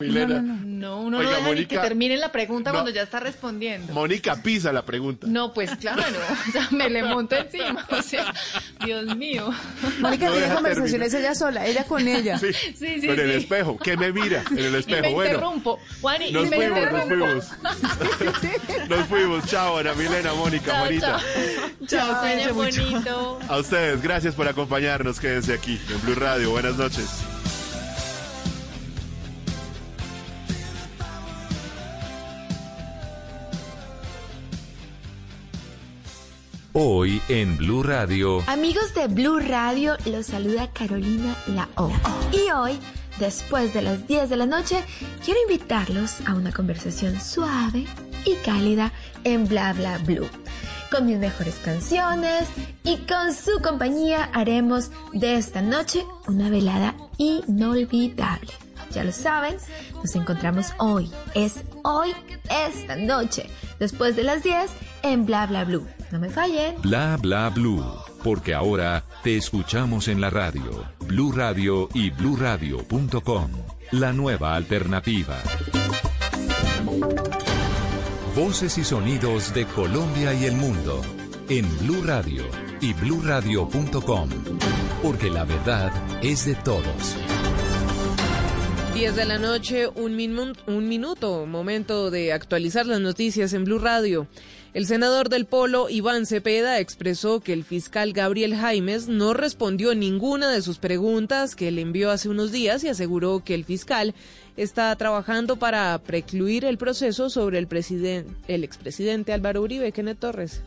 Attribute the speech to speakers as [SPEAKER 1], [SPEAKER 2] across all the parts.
[SPEAKER 1] Milena.
[SPEAKER 2] No, uno
[SPEAKER 1] Oiga,
[SPEAKER 2] no deja ni
[SPEAKER 1] Mónica-
[SPEAKER 2] que termine la pregunta
[SPEAKER 1] No.
[SPEAKER 2] cuando ya está respondiendo.
[SPEAKER 1] Mónica pisa la pregunta.
[SPEAKER 2] No, pues claro, o sea, me le monto encima, o sea, Dios mío.
[SPEAKER 3] Mónica
[SPEAKER 1] No
[SPEAKER 3] tiene conversaciones ella sola, ella con ella.
[SPEAKER 1] Sí,
[SPEAKER 2] Sí, sí,
[SPEAKER 1] con el
[SPEAKER 2] sí.
[SPEAKER 1] espejo. ¿Qué me mira? En el
[SPEAKER 2] Y
[SPEAKER 1] espejo.
[SPEAKER 2] me
[SPEAKER 1] bueno,
[SPEAKER 2] interrumpo. Juan, y
[SPEAKER 1] nos
[SPEAKER 2] me
[SPEAKER 1] fuimos, nos
[SPEAKER 2] interrumpo.
[SPEAKER 1] fuimos. Nos fuimos. Chao, Ana Milena, Mónica,
[SPEAKER 2] Chao,
[SPEAKER 1] Juanita.
[SPEAKER 2] chao.
[SPEAKER 3] Chao,
[SPEAKER 2] bonito.
[SPEAKER 1] A ustedes, gracias por acompañarnos. Quédense aquí en Blue Radio. Buenas noches.
[SPEAKER 4] Hoy en Blue Radio,
[SPEAKER 5] Amigos de Blue Radio, los saluda Carolina La O. Y hoy, después de las 10 de la noche, quiero invitarlos a una conversación suave y cálida en Bla Bla Blue. Con mis mejores canciones y con su compañía haremos de esta noche una velada inolvidable. Ya lo saben, nos encontramos hoy, es hoy, esta noche, después de las 10 en Bla Bla Blue. No me fallen.
[SPEAKER 4] Bla Bla Blue, porque ahora te escuchamos en la radio, Blue Radio y bluradio.com, la nueva alternativa. Voces y sonidos de Colombia y el mundo en Blue Radio y bluradio.com, porque la verdad es de todos.
[SPEAKER 6] 10 de la noche, un, minu- un minuto, momento de actualizar las noticias en Blue Radio. El senador del Polo, Iván Cepeda, expresó que el fiscal Gabriel Jaimes no respondió ninguna de sus preguntas que le envió hace unos días y aseguró que el fiscal está trabajando para precluir el proceso sobre el, el expresidente Álvaro Uribe, Kenneth Torres.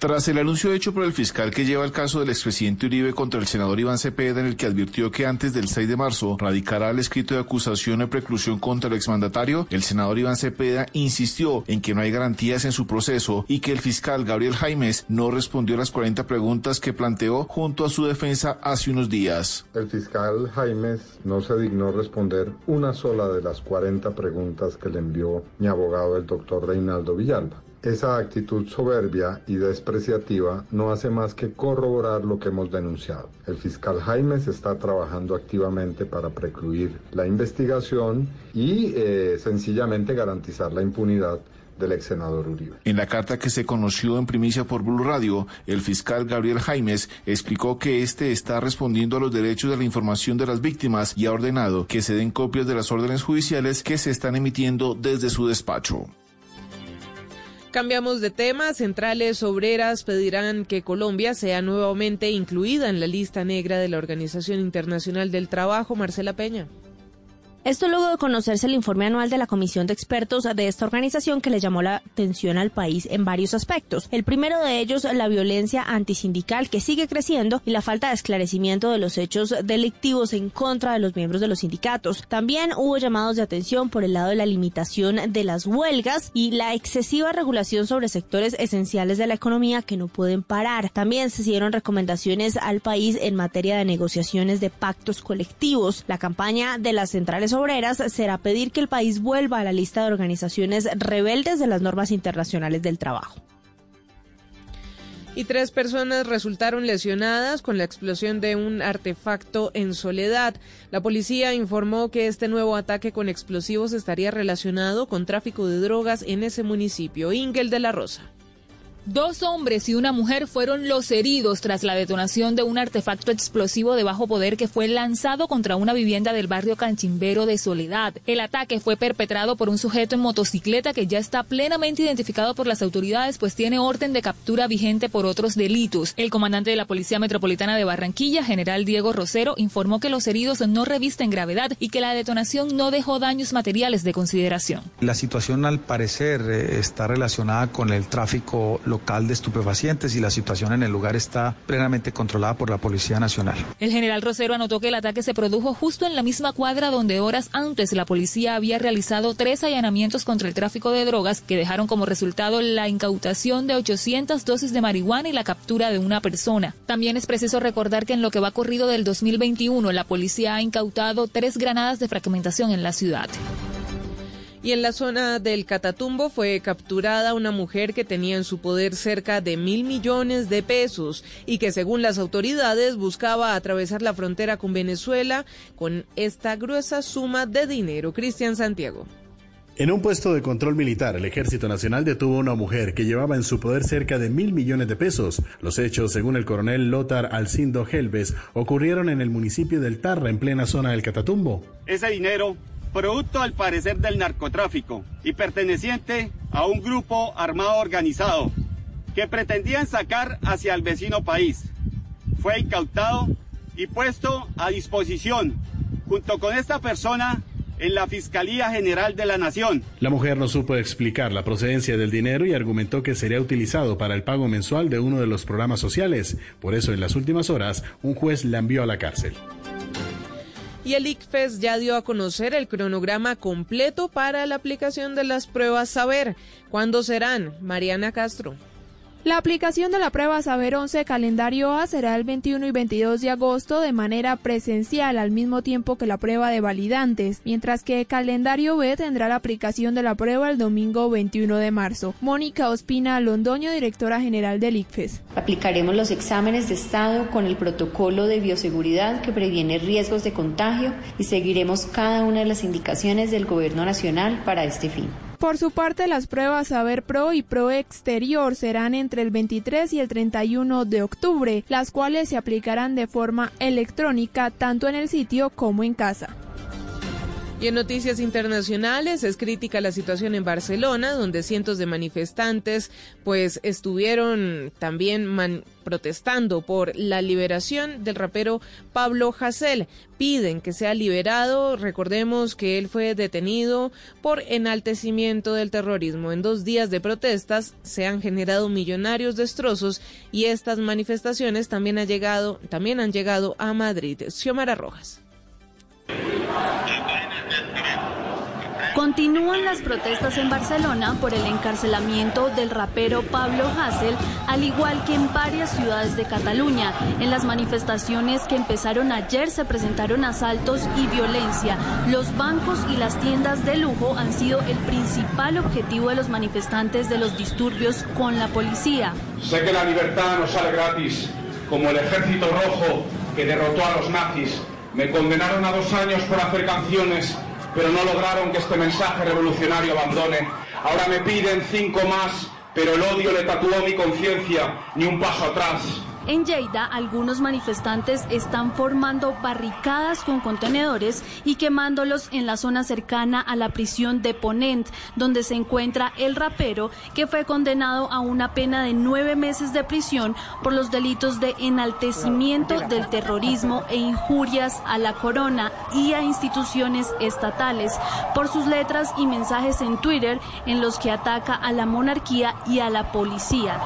[SPEAKER 7] Tras el anuncio hecho por el fiscal que lleva el caso del expresidente Uribe contra el senador Iván Cepeda, en el que advirtió que antes del 6 de marzo radicará el escrito de acusación de preclusión contra el exmandatario, el senador Iván Cepeda insistió en que no hay garantías en su proceso y que el fiscal Gabriel Jaimes no respondió las 40 preguntas que planteó junto a su defensa hace unos días.
[SPEAKER 8] El fiscal Jaimes no se dignó responder una sola de las 40 preguntas que le envió mi abogado, el doctor Reinaldo Villalba. Esa actitud soberbia y despreciativa no hace más que corroborar lo que hemos denunciado. El fiscal Jaimes está trabajando activamente para precluir la investigación y eh, sencillamente garantizar la impunidad del ex senador Uribe.
[SPEAKER 7] En la carta que se conoció en primicia por Blue Radio, el fiscal Gabriel Jaimes explicó que este está respondiendo a los derechos de la información de las víctimas y ha ordenado que se den copias de las órdenes judiciales que se están emitiendo desde su despacho.
[SPEAKER 6] Cambiamos de tema. Centrales obreras pedirán que Colombia sea nuevamente incluida en la lista negra de la Organización Internacional del Trabajo. Marcela Peña.
[SPEAKER 9] Esto luego de conocerse el informe anual de la Comisión de Expertos de esta organización que le llamó la atención al país en varios aspectos. El primero de ellos, la violencia antisindical que sigue creciendo y la falta de esclarecimiento de los hechos delictivos en contra de los miembros de los sindicatos. También hubo llamados de atención por el lado de la limitación de las huelgas y la excesiva regulación sobre sectores esenciales de la economía que no pueden parar. También se hicieron recomendaciones al país en materia de negociaciones de pactos colectivos. La campaña de las centrales obreras será pedir que el país vuelva a la lista de organizaciones rebeldes de las normas internacionales del trabajo.
[SPEAKER 6] Y tres personas resultaron lesionadas con la explosión de un artefacto en Soledad. La policía informó que este nuevo ataque con explosivos estaría relacionado con tráfico de drogas en ese municipio. Ingel de la Rosa.
[SPEAKER 10] Dos hombres y una mujer fueron los heridos tras la detonación de un artefacto explosivo de bajo poder que fue lanzado contra una vivienda del barrio Canchimbero de Soledad. El ataque fue perpetrado por un sujeto en motocicleta que ya está plenamente identificado por las autoridades, pues tiene orden de captura vigente por otros delitos. El comandante de la Policía Metropolitana de Barranquilla, general Diego Rosero, informó que los heridos no revisten gravedad y que la detonación no dejó daños materiales de consideración.
[SPEAKER 11] La situación al parecer eh, está relacionada con el tráfico local de estupefacientes y la situación en el lugar está plenamente controlada por la Policía Nacional.
[SPEAKER 10] El general Rosero anotó que el ataque se produjo justo en la misma cuadra donde horas antes la policía había realizado tres allanamientos contra el tráfico de drogas que dejaron como resultado la incautación de 800 dosis de marihuana y la captura de una persona. También es preciso recordar que en lo que va corrido del 2021 la policía ha incautado tres granadas de fragmentación en la ciudad.
[SPEAKER 6] Y en la zona del Catatumbo fue capturada una mujer que tenía en su poder cerca de mil millones de pesos y que según las autoridades buscaba atravesar la frontera con Venezuela con esta gruesa suma de dinero. Cristian Santiago.
[SPEAKER 12] En un puesto de control militar, el Ejército Nacional detuvo a una mujer que llevaba en su poder cerca de mil millones de pesos. Los hechos, según el coronel Lothar Alcindo Helves, ocurrieron en el municipio del Tarra, en plena zona del Catatumbo.
[SPEAKER 13] Ese dinero producto al parecer del narcotráfico y perteneciente a un grupo armado organizado que pretendían sacar hacia el vecino país. Fue incautado y puesto a disposición junto con esta persona en la Fiscalía General de la Nación.
[SPEAKER 12] La mujer no supo explicar la procedencia del dinero y argumentó que sería utilizado para el pago mensual de uno de los programas sociales. Por eso, en las últimas horas, un juez la envió a la cárcel.
[SPEAKER 6] Y el ICFES ya dio a conocer el cronograma completo para la aplicación de las pruebas Saber. ¿Cuándo serán? Mariana Castro.
[SPEAKER 14] La aplicación de la prueba Saber 11 calendario A será el 21 y 22 de agosto de manera presencial al mismo tiempo que la prueba de validantes, mientras que calendario B tendrá la aplicación de la prueba el domingo 21 de marzo. Mónica Ospina Londoño, directora general del ICFES.
[SPEAKER 15] Aplicaremos los exámenes de estado con el protocolo de bioseguridad que previene riesgos de contagio y seguiremos cada una de las indicaciones del Gobierno Nacional para este fin.
[SPEAKER 14] Por su parte, las pruebas Saber Pro y Pro Exterior serán entre el 23 y el 31 de octubre, las cuales se aplicarán de forma electrónica tanto en el sitio como en casa.
[SPEAKER 6] Y en noticias internacionales es crítica la situación en Barcelona, donde cientos de manifestantes pues estuvieron también protestando por la liberación del rapero Pablo Hasél. Piden que sea liberado. Recordemos que él fue detenido por enaltecimiento del terrorismo. En dos días de protestas se han generado millonarios destrozos y estas manifestaciones también han llegado, también han llegado a Madrid. Xiomara Rojas.
[SPEAKER 16] Continúan las protestas en Barcelona por el encarcelamiento del rapero Pablo Hassel, al igual que en varias ciudades de Cataluña. En las manifestaciones que empezaron ayer se presentaron asaltos y violencia. Los bancos y las tiendas de lujo han sido el principal objetivo de los manifestantes de los disturbios con la policía.
[SPEAKER 17] Sé que la libertad no sale gratis, como el ejército rojo que derrotó a los nazis. Me condenaron a dos años por hacer canciones pero no lograron que este mensaje revolucionario abandone. Ahora me piden cinco más, pero el odio le tatuó mi conciencia, ni un paso atrás.
[SPEAKER 16] En Lleida, algunos manifestantes están formando barricadas con contenedores y quemándolos en la zona cercana a la prisión de Ponent, donde se encuentra el rapero que fue condenado a una pena de nueve meses de prisión por los delitos de enaltecimiento del terrorismo e injurias a la corona y a instituciones estatales por sus letras y mensajes en Twitter en los que ataca a la monarquía y a la policía.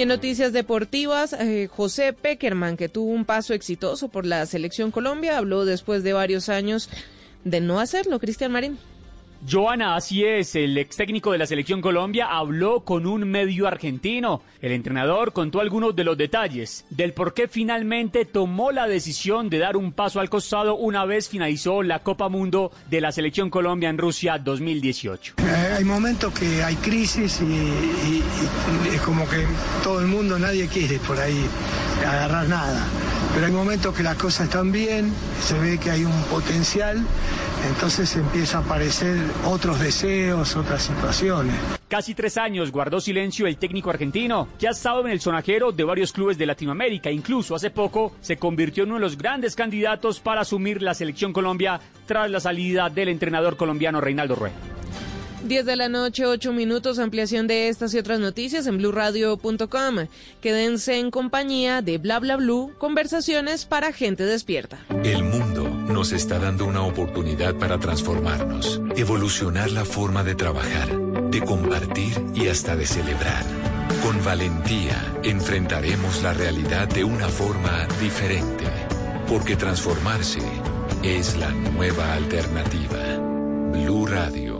[SPEAKER 6] Y en noticias deportivas, eh, José Peckerman, que tuvo un paso exitoso por la selección Colombia, habló después de varios años de no hacerlo. Cristian Marín.
[SPEAKER 18] Joana, así es, el ex técnico de la selección Colombia habló con un medio argentino. El entrenador contó algunos de los detalles del por qué finalmente tomó la decisión de dar un paso al costado una vez finalizó la Copa Mundo de la selección Colombia en Rusia 2018.
[SPEAKER 19] Eh, hay momentos que hay crisis y, es como que todo el mundo, nadie quiere por ahí agarrar nada. Pero hay momentos que las cosas están bien, se ve que hay un potencial entonces empieza a aparecer otros deseos, otras situaciones.
[SPEAKER 18] Casi tres años guardó silencio el técnico argentino, que ha estado en el sonajero de varios clubes de Latinoamérica. Incluso hace poco se convirtió en uno de los grandes candidatos para asumir la selección Colombia tras la salida del entrenador colombiano Reinaldo Rueda.
[SPEAKER 6] 10 de la noche, 8 minutos, ampliación de estas y otras noticias en blurradio.com. Quédense en compañía de Bla Bla conversaciones para gente despierta.
[SPEAKER 4] El mundo nos está dando una oportunidad para transformarnos, evolucionar la forma de trabajar, de compartir y hasta de celebrar. Con valentía enfrentaremos la realidad de una forma diferente, porque transformarse es la nueva alternativa. Blue Radio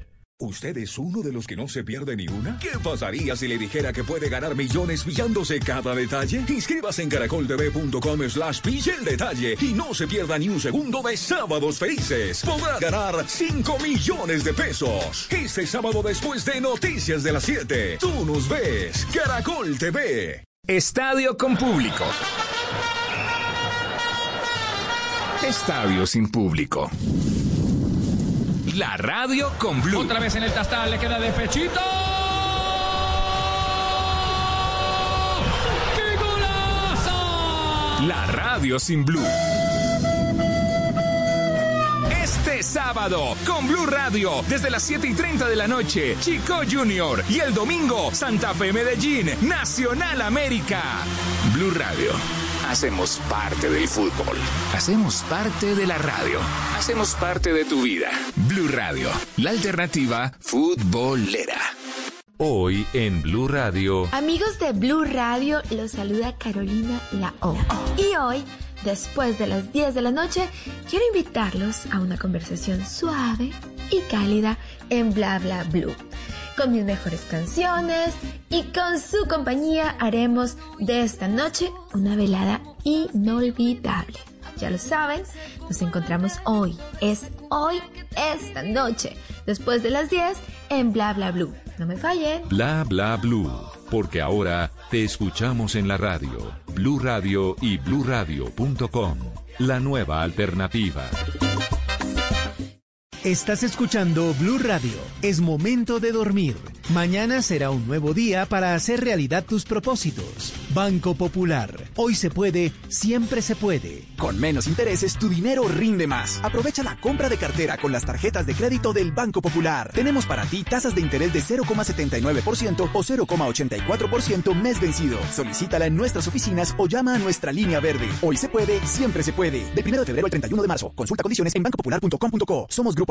[SPEAKER 20] ¿Usted es uno de los que no se pierde ni una? ¿Qué pasaría si le dijera que puede ganar millones pillándose cada detalle? Inscríbase en caracoltv.com slash pille el detalle y no se pierda ni un segundo de Sábados Felices. Podrá ganar 5 millones de pesos. Este sábado después de Noticias de las 7. Tú nos ves. Caracol TV.
[SPEAKER 21] Estadio con público. Estadio sin público. La radio con Blue.
[SPEAKER 22] Otra vez en el tastal, le queda de pechito. ¡Qué golazo!
[SPEAKER 21] La radio sin Blue. Este sábado, con Blue Radio, desde las 7 y 30 de la noche, Chico Junior. Y el domingo, Santa Fe Medellín, Nacional América. Blue Radio. Hacemos parte del fútbol. Hacemos parte de la radio. Hacemos parte de tu vida. Blue Radio, la alternativa futbolera.
[SPEAKER 4] Hoy en Blue Radio.
[SPEAKER 5] Amigos de Blue Radio, los saluda Carolina La O. Y hoy, después de las 10 de la noche, quiero invitarlos a una conversación suave y cálida en Bla Bla Blue. Con mis mejores canciones y con su compañía haremos de esta noche una velada inolvidable. Ya lo saben, nos encontramos hoy, es hoy, esta noche, después de las 10 en Bla Bla Blue. No me fallen.
[SPEAKER 4] Bla bla blue, porque ahora te escuchamos en la radio, Blue Radio y bluradio.com, la nueva alternativa.
[SPEAKER 23] Estás escuchando Blue Radio. Es momento de dormir. Mañana será un nuevo día para hacer realidad tus propósitos. Banco Popular. Hoy se puede, siempre se puede.
[SPEAKER 24] Con menos intereses, tu dinero rinde más. Aprovecha la compra de cartera con las tarjetas de crédito del Banco Popular. Tenemos para ti tasas de interés de 0,79% o 0,84% mes vencido. Solicítala en nuestras oficinas o llama a nuestra línea verde. Hoy se puede, siempre se puede. De 1 de febrero al 31 de marzo. Consulta condiciones en bancopopular.com.co. Somos Grupo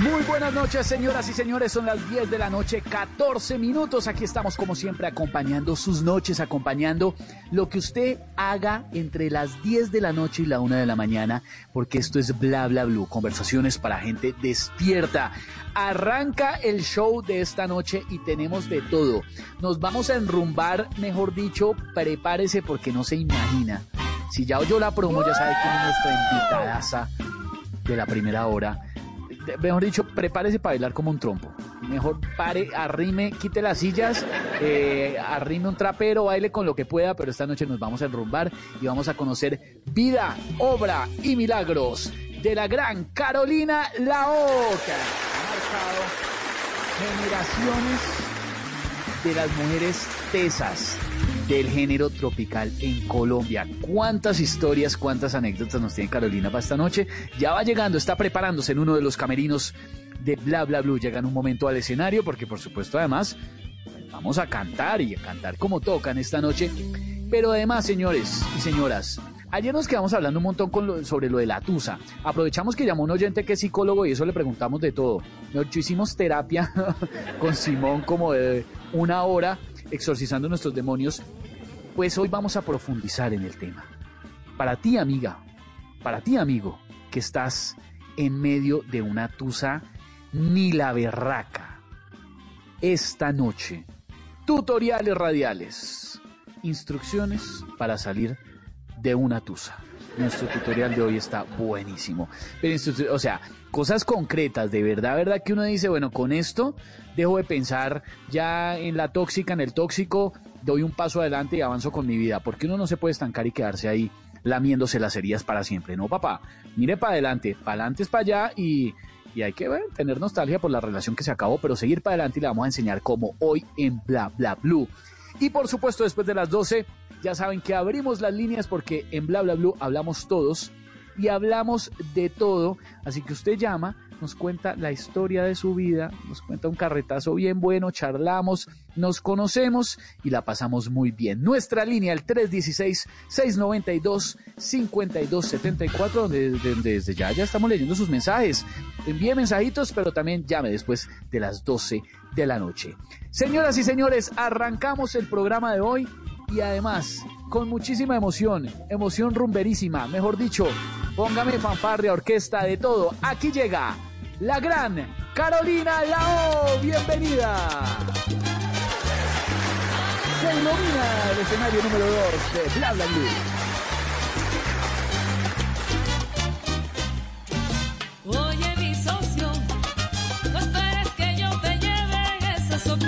[SPEAKER 25] Muy buenas noches, señoras y señores. Son las 10 de la noche, 14 minutos. Aquí estamos, como siempre, acompañando sus noches, acompañando lo que usted haga entre las 10 de la noche y la 1 de la mañana, porque esto es Bla Bla Blue, conversaciones para gente despierta. Arranca el show de esta noche y tenemos de todo. Nos vamos a enrumbar, mejor dicho, prepárese porque no se imagina. Si ya oyó la promo, ya sabe quién es nuestra invitadaza de la primera hora mejor dicho, prepárese para bailar como un trompo. Mejor pare, arrime, quite las sillas, eh, arrime un trapero, baile con lo que pueda, pero esta noche nos vamos a enrumbar y vamos a conocer vida, obra y milagros de la gran Carolina Laoca. Ha marcado generaciones de las mujeres tesas del género tropical en Colombia. ¿Cuántas historias, cuántas anécdotas nos tiene Carolina para esta noche? Ya va llegando, está preparándose en uno de los camerinos de Bla Bla Blue. Llega en un momento al escenario porque por supuesto además vamos a cantar y a cantar como tocan esta noche. Pero además, señores y señoras, Ayer nos quedamos hablando un montón sobre lo de la tusa. Aprovechamos que llamó un oyente que es psicólogo y eso le preguntamos de todo. hicimos terapia con Simón como una hora exorcizando nuestros demonios, pues hoy vamos a profundizar en el tema. Para ti, amiga, para ti, amigo, que estás en medio de una tusa ni la berraca. Esta noche, tutoriales radiales, instrucciones para salir de una tusa. Nuestro tutorial de hoy está buenísimo. Pero, o sea, cosas concretas, de verdad, verdad que uno dice, bueno, con esto dejo de pensar ya en la tóxica, en el tóxico, doy un paso adelante y avanzo con mi vida, porque uno no se puede estancar y quedarse ahí lamiéndose las heridas para siempre. No, papá, mire para adelante, para adelante es para allá y, y hay que tener nostalgia por la relación que se acabó, pero seguir para adelante y le vamos a enseñar cómo hoy en Bla Bla Blue. Y por supuesto, después de las 12, ya saben que abrimos las líneas porque en Bla Bla Blue hablamos todos y hablamos de todo. Así que usted llama, nos cuenta la historia de su vida, nos cuenta un carretazo bien bueno, charlamos, nos conocemos y la pasamos muy bien. Nuestra línea, el 316-692-5274, donde, desde ya, ya estamos leyendo sus mensajes. Envíe mensajitos, pero también llame después de las 12 de la noche. Señoras y señores, arrancamos el programa de hoy y además con muchísima emoción, emoción rumberísima, mejor dicho, póngame fanfarria, orquesta, de todo. Aquí llega la gran Carolina Lao, bienvenida. Se ilumina el escenario número 2 de Bla Bla
[SPEAKER 26] Oye, mi socio, no esperes que yo te lleve esa sobrita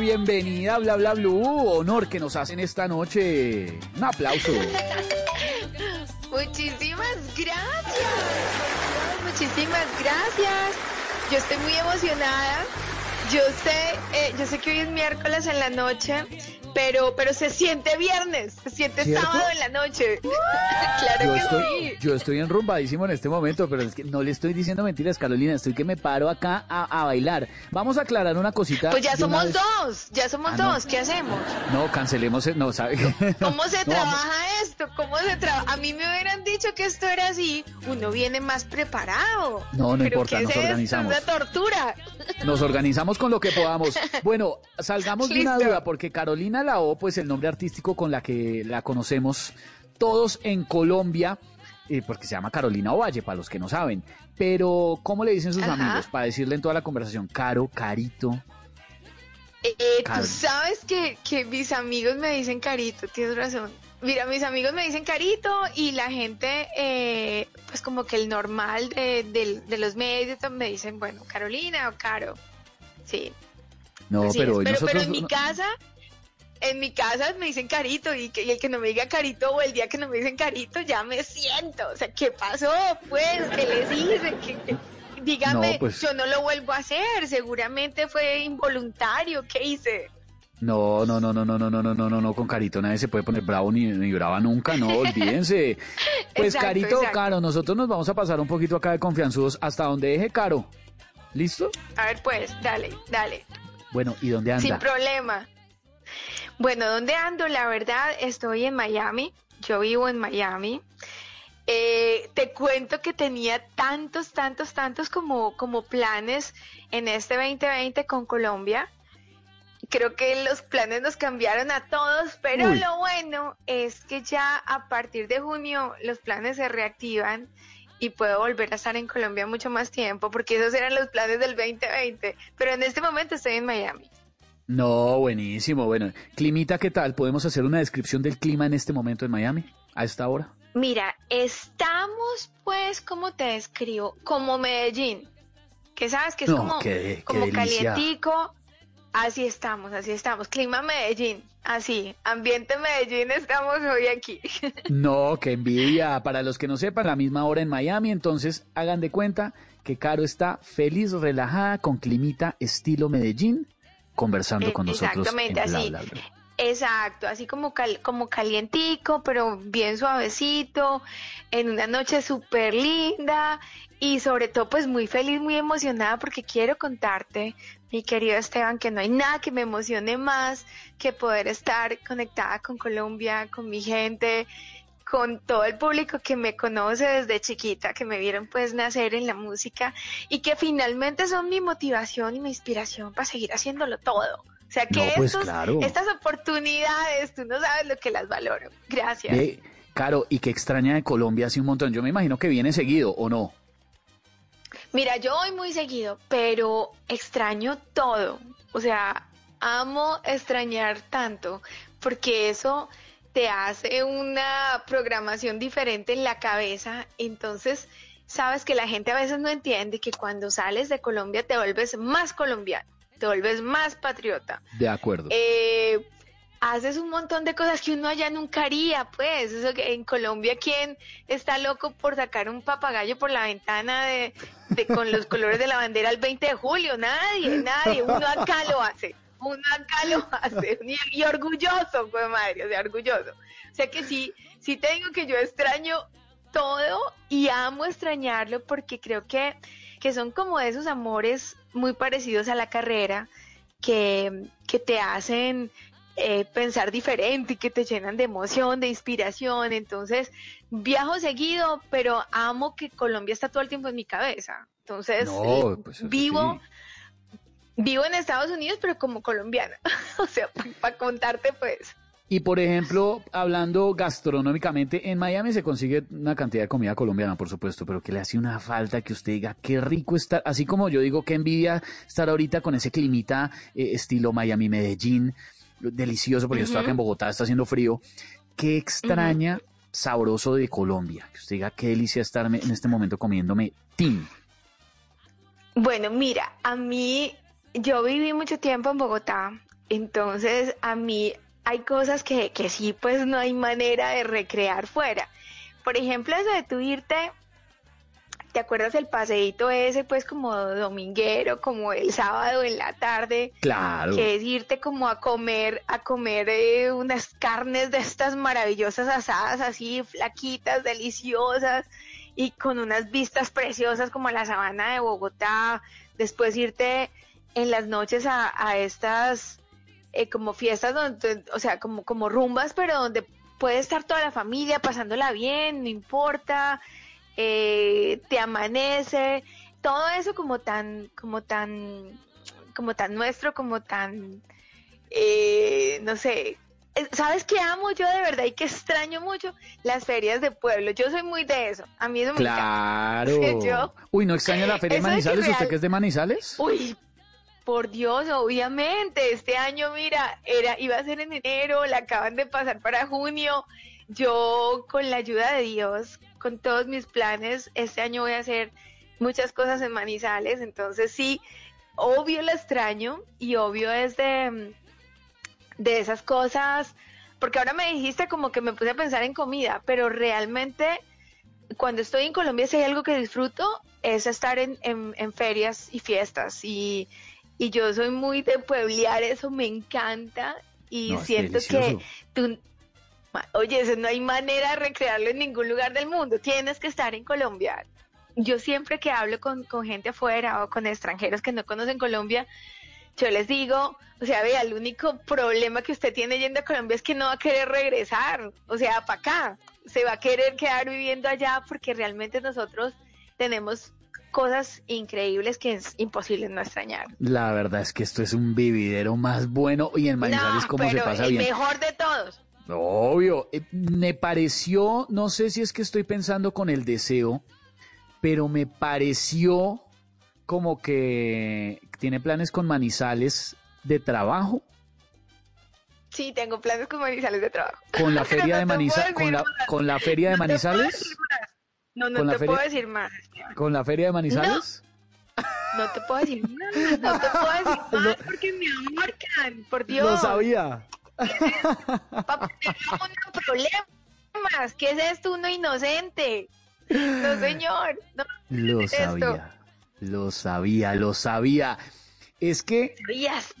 [SPEAKER 25] bienvenida Bla Bla Blue. Honor que nos hacen esta noche. Un aplauso.
[SPEAKER 27] Muchísimas gracias. Muchísimas gracias. Yo estoy muy emocionada. Yo sé, eh, yo sé que hoy es miércoles en la noche pero, pero se siente viernes, se siente sábado en la noche. claro
[SPEAKER 25] yo
[SPEAKER 27] que
[SPEAKER 25] estoy,
[SPEAKER 27] sí.
[SPEAKER 25] Yo estoy enrumbadísimo en este momento, pero es que no le estoy diciendo mentiras, Carolina, estoy que me paro acá a, bailar. Vamos a aclarar una cosita.
[SPEAKER 27] Pues ya somos dos, ya somos ah, dos, ¿qué hacemos?
[SPEAKER 25] No, cancelemos, no, ¿sabe?
[SPEAKER 27] ¿Cómo se trabaja esto? ¿Cómo se trabaja? A mí me hubieran dicho que esto era así, uno viene más preparado.
[SPEAKER 25] No, no importa, nos organizamos.
[SPEAKER 27] Es una tortura.
[SPEAKER 25] Nos organizamos con lo que podamos. Bueno, salgamos de una duda, porque Carolina la O, pues el nombre artístico con la que la conocemos todos en Colombia, eh, porque se llama Carolina Ovalle, para los que no saben. Pero, ¿cómo le dicen sus amigos? Para decirle en toda la conversación, Caro, Carito.
[SPEAKER 27] Eh, tú sabes que, que mis amigos me dicen Carito, tienes razón. Mira, mis amigos me dicen Carito y la gente, eh, pues como que el normal de, de los medios me dicen, bueno, Carolina o Caro. Sí.
[SPEAKER 25] No, pero,
[SPEAKER 27] pero, pero en mi casa en mi casa me dicen carito y, que, y el que no me diga carito o el día que no me dicen carito ya me siento. O sea, ¿qué pasó? Pues, ¿qué les hice? ¿Qué- qué? Dígame,
[SPEAKER 25] No, pues-
[SPEAKER 27] yo no lo vuelvo a hacer. Seguramente fue involuntario. ¿Qué hice?
[SPEAKER 25] No, no, no, no, no, no, no, no, no, no, no, con Carito nadie se puede poner bravo ni, ni brava nunca, no, olvídense. Pues
[SPEAKER 27] Exacto,
[SPEAKER 25] Carito,
[SPEAKER 27] exacto.
[SPEAKER 25] Caro, nosotros nos vamos a pasar un poquito acá de confianzudos hasta donde deje Caro. ¿Listo?
[SPEAKER 27] A ver, pues, dale, dale.
[SPEAKER 25] Bueno, ¿y dónde anda?
[SPEAKER 27] Sin problema. Bueno, ¿dónde ando? La verdad, estoy en Miami. Yo vivo en Miami. Eh, te cuento que tenía tantos, tantos, tantos como, como planes en este 2020 con Colombia. Creo que los planes nos cambiaron a todos, pero
[SPEAKER 28] Uy.
[SPEAKER 27] lo bueno es que ya a partir de junio los planes se reactivan y puedo volver a estar en Colombia mucho más tiempo, porque esos eran los planes del 2020. Pero en este momento estoy en Miami.
[SPEAKER 25] No, buenísimo. Bueno, Climita, ¿qué tal? ¿Podemos hacer una descripción del clima en este momento en Miami? A esta hora.
[SPEAKER 27] Mira, estamos pues, ¿cómo te describo? Como Medellín, que sabes que es
[SPEAKER 25] No,
[SPEAKER 27] como,
[SPEAKER 25] qué-
[SPEAKER 27] como calientico. Así estamos, así estamos. Clima Medellín, así. Ambiente Medellín, estamos hoy aquí.
[SPEAKER 25] No, qué envidia. Para los que no sepan, la misma hora en Miami, entonces hagan de cuenta que Caro está feliz, relajada, con Climita estilo Medellín, conversando
[SPEAKER 27] Eh,
[SPEAKER 25] con nosotros. en
[SPEAKER 27] exactamente,
[SPEAKER 25] Bla,
[SPEAKER 27] así.
[SPEAKER 25] Bla, Bla.
[SPEAKER 27] Exacto, así como, cal- como calientico, pero bien suavecito, en una noche súper linda y sobre todo pues muy feliz, muy emocionada porque quiero contarte, mi querido Esteban, que no hay nada que me emocione más que poder estar conectada con Colombia, con mi gente, con todo el público que me conoce desde chiquita, que me vieron pues nacer en la música y que finalmente son mi motivación y mi inspiración para seguir haciéndolo todo. O sea que
[SPEAKER 25] No, pues,
[SPEAKER 27] estos-
[SPEAKER 25] claro.
[SPEAKER 27] estas oportunidades, tú no sabes lo que las valoro. Gracias.
[SPEAKER 25] Ve, Caro, y que extraña de Colombia hace un montón. Yo me imagino que viene seguido, ¿o no?
[SPEAKER 27] Mira, yo voy muy seguido, pero extraño todo. O sea, amo extrañar tanto, porque eso te hace una programación diferente en la cabeza. Entonces, sabes que la gente a veces no entiende que cuando sales de Colombia te vuelves más colombiano, te vuelves más patriota.
[SPEAKER 25] De acuerdo.
[SPEAKER 27] eh, haces un montón de cosas que uno allá nunca haría, pues. Eso que en Colombia, ¿quién está loco por sacar un papagayo por la ventana de, de- con los colores de la bandera el 20 de julio? Nadie, nadie. Uno acá lo hace. Uno acá lo hace. Y, y orgulloso, pues madre, o sea, orgulloso. O sea que sí, sí te digo que yo extraño todo y amo extrañarlo porque creo que, que son como esos amores muy parecidos a la carrera que, que te hacen eh, pensar diferente y que te llenan de emoción, de inspiración. Entonces, viajo seguido, pero amo que Colombia está todo el tiempo en mi cabeza. Entonces,
[SPEAKER 25] No, pues
[SPEAKER 27] vivo, vivo en Estados Unidos, pero como colombiana. o sea, para contarte, pues.
[SPEAKER 25] Y por ejemplo, hablando gastronómicamente, en Miami se consigue una cantidad de comida colombiana, por supuesto, pero que le hace una falta que usted diga, qué rico estar, así como yo digo, qué envidia estar ahorita con ese climita eh, estilo Miami-Medellín, delicioso, porque yo estoy
[SPEAKER 27] Ujú.
[SPEAKER 25] acá en Bogotá, está haciendo frío. Qué extraña, sabroso de Colombia, que usted diga, qué delicia estarme en este momento comiéndome tin.
[SPEAKER 27] Bueno, mira, a mí, yo viví mucho tiempo en Bogotá, entonces a mí hay cosas que, que sí, pues no hay manera de recrear fuera. Por ejemplo, eso de tú irte, ¿te acuerdas el paseíto ese, pues como dominguero, como el sábado en la tarde?
[SPEAKER 25] Claro.
[SPEAKER 27] Que es irte como a comer, a comer eh, unas carnes de estas maravillosas asadas, así flaquitas, deliciosas, y con unas vistas preciosas como la sabana de Bogotá. Después irte en las noches a, a estas eh, como fiestas donde, o sea, como, como rumbas, pero donde puede estar toda la familia pasándola bien, no importa, eh, te amanece, todo eso como tan, como tan, como tan nuestro, como tan, eh, no sé, eh, ¿sabes qué amo yo de verdad y que extraño mucho? Las ferias de pueblo, yo soy muy de eso, a mí eso me encanta.
[SPEAKER 25] Claro.
[SPEAKER 27] Yo-
[SPEAKER 25] Uy, ¿no extraña la feria de
[SPEAKER 27] Eso de que
[SPEAKER 25] Manizales? ¿Usted que es de Manizales?
[SPEAKER 27] Uy, por Dios, obviamente, este año, mira, era, iba a ser en enero, la acaban de pasar para junio. Yo, con la ayuda de Dios, con todos mis planes, este año voy a hacer muchas cosas en Manizales, entonces sí, obvio la extraño y obvio es de, de esas cosas, porque ahora me dijiste como que me puse a pensar en comida, pero realmente cuando estoy en Colombia si hay algo que disfruto es estar en, en- en ferias y fiestas y, y yo soy muy de pueblear, eso me encanta y
[SPEAKER 25] No,
[SPEAKER 27] siento que tú, oye, eso no hay manera de recrearlo en ningún lugar del mundo, tienes que estar en Colombia. Yo siempre que hablo con, con gente afuera o con extranjeros que no conocen Colombia, yo les digo, o sea, vea, el único problema que usted tiene yendo a Colombia es que no va a querer regresar, o sea, para acá, se va a querer quedar viviendo allá porque realmente nosotros tenemos cosas increíbles que es imposible no extrañar.
[SPEAKER 25] La verdad es que esto es un vividero más bueno y en Manizales
[SPEAKER 27] No,
[SPEAKER 25] cómo se pasa
[SPEAKER 27] el
[SPEAKER 25] bien.
[SPEAKER 27] mejor de todos.
[SPEAKER 25] Obvio, eh, me pareció, no sé si es que estoy pensando con el deseo, pero me pareció como que tiene planes con Manizales de trabajo,
[SPEAKER 27] Sí, tengo planes con Manizales de trabajo.
[SPEAKER 25] con la feria
[SPEAKER 27] no
[SPEAKER 25] de Manizales, con la,
[SPEAKER 27] más.
[SPEAKER 25] con la feria de
[SPEAKER 27] No
[SPEAKER 25] Manizales.
[SPEAKER 27] No, no
[SPEAKER 25] ¿Con la
[SPEAKER 27] te
[SPEAKER 25] feria?
[SPEAKER 27] puedo decir más.
[SPEAKER 25] con la feria de Manizales.
[SPEAKER 27] No te puedo decir nada, no te puedo decir más porque me ahorcan, por Dios.
[SPEAKER 25] Lo sabía.
[SPEAKER 27] Papá, tenemos problemas. ¿Qué es esto? Uno inocente. No, señor. No,
[SPEAKER 25] Lo sabía, lo sabía, lo sabía. Es que
[SPEAKER 27] Sabías.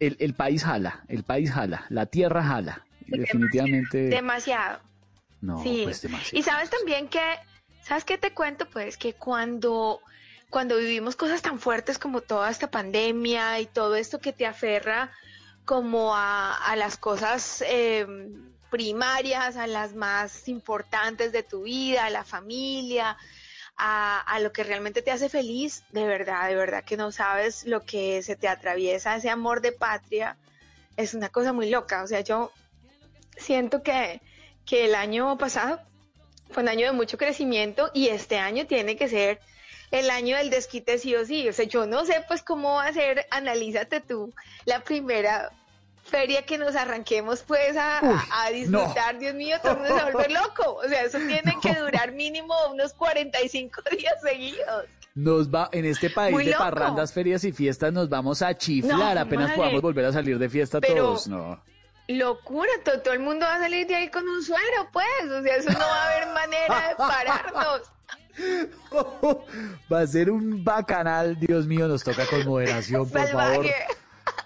[SPEAKER 25] el, el país jala, el país jala, la tierra jala. Definitivamente
[SPEAKER 27] Demasiado.
[SPEAKER 25] no,
[SPEAKER 27] sí.
[SPEAKER 25] pues demasiado.
[SPEAKER 27] Y sabes también que, ¿sabes qué te cuento? Pues que cuando, cuando vivimos cosas tan fuertes como toda esta pandemia y todo esto que te aferra como a, a las cosas eh, primarias, a las más importantes de tu vida, a la familia, a, a lo que realmente te hace feliz, de verdad, de verdad que no sabes lo que se te atraviesa, ese amor de patria, es una cosa muy loca. O sea, yo siento que, que el año pasado fue un año de mucho crecimiento y este año tiene que ser el año del desquite sí o sí. O sea, yo no sé pues cómo va a ser, analízate tú, la primera feria que nos arranquemos pues a, a-
[SPEAKER 25] Uy,
[SPEAKER 27] a disfrutar, Dios mío, todo el mundo se vuelve loco. O sea, eso tiene que durar mínimo unos 45 días seguidos.
[SPEAKER 25] Nos va, en este país
[SPEAKER 27] Muy
[SPEAKER 25] de
[SPEAKER 27] loco.
[SPEAKER 25] parrandas, ferias y fiestas nos vamos a chiflar,
[SPEAKER 27] No,
[SPEAKER 25] apenas
[SPEAKER 27] madre.
[SPEAKER 25] podamos volver a salir de fiesta
[SPEAKER 27] Pero-
[SPEAKER 25] todos, no.
[SPEAKER 27] Locura, to- todo, el mundo va a salir de ahí con un suero, pues. O sea, eso no va a haber manera de pararnos.
[SPEAKER 25] Va a ser un bacanal, Dios mío, nos toca con moderación, por favor.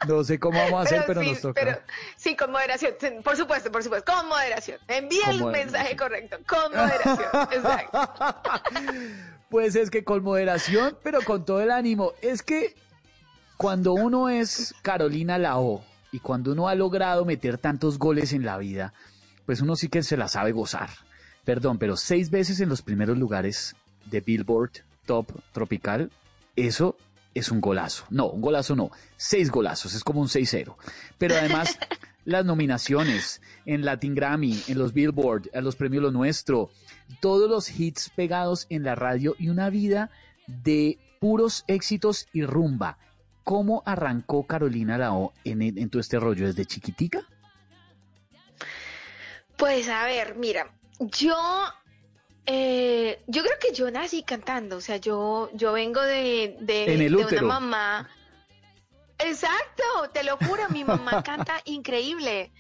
[SPEAKER 25] No sé cómo vamos a hacer, pero,
[SPEAKER 27] sí,
[SPEAKER 25] nos toca.
[SPEAKER 27] pero sí, con moderación. Por supuesto, por supuesto. Con moderación. Envía el
[SPEAKER 25] moderación.
[SPEAKER 27] mensaje correcto. Con moderación. Exacto.
[SPEAKER 25] Pues es que con moderación, pero con todo el ánimo. Es que cuando uno es Carolina Lao y cuando uno ha logrado meter tantos goles en la vida, pues uno sí que se la sabe gozar. Perdón, pero seis veces en los primeros lugares de Billboard Top Tropical, eso es un golazo. No, un golazo no, seis golazos, es como un 6-0. Pero además, las nominaciones en Latin Grammy, en los Billboard, a los premios Lo Nuestro, todos los hits pegados en la radio y una vida de puros éxitos y rumba. ¿Cómo arrancó Carolina Lao en, en todo este rollo desde chiquitica?
[SPEAKER 27] Pues a ver, mira, yo, eh, yo creo que yo nací cantando, o sea, yo, yo vengo de, de,
[SPEAKER 25] En el
[SPEAKER 27] de
[SPEAKER 25] útero.
[SPEAKER 27] una mamá. Exacto, te lo juro, mi mamá canta increíble.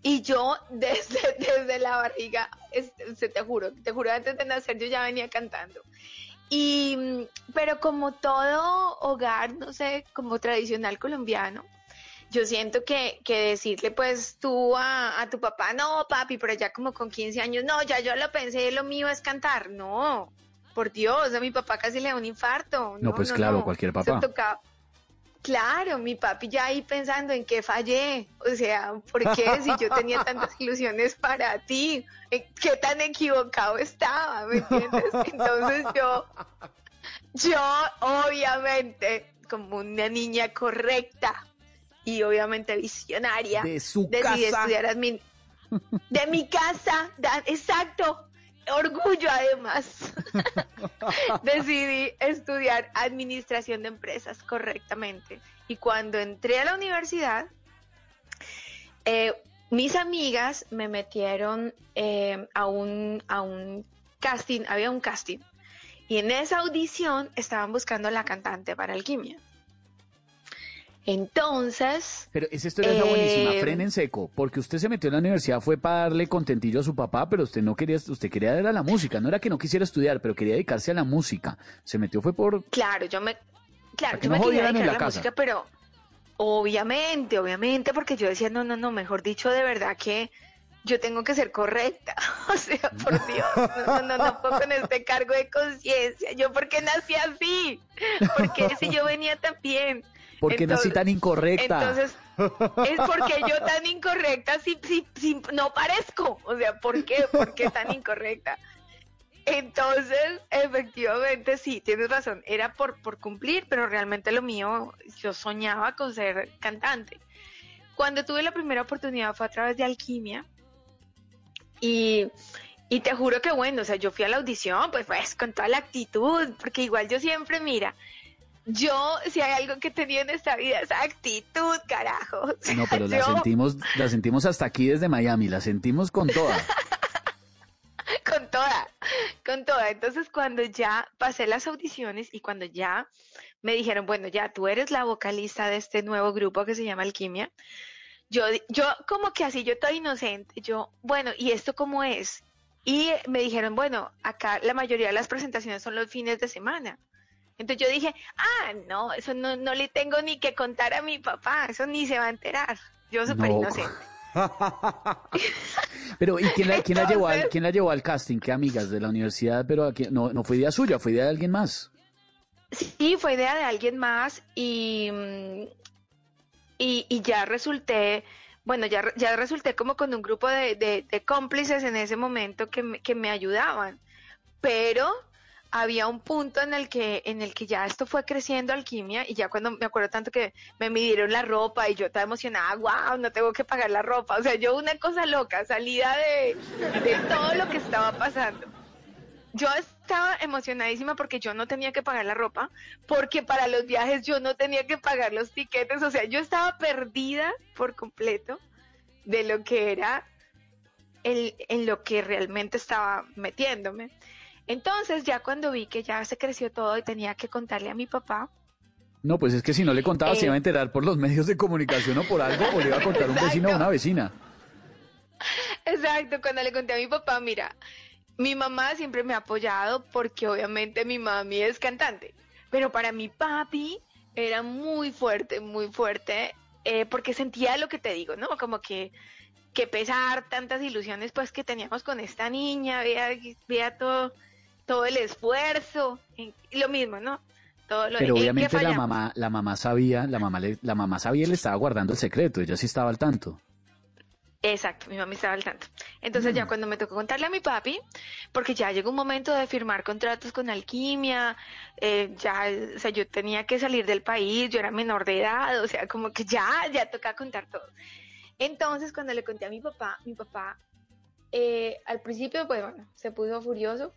[SPEAKER 27] Y yo desde, desde la barriga, es- se te juro, te juro, antes de nacer yo ya venía cantando. Y, mm, pero como todo hogar, no sé, como tradicional colombiano, yo siento que, que decirle pues tú a, a tu papá, no papi, pero ya como con 15 años, no, ya yo lo pensé, lo mío es cantar, no, por Dios, a mi papá casi le da un infarto.
[SPEAKER 25] No, pues claro, cualquier
[SPEAKER 27] Eso
[SPEAKER 25] papá.
[SPEAKER 27] tocaba- Claro, mi papi ya ahí pensando en qué fallé, o sea, ¿por qué si yo tenía tantas ilusiones para ti? ¿En ¿Qué tan equivocado estaba? ¿Me entiendes? Entonces yo, yo obviamente, como una niña correcta y obviamente visionaria,
[SPEAKER 25] De su
[SPEAKER 27] decidí
[SPEAKER 25] casa.
[SPEAKER 27] estudiar admin de mi casa, da- exacto, orgullo además. Decidí estudiar administración de empresas correctamente. Y cuando entré a la universidad, eh, mis amigas me metieron eh, a, un, a un casting, había un casting. Y en esa audición estaban buscando a la cantante para alquimia. Entonces...
[SPEAKER 25] Pero esa historia está buenísima,
[SPEAKER 27] eh,
[SPEAKER 25] frenen en seco, porque usted se metió en la universidad fue para darle contentillo a su papá, pero usted no quería, usted quería dar a la música, no era que no quisiera estudiar, pero quería dedicarse a la música. Se metió fue por...
[SPEAKER 27] Claro, yo me, claro, yo
[SPEAKER 25] no
[SPEAKER 27] me quería
[SPEAKER 25] en
[SPEAKER 27] dedicar a
[SPEAKER 25] la
[SPEAKER 27] la
[SPEAKER 25] casa.
[SPEAKER 27] música, pero obviamente, obviamente, porque yo decía, no, no, no, mejor dicho, de verdad que yo tengo que ser correcta. O sea, por Dios, no, no, no, no puedo con este cargo de conciencia. Yo, ¿por qué nací así? Porque si yo venía tan bien.
[SPEAKER 25] ¿Por qué nací tan incorrecta?
[SPEAKER 27] Entonces, es porque yo tan incorrecta si, si, si no parezco. O sea, ¿por qué? ¿Por qué tan incorrecta? Entonces, efectivamente, sí, tienes razón. Era por, por cumplir, pero realmente lo mío, yo soñaba con ser cantante. Cuando tuve la primera oportunidad fue a través de Alquimia. Y, y te juro que bueno, o sea, yo fui a la audición, pues, pues, con toda la actitud, porque igual yo siempre, mira, yo, si hay algo que tenía en esta vida, es actitud, carajo. O sea,
[SPEAKER 25] No, pero la sentimos, la sentimos hasta aquí desde Miami, la sentimos con toda.
[SPEAKER 27] con toda, con toda. Entonces, cuando ya pasé las audiciones y cuando ya me dijeron, bueno, ya tú eres la vocalista de este nuevo grupo que se llama Alquimia, yo, yo como que así, yo toda inocente, yo, bueno, ¿y esto cómo es? Y me dijeron, bueno, acá la mayoría de las presentaciones son los fines de semana. Entonces yo dije, ah, no, eso no, no le tengo ni que contar a mi papá, eso ni se va a enterar. Yo súper
[SPEAKER 25] No.
[SPEAKER 27] inocente.
[SPEAKER 25] Pero, ¿y quién la, quién la llevó al, quién la llevó al casting? ¿Qué amigas de la universidad? Pero aquí, no, no fue idea suya, fue idea de alguien más.
[SPEAKER 27] Sí, fue idea de alguien más y, mm, y, y ya resulté, bueno, ya, ya resulté como con un grupo de, de- de cómplices en ese momento que me, que me ayudaban, pero había un punto en el que en el que ya esto fue creciendo alquimia y ya cuando me acuerdo tanto que me midieron la ropa y yo estaba emocionada, wow, no tengo que pagar la ropa, o sea, yo una cosa loca, salida de, de todo lo que estaba pasando. Yo estaba emocionadísima porque yo no tenía que pagar la ropa, porque para los viajes yo no tenía que pagar los tiquetes, o sea, yo estaba perdida por completo de lo que era el, en lo que realmente estaba metiéndome. Entonces, ya cuando vi que ya se creció todo y tenía que contarle a mi papá,
[SPEAKER 25] No, pues es que si no le contaba se
[SPEAKER 27] Eh.
[SPEAKER 25] iba a enterar por los medios de comunicación o por algo, o le iba a contar un vecino o una vecina.
[SPEAKER 27] Exacto, cuando le conté a mi papá, mira, mi mamá siempre me ha apoyado porque obviamente mi mami es cantante, pero para mi papi era muy fuerte, muy fuerte, eh, porque sentía lo que te digo, ¿no? Como que, que pesar tantas ilusiones pues que teníamos con esta niña, vea, vea todo, todo el esfuerzo, y lo mismo, ¿no? Todo lo
[SPEAKER 25] Pero
[SPEAKER 27] ¿en
[SPEAKER 25] obviamente la mamá, la mamá sabía, la mamá le, la mamá sabía y le estaba guardando el secreto, ella sí estaba al tanto.
[SPEAKER 27] Exacto, mi mamá estaba al tanto. Entonces
[SPEAKER 25] Mm.
[SPEAKER 27] ya cuando me tocó contarle a mi papi, porque ya llegó un momento de firmar contratos con Alquimia, eh, ya, o sea, yo tenía que salir del país, yo era menor de edad, o sea, como que ya, ya toca contar todo. Entonces cuando le conté a mi papá, mi papá eh, al principio, pues bueno, se puso furioso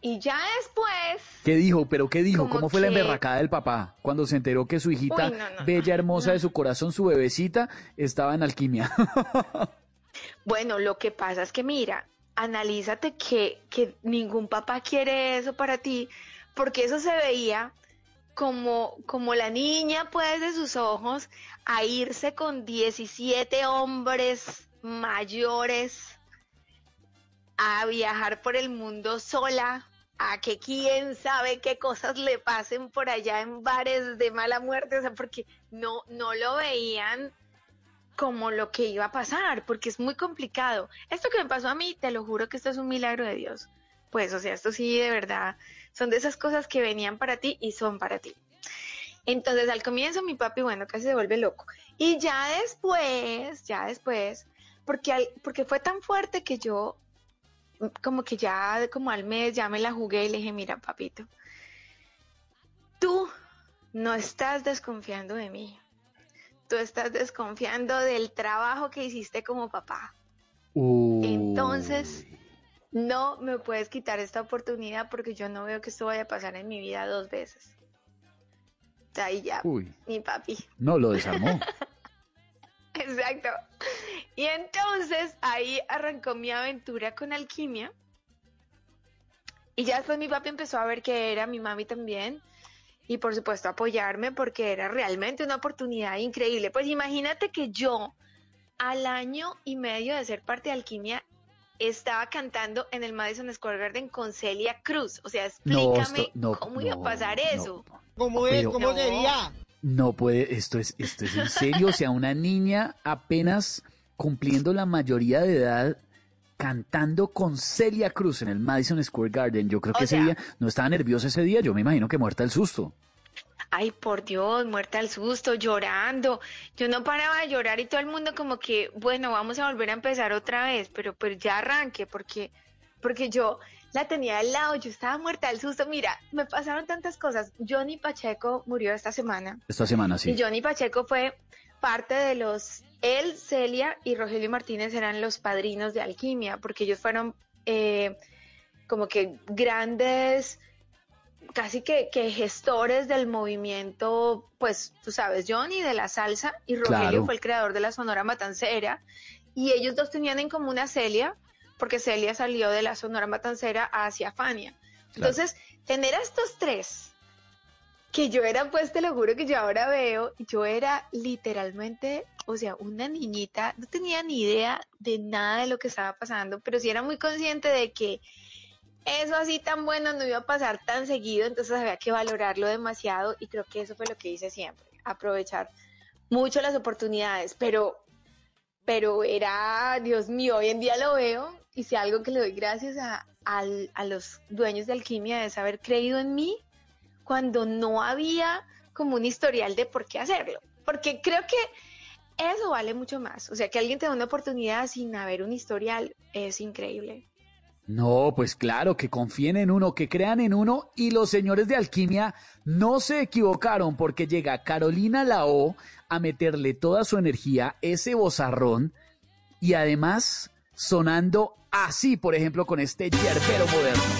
[SPEAKER 27] y ya después,
[SPEAKER 25] ¿Qué dijo? ¿Pero qué dijo? ¿Cómo fue la emberracada del papá cuando se enteró que su hijita,
[SPEAKER 27] Uy, no, no,
[SPEAKER 25] bella, hermosa de su corazón, su bebecita, estaba en alquimia?
[SPEAKER 27] Bueno, lo que pasa es que mira, analízate que, que ningún papá quiere eso para ti, porque eso se veía como, como la niña pues de sus ojos a irse con 17 hombres mayores a viajar por el mundo sola, a que quién sabe qué cosas le pasen por allá en bares de mala muerte, o sea, porque no, no lo veían como lo que iba a pasar, porque es muy complicado. Esto que me pasó a mí, te lo juro que esto es un milagro de Dios. Pues, o sea, esto sí, de verdad, son de esas cosas que venían para ti y son para ti. Entonces, al comienzo, mi papi, bueno, casi se vuelve loco. Y ya después, ya después, porque, al- porque fue tan fuerte que yo, como que ya, como al mes, ya me la jugué y le dije, mira, papito, tú no estás desconfiando de mí tú estás desconfiando del trabajo que hiciste como papá. Entonces, no me puedes quitar esta oportunidad porque yo no veo que esto vaya a pasar en mi vida dos veces. Ahí ya,
[SPEAKER 25] Uy.
[SPEAKER 27] mi papi.
[SPEAKER 25] No, lo desarmó.
[SPEAKER 27] Exacto. Y entonces ahí arrancó mi aventura con alquimia. Y ya después mi papi empezó a ver que era, mi mami también. y por supuesto apoyarme porque era realmente una oportunidad increíble. Pues imagínate que yo al año y medio de ser parte de Alquimia estaba cantando en el Madison Square Garden con Celia Cruz. O sea,
[SPEAKER 25] No,
[SPEAKER 27] explícame
[SPEAKER 25] esto- no,
[SPEAKER 27] cómo iba a
[SPEAKER 25] no,
[SPEAKER 27] pasar eso.
[SPEAKER 28] ¿Cómo
[SPEAKER 25] es? Pero-
[SPEAKER 28] ¿Cómo sería?
[SPEAKER 25] No puede, esto es, esto es en serio, o sea, una niña apenas cumpliendo la mayoría de edad cantando con Celia Cruz en el Madison Square Garden. Yo creo que ese día no estaba nerviosa ese día, yo me imagino que muerta el susto.
[SPEAKER 27] Ay, por Dios, muerta al susto, llorando. Yo no paraba de llorar y todo el mundo como que, bueno, vamos a volver a empezar otra vez, pero pues ya arranque porque porque yo la tenía al lado, yo estaba muerta al susto. Mira, me pasaron tantas cosas. Johnny Pacheco murió esta semana.
[SPEAKER 25] Esta semana sí.
[SPEAKER 27] Y Johnny Pacheco fue parte de los, él, Celia y Rogelio Martínez eran los padrinos de Alquimia, porque ellos fueron eh, como que grandes, casi que, que gestores del movimiento, pues tú sabes, Johnny de la salsa y Rogelio
[SPEAKER 29] Claro.
[SPEAKER 27] fue el creador de la Sonora Matancera, y ellos dos tenían en común a Celia, porque Celia salió de la Sonora Matancera hacia Fania. Entonces, tener a estos tres que yo era, pues te lo juro que yo ahora veo, yo era literalmente, o sea, una niñita, no tenía ni idea de nada de lo que estaba pasando, pero sí era muy consciente de que eso así tan bueno no iba a pasar tan seguido, entonces había que valorarlo demasiado y creo que eso fue lo que hice siempre, aprovechar mucho las oportunidades, pero pero era, Dios mío, hoy en día lo veo y si algo que le doy gracias a, al- a los dueños de Alquimia es haber creído en mí cuando no había como un historial de por qué hacerlo. Porque creo que eso vale mucho más. O sea, que alguien te da una oportunidad sin haber un historial es increíble.
[SPEAKER 25] No, pues claro, que confíen en uno, que crean en uno y los señores de Alquimia no se equivocaron porque llega Carolina Lao a meterle toda su energía, ese bozarrón y además sonando así, por ejemplo, con este yerbero moderno.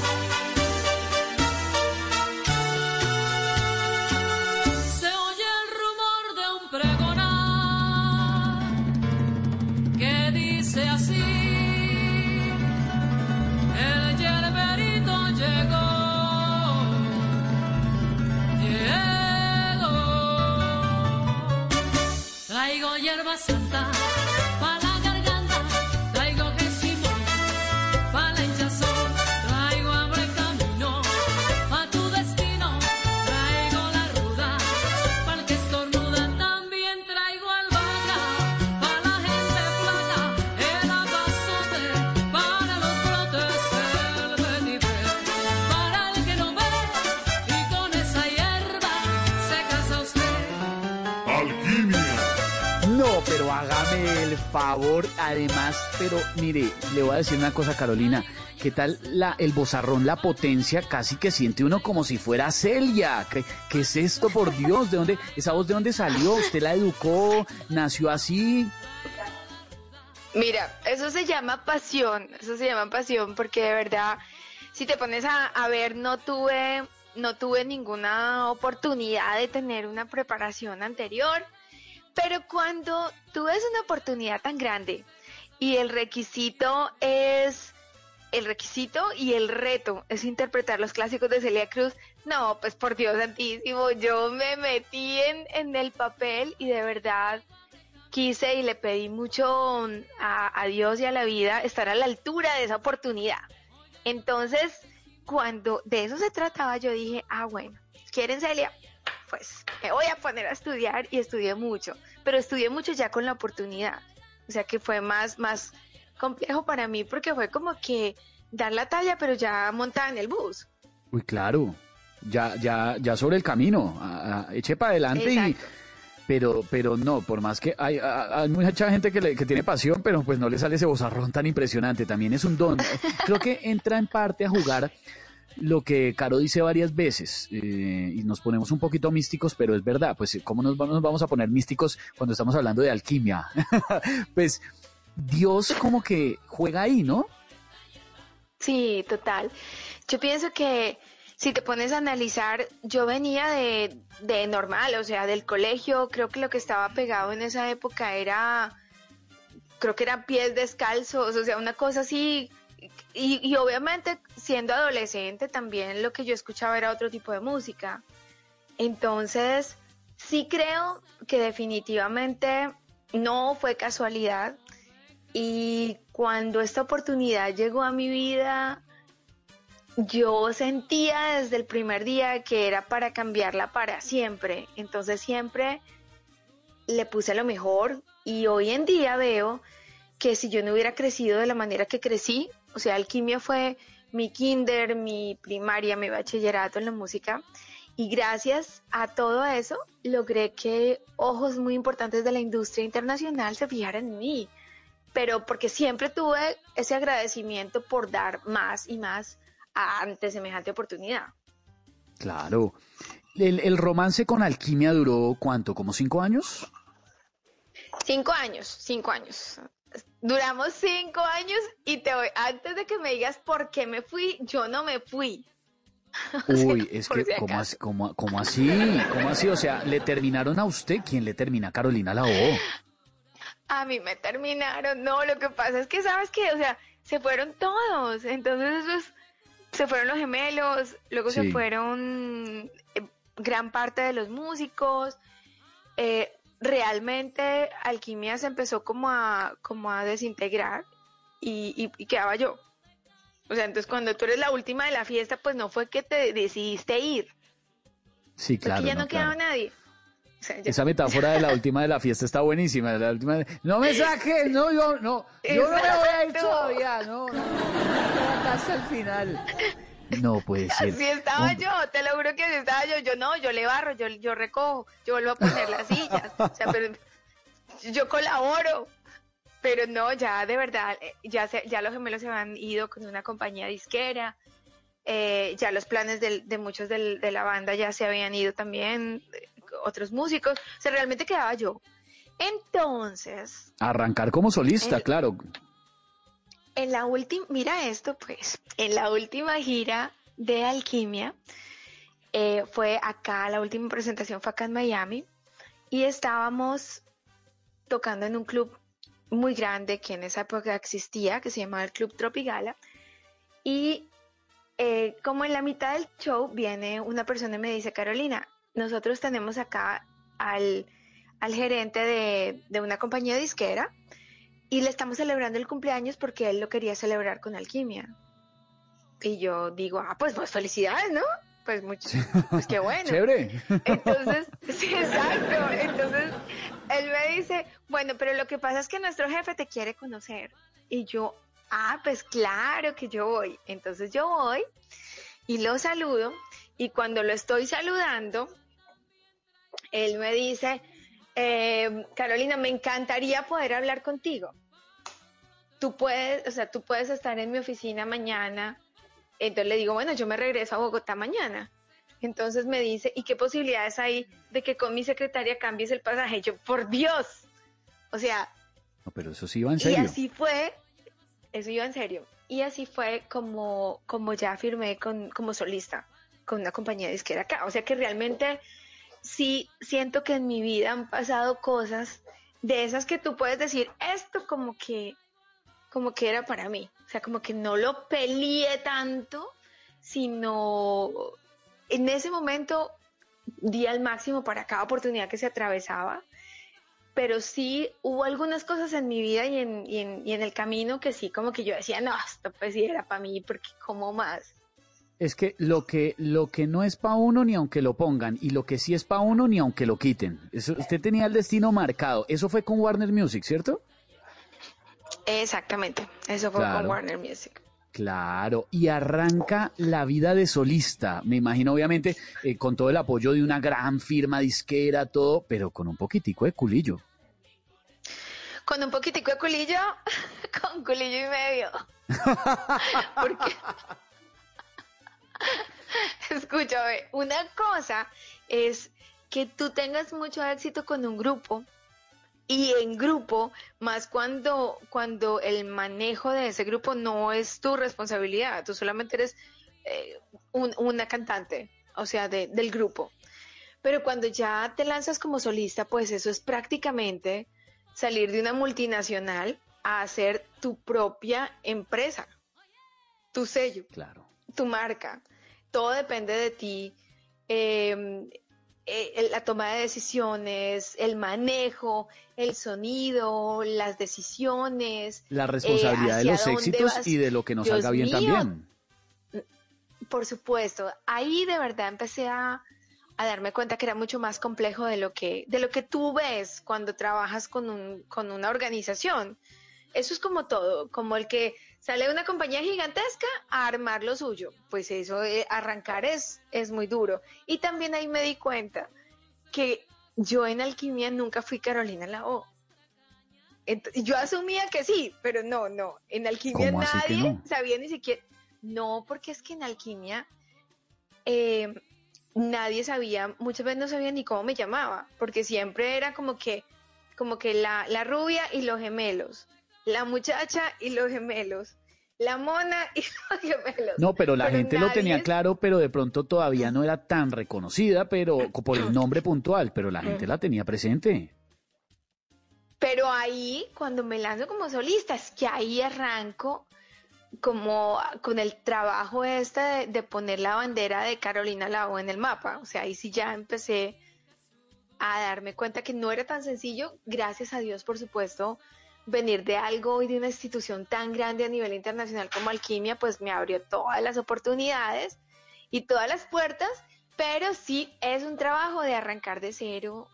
[SPEAKER 25] Favor, además, pero mire, le voy a decir una cosa, Carolina. ¿Qué tal la, el bozarrón, la potencia? Casi que siente uno como si fuera Celia. ¿Qué, qué es esto, por Dios? ¿De dónde, esa voz de dónde salió? ¿Usted la educó? ¿Nació así?
[SPEAKER 27] Mira, eso se llama pasión, eso se llama pasión porque de verdad, si te pones a, a ver, no tuve, no tuve ninguna oportunidad de tener una preparación anterior, pero cuando tú ves una oportunidad tan grande y el requisito es, el requisito y el reto es interpretar los clásicos de Celia Cruz, no, pues por Dios santísimo, yo me metí en, en el papel y de verdad quise y le pedí mucho a, a Dios y a la vida estar a la altura de esa oportunidad. Entonces, cuando de eso se trataba, yo dije, ah, bueno, ¿quieren Celia? Pues me voy a poner a estudiar y estudié mucho, pero estudié mucho ya con la oportunidad. O sea que fue más, más complejo para mí porque fue como que dar la talla, pero ya montada en el bus.
[SPEAKER 25] Uy, claro. Ya, ya, ya sobre el camino. a- a- eche para adelante y. Pero, pero no, por más que hay mucha gente que, le- que tiene pasión, pero pues no le sale ese bozarrón tan impresionante. También es un don. Creo que entra en parte a jugar lo que Caro dice varias veces eh, y nos ponemos un poquito místicos, pero es verdad, pues ¿cómo nos, nos vamos a poner místicos cuando estamos hablando de alquimia? pues Dios como que juega ahí, ¿no?
[SPEAKER 27] Sí, total. Yo pienso que si te pones a analizar, yo venía de, de normal, o sea, del colegio, creo que lo que estaba pegado en esa época era, creo que eran pies descalzos, o sea, una cosa así. Y, y obviamente siendo adolescente también lo que yo escuchaba era otro tipo de música. Entonces, sí creo que definitivamente no fue casualidad. Y cuando esta oportunidad llegó a mi vida, yo sentía desde el primer día que era para cambiarla para siempre. Entonces siempre le puse lo mejor y hoy en día veo que si yo no hubiera crecido de la manera que crecí, o sea, alquimia fue mi kinder, mi primaria, mi bachillerato en la música, y gracias a todo eso logré que ojos muy importantes de la industria internacional se fijaran en mí, pero porque siempre tuve ese agradecimiento por dar más y más ante semejante oportunidad.
[SPEAKER 25] Claro. El, el romance con alquimia duró cuánto, como cinco años?
[SPEAKER 27] Cinco años, cinco años. Duramos cinco años y te voy, antes de que me digas por qué me fui, yo no me fui.
[SPEAKER 25] Uy, es que,
[SPEAKER 27] si
[SPEAKER 25] ¿cómo, así- cómo- cómo así? ¿Cómo así? O sea, ¿le terminaron a usted? ¿Quién le termina? Carolina la O.
[SPEAKER 27] A mí me terminaron. No, lo que pasa es que, ¿sabes qué? O sea, se fueron todos. Entonces, esos, se fueron los gemelos, luego se fueron eh, gran parte de los músicos. Eh, realmente, Alquimia se empezó como a, como a desintegrar y, y- y quedaba yo. O sea, entonces cuando tú eres la última de la fiesta, pues no fue que te decidiste ir,
[SPEAKER 25] Sí,
[SPEAKER 27] porque
[SPEAKER 25] claro.
[SPEAKER 27] ya no,
[SPEAKER 25] no,
[SPEAKER 27] quedaba
[SPEAKER 25] claro.
[SPEAKER 27] nadie. O sea, ya-
[SPEAKER 25] Esa metáfora de la última de la fiesta está buenísima. La última de- No me saques, no, yo no. Yo no me voy a ir todavía, no. no, no, hasta el final. No puede ser.
[SPEAKER 27] Así estaba yo, te lo juro que así estaba yo. Yo no, yo le barro, yo, yo recojo, yo vuelvo a poner las sillas. O sea, pero yo colaboro. Pero no, ya de verdad, eh, ya, se, ya los gemelos se han ido con una compañía disquera. eh, ya los planes del- de muchos del- de la banda ya se habían ido también, eh, otros músicos. O sea, realmente quedaba yo. Entonces,
[SPEAKER 25] Arrancar como solista,
[SPEAKER 27] El-
[SPEAKER 25] claro.
[SPEAKER 27] En la última, mira esto pues, en la última gira de Alquimia, eh, fue acá, la última presentación fue acá en Miami, y estábamos tocando en un club muy grande que en esa época existía, que se llamaba el Club Tropigala, y eh, como en la mitad del show viene una persona y me dice, Carolina, nosotros tenemos acá al, al gerente de, de una compañía disquera, y le estamos celebrando el cumpleaños porque él lo quería celebrar con alquimia. Y yo digo, ah, pues, pues felicidades, ¿no? Pues mucho, pues qué bueno.
[SPEAKER 25] Chévere.
[SPEAKER 27] Entonces, sí, exacto. Entonces, él me dice, bueno, pero lo que pasa es que nuestro jefe te quiere conocer. Y yo, ah, pues claro que yo voy. Entonces yo voy y lo saludo. Y cuando lo estoy saludando, él me dice, eh, Carolina, me encantaría poder hablar contigo. Tú puedes, o sea, tú puedes estar en mi oficina mañana. Entonces le digo, bueno, yo me regreso a Bogotá mañana. Entonces me dice, ¿y qué posibilidades hay de que con mi secretaria cambies el pasaje? Yo, por Dios. O sea,
[SPEAKER 25] No, pero eso sí iba en
[SPEAKER 27] y
[SPEAKER 25] serio.
[SPEAKER 27] así fue, eso iba en serio. Y así fue como, como ya firmé con, como solista con una compañía disquera acá. O sea que realmente sí siento que en mi vida han pasado cosas de esas que tú puedes decir, esto como que, como que era para mí. O sea, como que no lo peleé tanto, sino en ese momento di al máximo para cada oportunidad que se atravesaba pero sí hubo algunas cosas en mi vida y en, el camino que sí, como que yo decía, no, esto pues sí era para mí, porque como más.
[SPEAKER 25] Es que lo que lo que no es pa' uno ni aunque lo pongan y lo que sí es pa' uno ni aunque lo quiten. Eso, usted tenía el destino marcado. Eso fue con Warner Music, ¿cierto?
[SPEAKER 27] Exactamente, eso fue
[SPEAKER 25] Claro.
[SPEAKER 27] con Warner Music.
[SPEAKER 25] Claro, y arranca la vida de solista. Me imagino, obviamente, eh, con todo el apoyo de una gran firma disquera, todo, pero con un poquitico de culillo.
[SPEAKER 27] Con un poquitico de culillo, con culillo y medio. Porque, escúchame, una cosa es que tú tengas mucho éxito con un grupo y en grupo, más cuando, cuando el manejo de ese grupo no es tu responsabilidad, tú solamente eres eh, un- una cantante, o sea, de- del grupo. Pero cuando ya te lanzas como solista, pues eso es prácticamente salir de una multinacional a hacer tu propia empresa, tu sello,
[SPEAKER 25] Claro.
[SPEAKER 27] Tu marca. Todo depende de ti. Eh, eh, la toma de decisiones, el manejo, el sonido, las decisiones.
[SPEAKER 25] La responsabilidad
[SPEAKER 27] eh,
[SPEAKER 25] de los éxitos
[SPEAKER 27] vas.
[SPEAKER 25] y de lo que nos
[SPEAKER 27] Dios
[SPEAKER 25] salga bien
[SPEAKER 27] mío,
[SPEAKER 25] también.
[SPEAKER 27] Por supuesto, ahí de verdad empecé a, a darme cuenta que era mucho más complejo de lo que, de lo que tú ves cuando trabajas con, un, con una organización. Eso es como todo, como el que sale una compañía gigantesca a armar lo suyo. Pues eso, eh, arrancar es, es muy duro. Y también ahí me di cuenta que yo en alquimia nunca fui Carolina la O. Yo asumía que sí, pero no, no. En alquimia
[SPEAKER 25] ¿Cómo así que
[SPEAKER 27] nadie
[SPEAKER 25] no?
[SPEAKER 27] sabía ni siquiera. No, porque es que en alquimia eh, nadie sabía, muchas veces no sabía ni cómo me llamaba, porque siempre era como que, como que la, la rubia y los gemelos, la muchacha y los gemelos, la mona y los gemelos.
[SPEAKER 25] No, pero la
[SPEAKER 27] Pero
[SPEAKER 25] gente lo tenía claro, pero de pronto todavía no era tan reconocida, pero por el nombre puntual, pero la gente la tenía presente.
[SPEAKER 27] Pero ahí, cuando me lanzo como solista, es que ahí arranco como con el trabajo este de, de poner la bandera de Carolina Lao en el mapa. O sea, ahí sí ya empecé a darme cuenta que no era tan sencillo, gracias a Dios, por supuesto, venir de algo y de una institución tan grande a nivel internacional como Alquimia, pues me abrió todas las oportunidades y todas las puertas, pero sí es un trabajo de arrancar de cero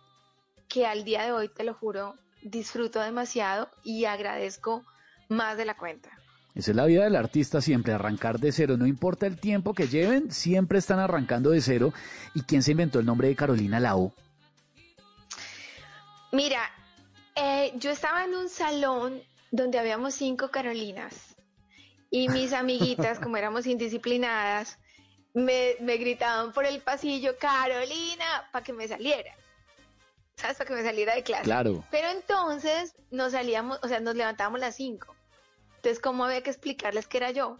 [SPEAKER 27] que al día de hoy, te lo juro, disfruto demasiado y agradezco más de la cuenta.
[SPEAKER 25] Esa es la vida del artista siempre, arrancar de cero, no importa el tiempo que lleven, siempre están arrancando de cero. ¿Y quién se inventó el nombre de Carolina Lao?
[SPEAKER 27] Mira, eh, yo estaba en un salón donde habíamos cinco Carolinas y mis amiguitas, como éramos indisciplinadas, me, me gritaban por el pasillo, Carolina, para que me saliera. ¿Sabes? Para que me saliera de clase.
[SPEAKER 25] Claro.
[SPEAKER 27] Pero entonces nos salíamos, o sea, nos levantábamos las cinco. Entonces, ¿cómo había que explicarles que era yo?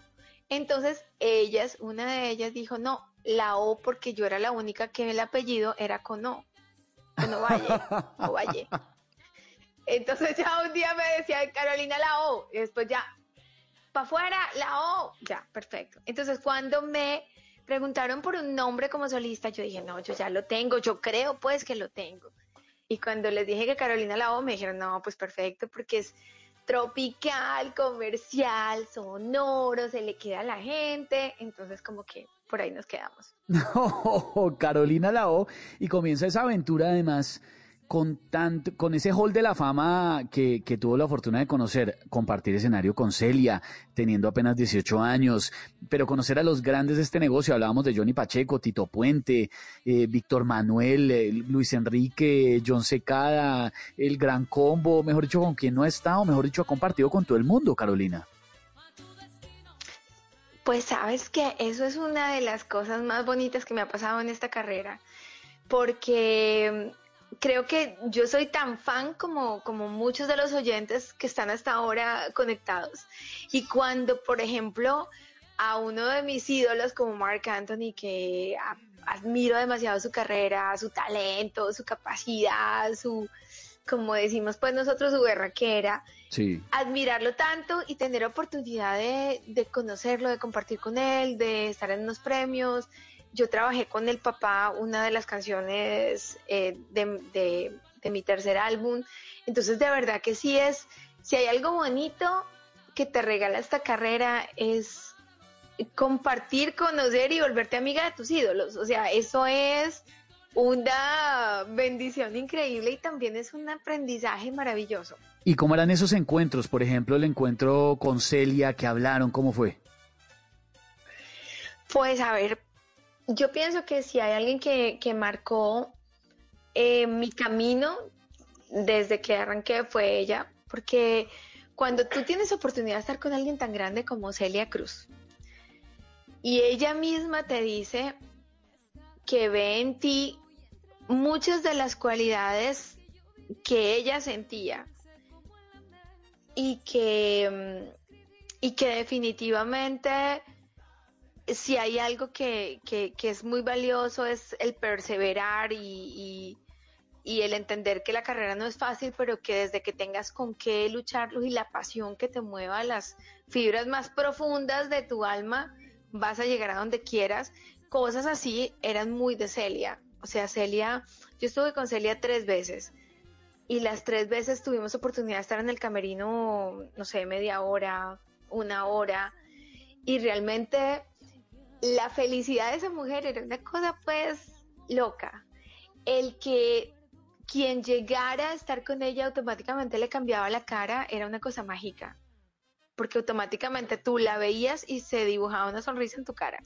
[SPEAKER 27] Entonces, ellas, una de ellas dijo, no, la O, porque yo era la única que el apellido era con O. Con Ovalle, Ovalle. Entonces ya un día me decía Carolina la O, y después ya, para afuera, la O, ya, perfecto. Entonces cuando me preguntaron por un nombre como solista, yo dije, no, yo ya lo tengo, yo creo pues que lo tengo. Y cuando les dije que Carolina la O, me dijeron, no, pues perfecto, porque es tropical, comercial, sonoro, se le queda a la gente, entonces como que por ahí nos quedamos.
[SPEAKER 25] No, Carolina Lao y comienza esa aventura además con tanto, con ese hall de la fama que, que tuvo la fortuna de conocer, compartir escenario con Celia, teniendo apenas 18 años, pero conocer a los grandes de este negocio, hablábamos de Johnny Pacheco, Tito Puente, eh, Víctor Manuel, eh, Luis Enrique, John Secada, el Gran Combo, mejor dicho, con quien no ha estado, mejor dicho, ha compartido con todo el mundo, Carolina.
[SPEAKER 27] Pues sabes que eso es una de las cosas más bonitas que me ha pasado en esta carrera, porque creo que yo soy tan fan como, como muchos de los oyentes que están hasta ahora conectados. Y cuando, por ejemplo, a uno de mis ídolos como Mark Anthony, que admiro demasiado su carrera, su talento, su capacidad, su, como decimos pues nosotros, su berraquera,
[SPEAKER 25] Sí.
[SPEAKER 27] admirarlo tanto y tener oportunidad de, de conocerlo, de compartir con él, de estar en unos premios. Yo trabajé con el papá una de las canciones eh, de, de- de mi tercer álbum. Entonces, de verdad que sí es, si hay algo bonito que te regala esta carrera es compartir, conocer y volverte amiga de tus ídolos. O sea, eso es una bendición increíble y también es un aprendizaje maravilloso.
[SPEAKER 25] ¿Y cómo eran esos encuentros? Por ejemplo, el encuentro con Celia, que hablaron, ¿cómo fue?
[SPEAKER 27] Pues a ver, yo pienso que si hay alguien que, que marcó eh, mi camino desde que arranqué fue ella, porque cuando tú tienes oportunidad de estar con alguien tan grande como Celia Cruz y ella misma te dice que ve en ti muchas de las cualidades que ella sentía y que, y que definitivamente si hay algo que, que- es muy valioso es el perseverar y, y- el entender que la carrera no es fácil, pero que desde que tengas con qué lucharlo y la pasión que te mueva las fibras más profundas de tu alma, vas a llegar a donde quieras. Cosas así eran muy de Celia. O sea, Celia, yo estuve con Celia tres veces y las tres veces tuvimos oportunidad de estar en el camerino, no sé, media hora, una hora, y realmente la felicidad de esa mujer era una cosa pues loca. El que quien llegara a estar con ella automáticamente le cambiaba la cara era una cosa mágica, porque automáticamente tú la veías y se dibujaba una sonrisa en tu cara.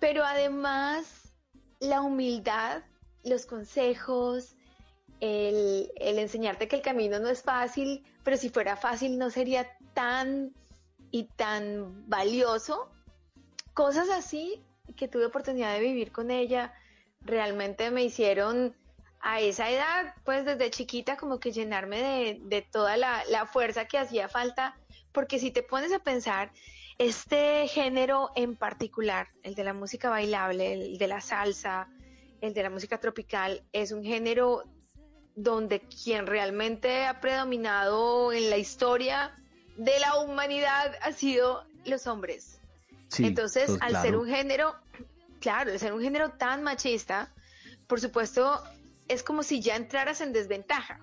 [SPEAKER 27] Pero además, la humildad, los consejos, el, el enseñarte que el camino no es fácil, pero si fuera fácil no sería tan y tan valioso. Cosas así que tuve oportunidad de vivir con ella realmente me hicieron a esa edad, pues desde chiquita como que llenarme de, de toda la, la fuerza que hacía falta, porque si te pones a pensar, este género en particular, el de la música bailable, el de la salsa, el de la música tropical, es un género donde quien realmente ha predominado en la historia de la humanidad ha sido los hombres.
[SPEAKER 25] Sí,
[SPEAKER 27] Entonces,
[SPEAKER 25] pues,
[SPEAKER 27] al
[SPEAKER 25] claro.
[SPEAKER 27] ser un género, claro, al ser un género tan machista, por supuesto, es como si ya entraras en desventaja.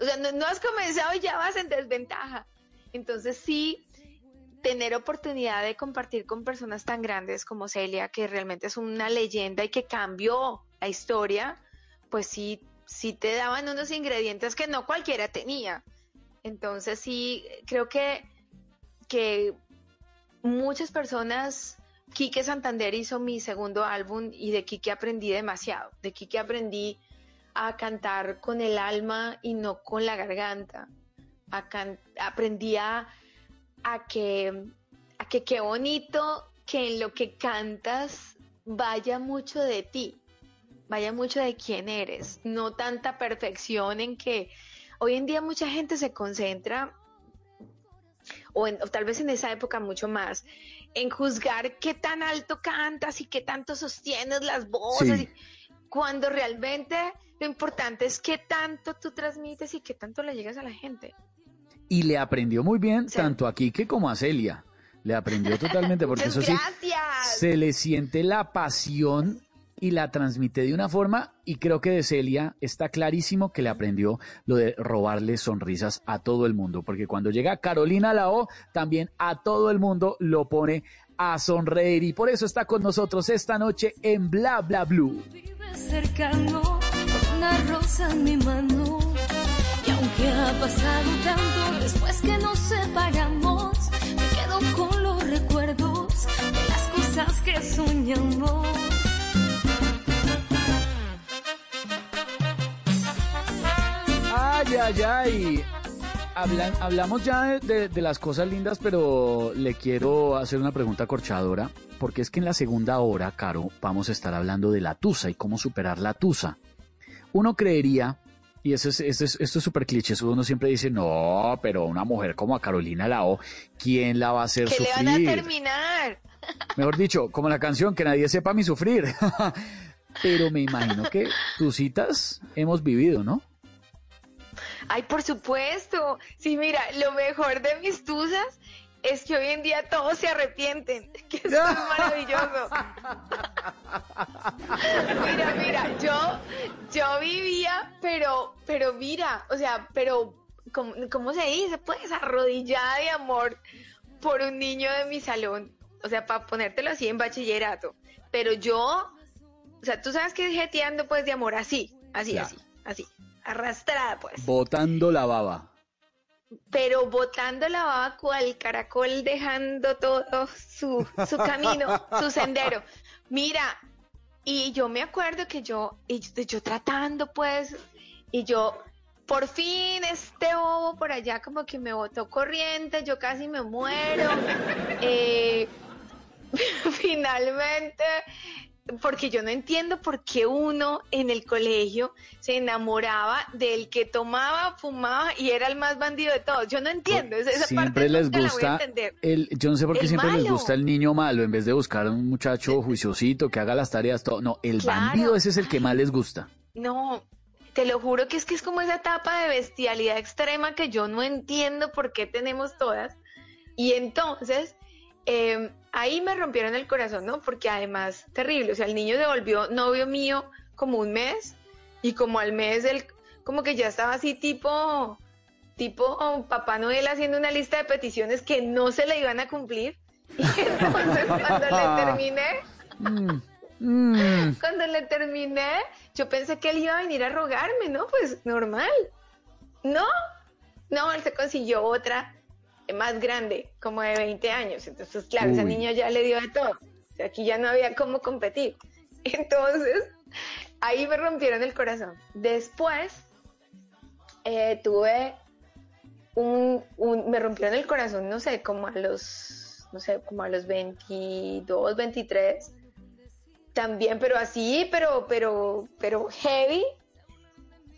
[SPEAKER 27] O sea, no, no has comenzado y ya vas en desventaja. Entonces, sí, tener oportunidad de compartir con personas tan grandes como Celia, que realmente es una leyenda y que cambió la historia, pues sí, sí te daban unos ingredientes que no cualquiera tenía. Entonces sí, creo que, que muchas personas, Quique Santander hizo mi segundo álbum y de Quique aprendí demasiado. De Quique aprendí a cantar con el alma y no con la garganta. A aprendí a, que, a que bonito que en lo que cantas vaya mucho de ti, vaya mucho de quién eres, no tanta perfección en que hoy en día mucha gente se concentra, o, en- o tal vez en esa época mucho más, en juzgar qué tan alto cantas y qué tanto sostienes las voces,
[SPEAKER 25] Sí.
[SPEAKER 27] cuando realmente lo importante es qué tanto tú transmites y qué tanto le llegas a la gente.
[SPEAKER 25] Y le aprendió muy bien tanto a Quique como a Celia. Le aprendió totalmente, porque eso sí, se le siente la pasión y la transmite de una forma, y creo que de Celia está clarísimo que le aprendió lo de robarle sonrisas a todo el mundo, porque cuando llega Carolina Lao, también a todo el mundo lo pone a sonreír, y por eso está con nosotros esta noche en Bla Bla Blue.
[SPEAKER 26] cercano una rosa en mi mano. Y aunque ha pasado tanto después que nos separamos, me quedo con los recuerdos de las cosas que soñamos.
[SPEAKER 25] Ay, ay. Hablan- hablamos ya de, de- de las cosas lindas, pero le quiero hacer una pregunta corchadora, porque es que en la segunda hora, Caro, vamos a estar hablando de la tusa y cómo superar la tusa. Uno creería, y eso es, esto es esto es súper cliché, uno siempre dice, no, pero una mujer como a Carolina Lao, ¿quién la va a hacer
[SPEAKER 27] Que le
[SPEAKER 25] sufrir?
[SPEAKER 27] van a terminar.
[SPEAKER 25] Mejor dicho, como la canción, que nadie sepa mi sufrir. pero me imagino que tus citas hemos vivido, ¿no?
[SPEAKER 27] Ay, por supuesto. Sí, mira, lo mejor de mis tusas es que hoy en día todos se arrepienten. Que eso es maravilloso. mira, mira, yo, yo vivía, pero, pero mira, o sea, pero, ¿cómo, cómo se dice? Pues arrodillada de amor por un niño de mi salón. O sea, para ponértelo así en bachillerato. Pero yo, o sea, tú sabes que jeteando pues de amor así, así,
[SPEAKER 25] Claro.
[SPEAKER 27] así, así, arrastrada pues
[SPEAKER 25] Botando la baba.
[SPEAKER 27] pero botando la baba cual caracol dejando todo su, su camino, su sendero. Mira, y yo me acuerdo que yo, y yo, yo tratando pues, y yo, por fin este bobo por allá como que me botó corriente, yo casi me muero. Eh, finalmente, porque yo no entiendo por qué uno en el colegio se enamoraba del que tomaba, fumaba y era el más bandido de todos. Yo no entiendo, esa esa
[SPEAKER 25] siempre
[SPEAKER 27] parte
[SPEAKER 25] les gusta el yo no sé por qué
[SPEAKER 27] El
[SPEAKER 25] siempre les gusta el niño malo en vez de buscar un muchacho juiciosito que haga las tareas todo no el
[SPEAKER 27] Claro.
[SPEAKER 25] bandido ese es el que más les gusta
[SPEAKER 27] No, te lo juro que es que es como esa etapa de bestialidad extrema que yo no entiendo por qué tenemos todas. Y entonces, eh, ahí me rompieron el corazón, ¿no? Porque además, terrible, o sea, el niño se volvió novio mío como un mes y como al mes él como que ya estaba así tipo tipo oh, Papá Noel haciendo una lista de peticiones que no se le iban a cumplir. Y entonces cuando le terminé,
[SPEAKER 25] Mm.
[SPEAKER 27] cuando le terminé, yo pensé que él iba a venir a rogarme, ¿no? Pues normal. No, no, él se consiguió otra más grande, como de 20 años. Entonces, claro, esa
[SPEAKER 26] Uy.
[SPEAKER 27] niña ya le dio de todo. O sea, aquí ya no había cómo competir. Entonces, ahí me rompieron el corazón. Después, eh, tuve un, un- me rompieron el corazón, no sé, como a los, no sé, como a los 22, 23 también, pero así, pero, pero, pero heavy,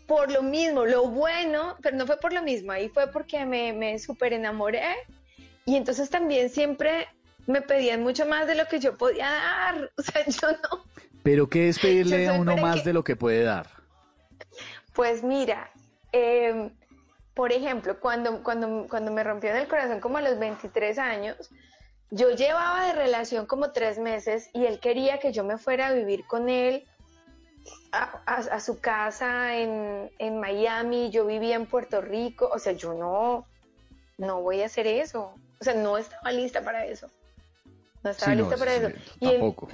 [SPEAKER 27] por lo mismo, lo bueno, pero no fue por lo mismo, ahí fue porque me, me súper enamoré y entonces también siempre me pedían mucho más de lo que yo podía dar, o sea, yo no,
[SPEAKER 25] Pero ¿qué es pedirle a uno más
[SPEAKER 27] que-
[SPEAKER 25] de lo que puede dar?
[SPEAKER 27] Pues mira, eh, por ejemplo, cuando, cuando, cuando me rompieron el corazón como a los 23 años, yo llevaba de relación como tres meses y él quería que yo me fuera a vivir con él a, a- a su casa en, en Miami, yo vivía en Puerto Rico, o sea, yo no, no voy a hacer eso, o sea, no estaba lista para eso, no estaba
[SPEAKER 25] Sí,
[SPEAKER 27] lista para
[SPEAKER 25] sí,
[SPEAKER 27] eso. Y
[SPEAKER 25] Tampoco.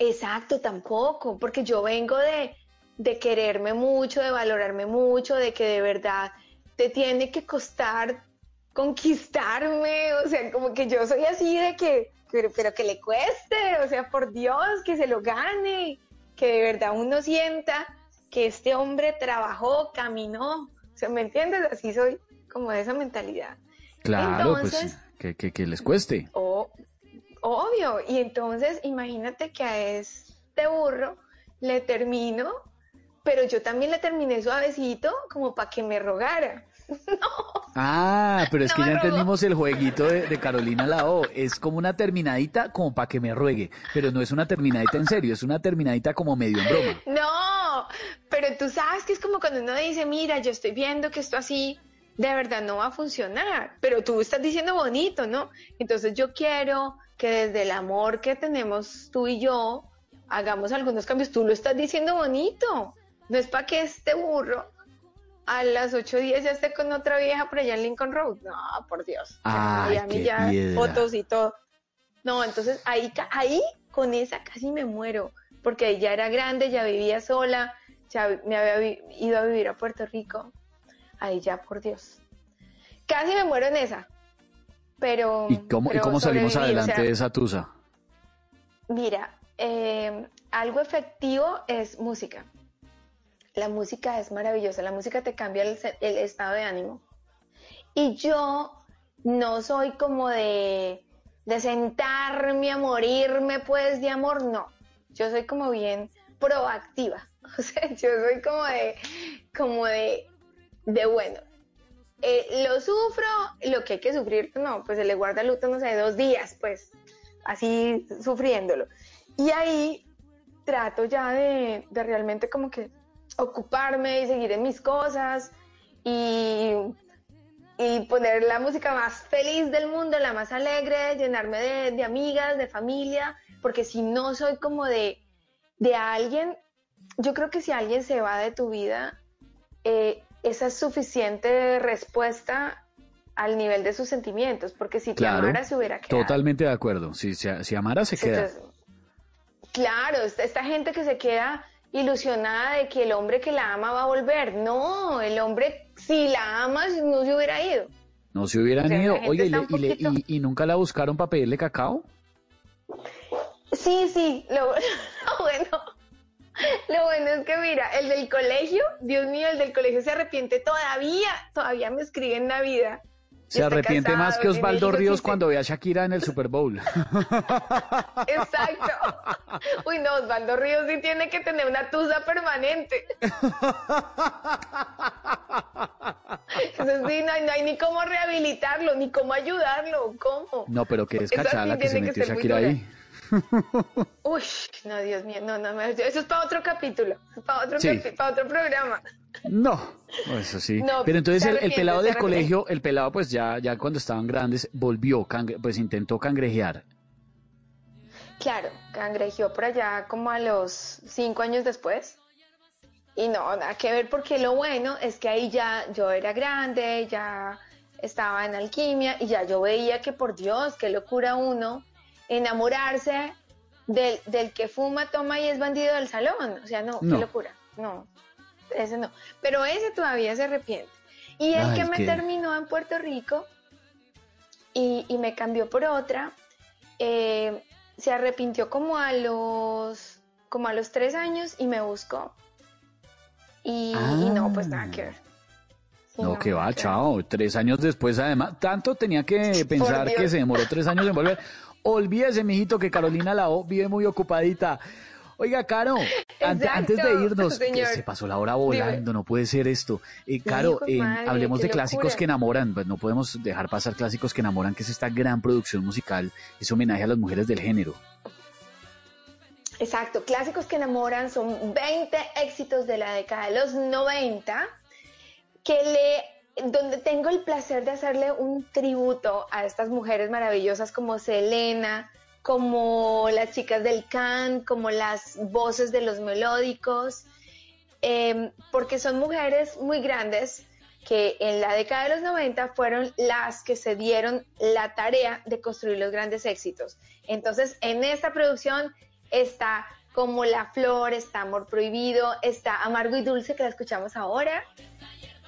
[SPEAKER 27] Exacto, tampoco, porque yo vengo de, de quererme mucho, de valorarme mucho, de que de verdad te tiene que costar conquistarme, o sea, como que yo soy así de que, pero, pero que le cueste, o sea, por Dios, que se lo gane, que de verdad uno sienta que este hombre trabajó, caminó, o sea, ¿me entiendes? Así soy, como de esa mentalidad.
[SPEAKER 25] Claro,
[SPEAKER 27] Entonces-
[SPEAKER 25] pues que, que, que les cueste.
[SPEAKER 27] O- obvio. Y entonces, imagínate que a este burro le termino, pero yo también le terminé suavecito como para que me rogara.
[SPEAKER 25] Ah, pero es
[SPEAKER 27] No
[SPEAKER 25] que ya
[SPEAKER 27] robó.
[SPEAKER 25] entendimos el jueguito de, de Carolina Lao. Es como una terminadita como para que me ruegue, pero no es una terminadita en serio, es una terminadita como medio en broma.
[SPEAKER 27] No, pero tú sabes que es como cuando uno dice, mira, yo estoy viendo que esto así de verdad no va a funcionar, pero tú estás diciendo bonito, ¿no? Entonces yo quiero que desde el amor que tenemos tú y yo hagamos algunos cambios. Tú lo estás diciendo bonito, no es para que este burro a las 8.10 ya esté con otra vieja por allá en Lincoln Road. No, por Dios.
[SPEAKER 25] Ay,
[SPEAKER 27] Miami
[SPEAKER 25] qué
[SPEAKER 27] ya
[SPEAKER 25] piedra.
[SPEAKER 27] fotos y todo. No, entonces ahí, ahí con esa casi me muero, porque ya era grande, ya vivía sola, ya me había ido a vivir a Puerto Rico. Ahí ya, por Dios. Casi me muero en esa. Pero.
[SPEAKER 25] ¿Y cómo, ¿y cómo salimos
[SPEAKER 27] o
[SPEAKER 25] adelante
[SPEAKER 27] sea,
[SPEAKER 25] de esa tusa?
[SPEAKER 27] Mira, eh, algo efectivo es música. La música es maravillosa, la música te cambia el, estado de ánimo. Y yo no soy como de, de sentarme a morirme pues de amor, no. Yo soy como bien proactiva. O sea, yo soy como de, como de, de bueno, eh, lo sufro, lo que hay que sufrir, no, pues se le guarda luto, no sé, dos días, pues, así sufriéndolo. Y ahí trato ya de, de realmente como que ocuparme y seguir en mis cosas y, y poner la música más feliz del mundo, la más alegre, llenarme de, de amigas, de familia, porque si no soy como de, de alguien, yo creo que si alguien se va de tu vida, eh, esa es suficiente respuesta al nivel de sus sentimientos, porque si te
[SPEAKER 25] Claro,
[SPEAKER 27] amara se hubiera quedado.
[SPEAKER 25] totalmente de acuerdo. Si, si, si amara, se queda.
[SPEAKER 27] Entonces, claro, esta, esta gente que se queda ilusionada de que el hombre que la ama va a volver. No, el hombre, si la ama, no se hubiera ido.
[SPEAKER 25] No se hubieran
[SPEAKER 27] O sea, la
[SPEAKER 25] ido. Oye, ¿y,
[SPEAKER 27] está
[SPEAKER 25] le-
[SPEAKER 27] un
[SPEAKER 25] y le-
[SPEAKER 27] poquito-
[SPEAKER 25] y- y nunca la buscaron para pedirle cacao?
[SPEAKER 27] Sí, sí, lo, lo bueno. Lo bueno es que mira, el del colegio, Dios mío, el del colegio se arrepiente todavía, todavía me escribe en Navidad.
[SPEAKER 25] Se arrepiente más que Osvaldo Ríos cuando ve a Shakira en el Super Bowl.
[SPEAKER 27] Exacto. Uy, no, Osvaldo Ríos sí tiene que tener una tusa permanente. Eso sí, no hay, no hay ni cómo rehabilitarlo, ni cómo ayudarlo, ¿cómo?
[SPEAKER 25] No, pero que es
[SPEAKER 27] Esa sí
[SPEAKER 25] cachada la que se
[SPEAKER 27] que
[SPEAKER 25] metió
[SPEAKER 27] muy
[SPEAKER 25] Shakira ahí.
[SPEAKER 27] Uy, no, Dios mío, no, no, eso es para otro capítulo, para otro,
[SPEAKER 25] Sí.
[SPEAKER 27] capi- para otro programa.
[SPEAKER 25] No, no, eso sí.
[SPEAKER 27] No,
[SPEAKER 25] Pero entonces el, pelado del colegio, el pelado pues ya, ya cuando estaban grandes, volvió, pues intentó cangrejear.
[SPEAKER 27] Claro, cangrejeó por allá como a los cinco años después. Y no, nada que ver, porque lo bueno es que ahí ya yo era grande, ya estaba en alquimia y ya yo veía que por Dios, qué locura uno enamorarse del, del que fuma, toma y es bandido del salón. O sea, no,
[SPEAKER 25] No.
[SPEAKER 27] qué locura. No, ese no. Pero ese todavía se arrepiente. Y el
[SPEAKER 25] Ay,
[SPEAKER 27] que me
[SPEAKER 25] qué-
[SPEAKER 27] terminó en Puerto Rico y, y me cambió por otra, eh, se arrepintió como a los como a los tres años y me buscó. Y, y no, pues nada que ver. Sí,
[SPEAKER 25] No, que va, chao. Tres años después, además, tanto tenía que pensar que se demoró tres años en volver. Olvídese, mijito, que Carolina Lao vive muy ocupadita. Oiga, Caro,
[SPEAKER 27] Exacto,
[SPEAKER 25] antes de irnos, que se pasó la hora volando, no puede ser esto. Eh, Caro, eh,
[SPEAKER 27] madre,
[SPEAKER 25] hablemos de clásicos
[SPEAKER 27] locura.
[SPEAKER 25] que enamoran. Pues no podemos dejar pasar clásicos que enamoran, que es esta gran producción musical, ese homenaje a las mujeres del género.
[SPEAKER 27] Exacto, clásicos que enamoran son 20 éxitos de la década de los 90 que le donde tengo el placer de hacerle un tributo a estas mujeres maravillosas como Selena, como las chicas del can, como las voces de los melódicos, eh, porque son mujeres muy grandes que en la década de los 90 fueron las que se dieron la tarea de construir los grandes éxitos. Entonces, en esta producción está como La Flor, está Amor Prohibido, está Amargo y Dulce, que la escuchamos ahora,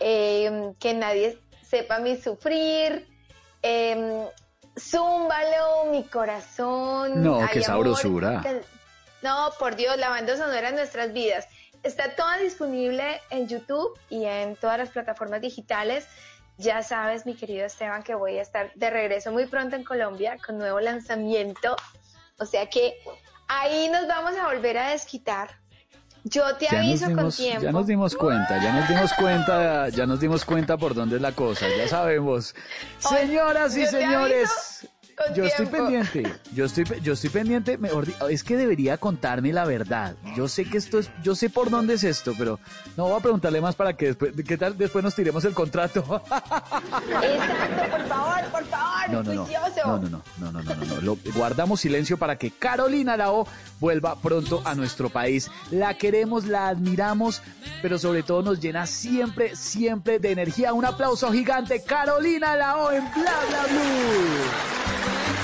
[SPEAKER 27] eh, que nadie sepa mi sufrir, eh, Zúmbalo, mi corazón.
[SPEAKER 25] No, qué
[SPEAKER 27] amor,
[SPEAKER 25] sabrosura.
[SPEAKER 27] No, por Dios, la banda sonora de nuestras vidas. Está toda disponible en YouTube y en todas las plataformas digitales. Ya sabes, mi querido Esteban, que voy a estar de regreso muy pronto en Colombia con nuevo lanzamiento. O sea que ahí nos vamos a volver a desquitar. Yo te
[SPEAKER 25] Ya nos,
[SPEAKER 27] aviso con
[SPEAKER 25] dimos,
[SPEAKER 27] tiempo.
[SPEAKER 25] ya nos dimos cuenta, ya nos dimos cuenta, ya nos dimos cuenta por dónde es la cosa, ya sabemos. Señoras y señores,
[SPEAKER 27] con
[SPEAKER 25] yo estoy pendiente, yo estoy, yo estoy pendiente, mejor es que debería contarme la verdad. Yo sé que esto es, yo sé por dónde es esto, pero no voy a preguntarle más para que después, ¿qué tal? Después nos tiremos el contrato.
[SPEAKER 27] Exacto, por favor, por favor,
[SPEAKER 25] No, no, no, no, no, no, no, no, no, no, no. Lo- guardamos silencio para que Carolina Lao vuelva pronto a nuestro país. La queremos, la admiramos, pero sobre todo nos llena siempre, siempre de energía. Un aplauso gigante, Carolina Lao en Bla Bla Blue.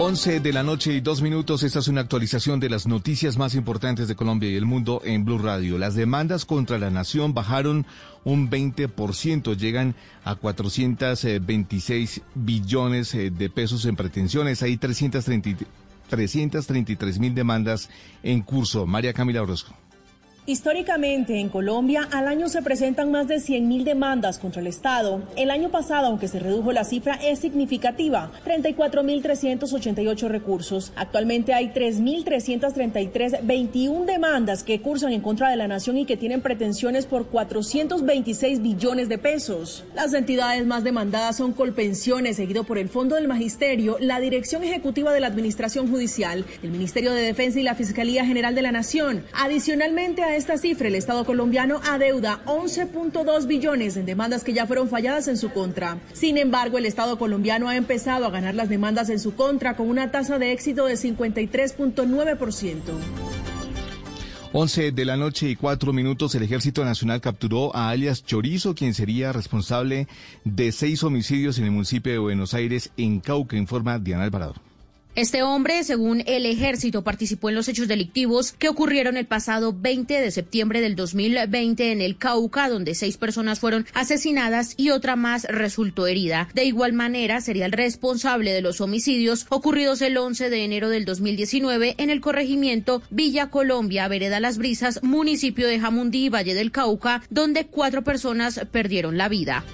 [SPEAKER 30] 11 de la noche y dos minutos. Esta es una actualización de las noticias más importantes de Colombia y el mundo en Blue Radio. Las demandas contra la nación bajaron un 20%, llegan a 426 billones eh, de pesos en pretensiones. Hay 330 333 mil demandas en curso. María Camila Orozco.
[SPEAKER 31] Históricamente, en Colombia, al año se presentan más de 100.000 demandas contra el Estado. El año pasado, aunque se redujo la cifra, es significativa, 34.388 recursos. Actualmente hay 3.333, 21 demandas que cursan en contra de la nación y que tienen pretensiones por 426 billones de pesos. Las entidades más demandadas son Colpensiones, seguido por el Fondo del Magisterio, la Dirección Ejecutiva de la Administración Judicial, el Ministerio de Defensa y la Fiscalía General de la Nación. Adicionalmente a esta cifra, el Estado colombiano adeuda 11.2 billones en demandas que ya fueron falladas en su contra. Sin embargo, el Estado colombiano ha empezado a ganar las demandas en su contra con una tasa de éxito de 53.9%.
[SPEAKER 30] 11 de la noche y cuatro minutos, el Ejército Nacional capturó a alias Chorizo, quien sería responsable de seis homicidios en el municipio de Buenos Aires, en Cauca, en forma Diana Alvarado.
[SPEAKER 32] Este hombre, según el ejército, participó en los hechos delictivos que ocurrieron el pasado 20 de septiembre del 2020 en el Cauca, donde seis personas fueron asesinadas y otra más resultó herida. De igual manera, sería el responsable de los homicidios ocurridos el 11 de enero del 2019 en el corregimiento Villa Colombia, Vereda Las Brisas, municipio de Jamundí, Valle del Cauca, donde cuatro personas perdieron la vida.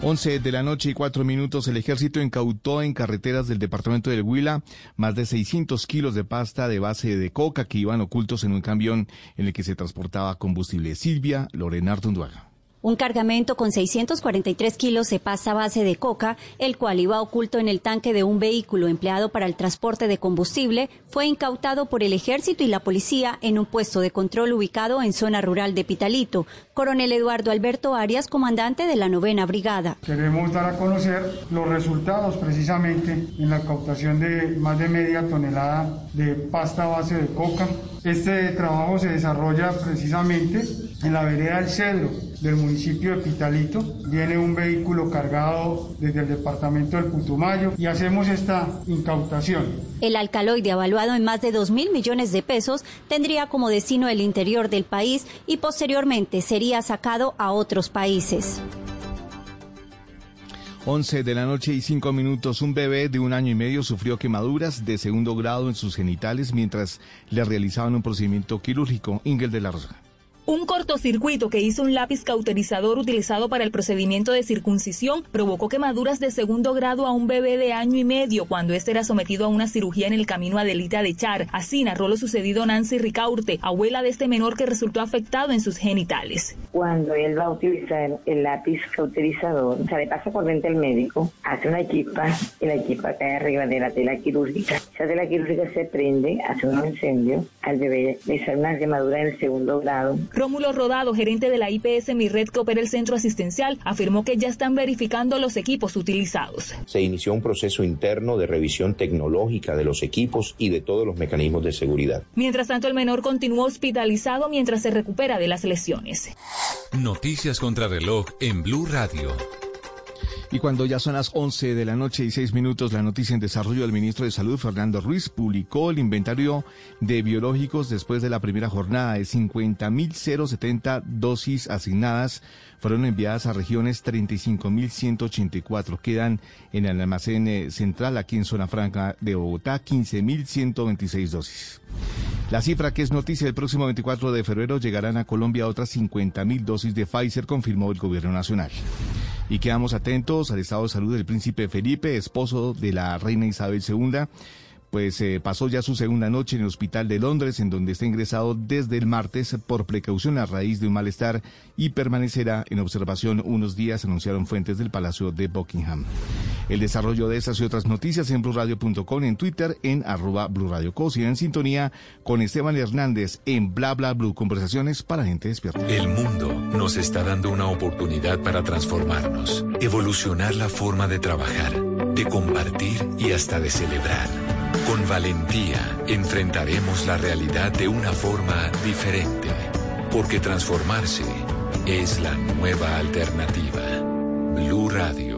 [SPEAKER 30] 11 de la noche y cuatro minutos, el ejército incautó en carreteras del departamento del Huila más de 600 kilos de pasta de base de coca que iban ocultos en un camión en el que se transportaba combustible. Silvia Lorena Artunduaga.
[SPEAKER 33] Un cargamento con 643 kilos de pasta base de coca, el cual iba oculto en el tanque de un vehículo empleado para el transporte de combustible, fue incautado por el ejército y la policía en un puesto de control ubicado en zona rural de Pitalito. Coronel Eduardo Alberto Arias, comandante de la novena brigada.
[SPEAKER 34] Queremos dar a conocer los resultados precisamente en la incautación de más de media tonelada de pasta base de coca. Este trabajo se desarrolla precisamente en la vereda del Cedro del municipio de Pitalito. Viene un vehículo cargado desde el departamento del Putumayo y hacemos esta incautación.
[SPEAKER 33] El alcaloide, evaluado en más de 2 mil millones de pesos, tendría como destino el interior del país y posteriormente sería sacado a otros países.
[SPEAKER 30] 11 de la noche y 5 minutos, un bebé de un año y medio sufrió quemaduras de segundo grado en sus genitales mientras le realizaban un procedimiento quirúrgico. Ingel de la Rosa.
[SPEAKER 10] Un cortocircuito que hizo un lápiz cauterizador utilizado para el procedimiento de circuncisión provocó quemaduras de segundo grado a un bebé de año y medio cuando este era sometido a una cirugía en el camino a Delita de Char. Así narró lo sucedido Nancy Ricaurte, abuela de este menor que resultó afectado en sus genitales.
[SPEAKER 35] Cuando él va a utilizar el lápiz cauterizador, o sea, le pasa por dentro al médico, hace una equipa y la equipa cae arriba de la tela quirúrgica. Esa tela quirúrgica se prende, hace un incendio, al bebé le sale una quemadura en el segundo grado.
[SPEAKER 10] Rómulo Rodado, gerente de la IPS Mirred que opera el centro asistencial, afirmó que ya están verificando los equipos utilizados.
[SPEAKER 36] Se inició un proceso interno de revisión tecnológica de los equipos y de todos los mecanismos de seguridad.
[SPEAKER 10] Mientras tanto, el menor continúa hospitalizado mientras se recupera de las lesiones.
[SPEAKER 4] Noticias contra reloj en Blue Radio.
[SPEAKER 30] Y cuando ya son las 11 de la noche y 6 minutos, la noticia en desarrollo del ministro de Salud, Fernando Ruiz, publicó el inventario de biológicos después de la primera jornada de 50.070 dosis asignadas. Fueron enviadas a regiones 35.184. Quedan en el almacén eh, central aquí en Zona Franca de Bogotá 15.126 dosis. La cifra que es noticia el próximo 24 de febrero llegarán a Colombia otras 50.000 dosis de Pfizer, confirmó el gobierno nacional. Y quedamos atentos al estado de salud del príncipe Felipe, esposo de la reina Isabel II pues eh, pasó ya su segunda noche en el hospital de Londres, en donde está ingresado desde el martes por precaución a raíz de un malestar y permanecerá en observación unos días, anunciaron fuentes del Palacio de Buckingham. El desarrollo de estas y otras noticias en blurradio.com, en Twitter, en arroba blurradioco, y en sintonía con Esteban Hernández en Bla Bla Blue, conversaciones para gente despierta.
[SPEAKER 4] El mundo nos está dando una oportunidad para transformarnos, evolucionar la forma de trabajar, de compartir y hasta de celebrar. Con valentía enfrentaremos la realidad de una forma diferente, porque transformarse es la nueva alternativa. Blue Radio.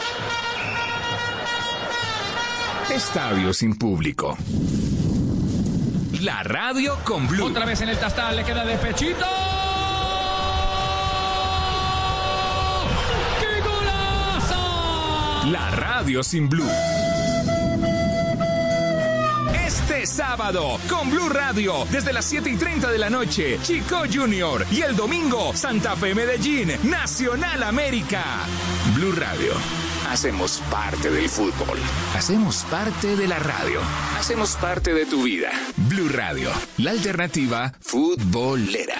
[SPEAKER 37] Estadio sin público. La radio con Blue.
[SPEAKER 17] Otra vez en el tastal, le queda de pechito. ¡Qué golazo!
[SPEAKER 37] La radio sin Blue. Este sábado, con Blue Radio, desde las 7 y 30 de la noche, Chico Junior. Y el domingo, Santa Fe Medellín, Nacional América. Blue Radio,
[SPEAKER 21] Hacemos parte del fútbol. Hacemos parte de la radio. Hacemos parte de tu vida. Blue Radio, la alternativa futbolera.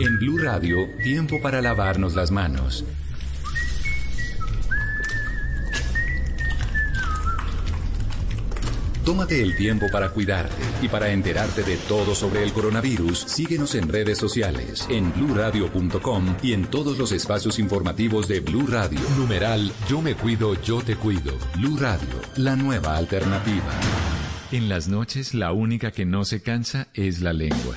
[SPEAKER 4] En Blue Radio, tiempo para lavarnos las manos. Tómate el tiempo para cuidarte y para enterarte de todo sobre el coronavirus. Síguenos en redes sociales, en bluradio.com y en todos los espacios informativos de Blue Radio. Numeral Yo me cuido, yo te cuido. Blue Radio, la nueva alternativa. En las noches, la única que no se cansa es la lengua.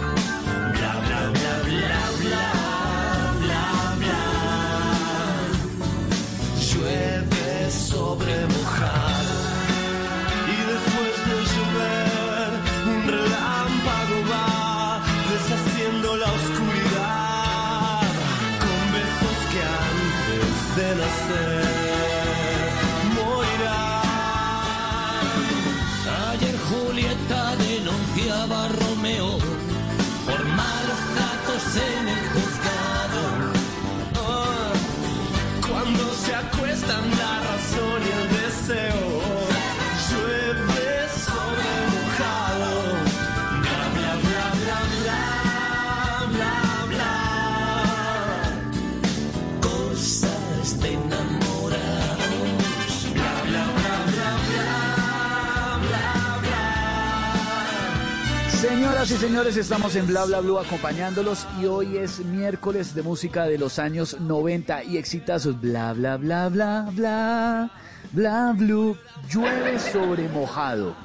[SPEAKER 38] Y
[SPEAKER 25] señores, estamos en Bla Bla Blue acompañándolos y hoy es miércoles de música de los años 90 y exitazos. Bla Bla Bla Bla Bla Bla Blue. Llueve sobre mojado.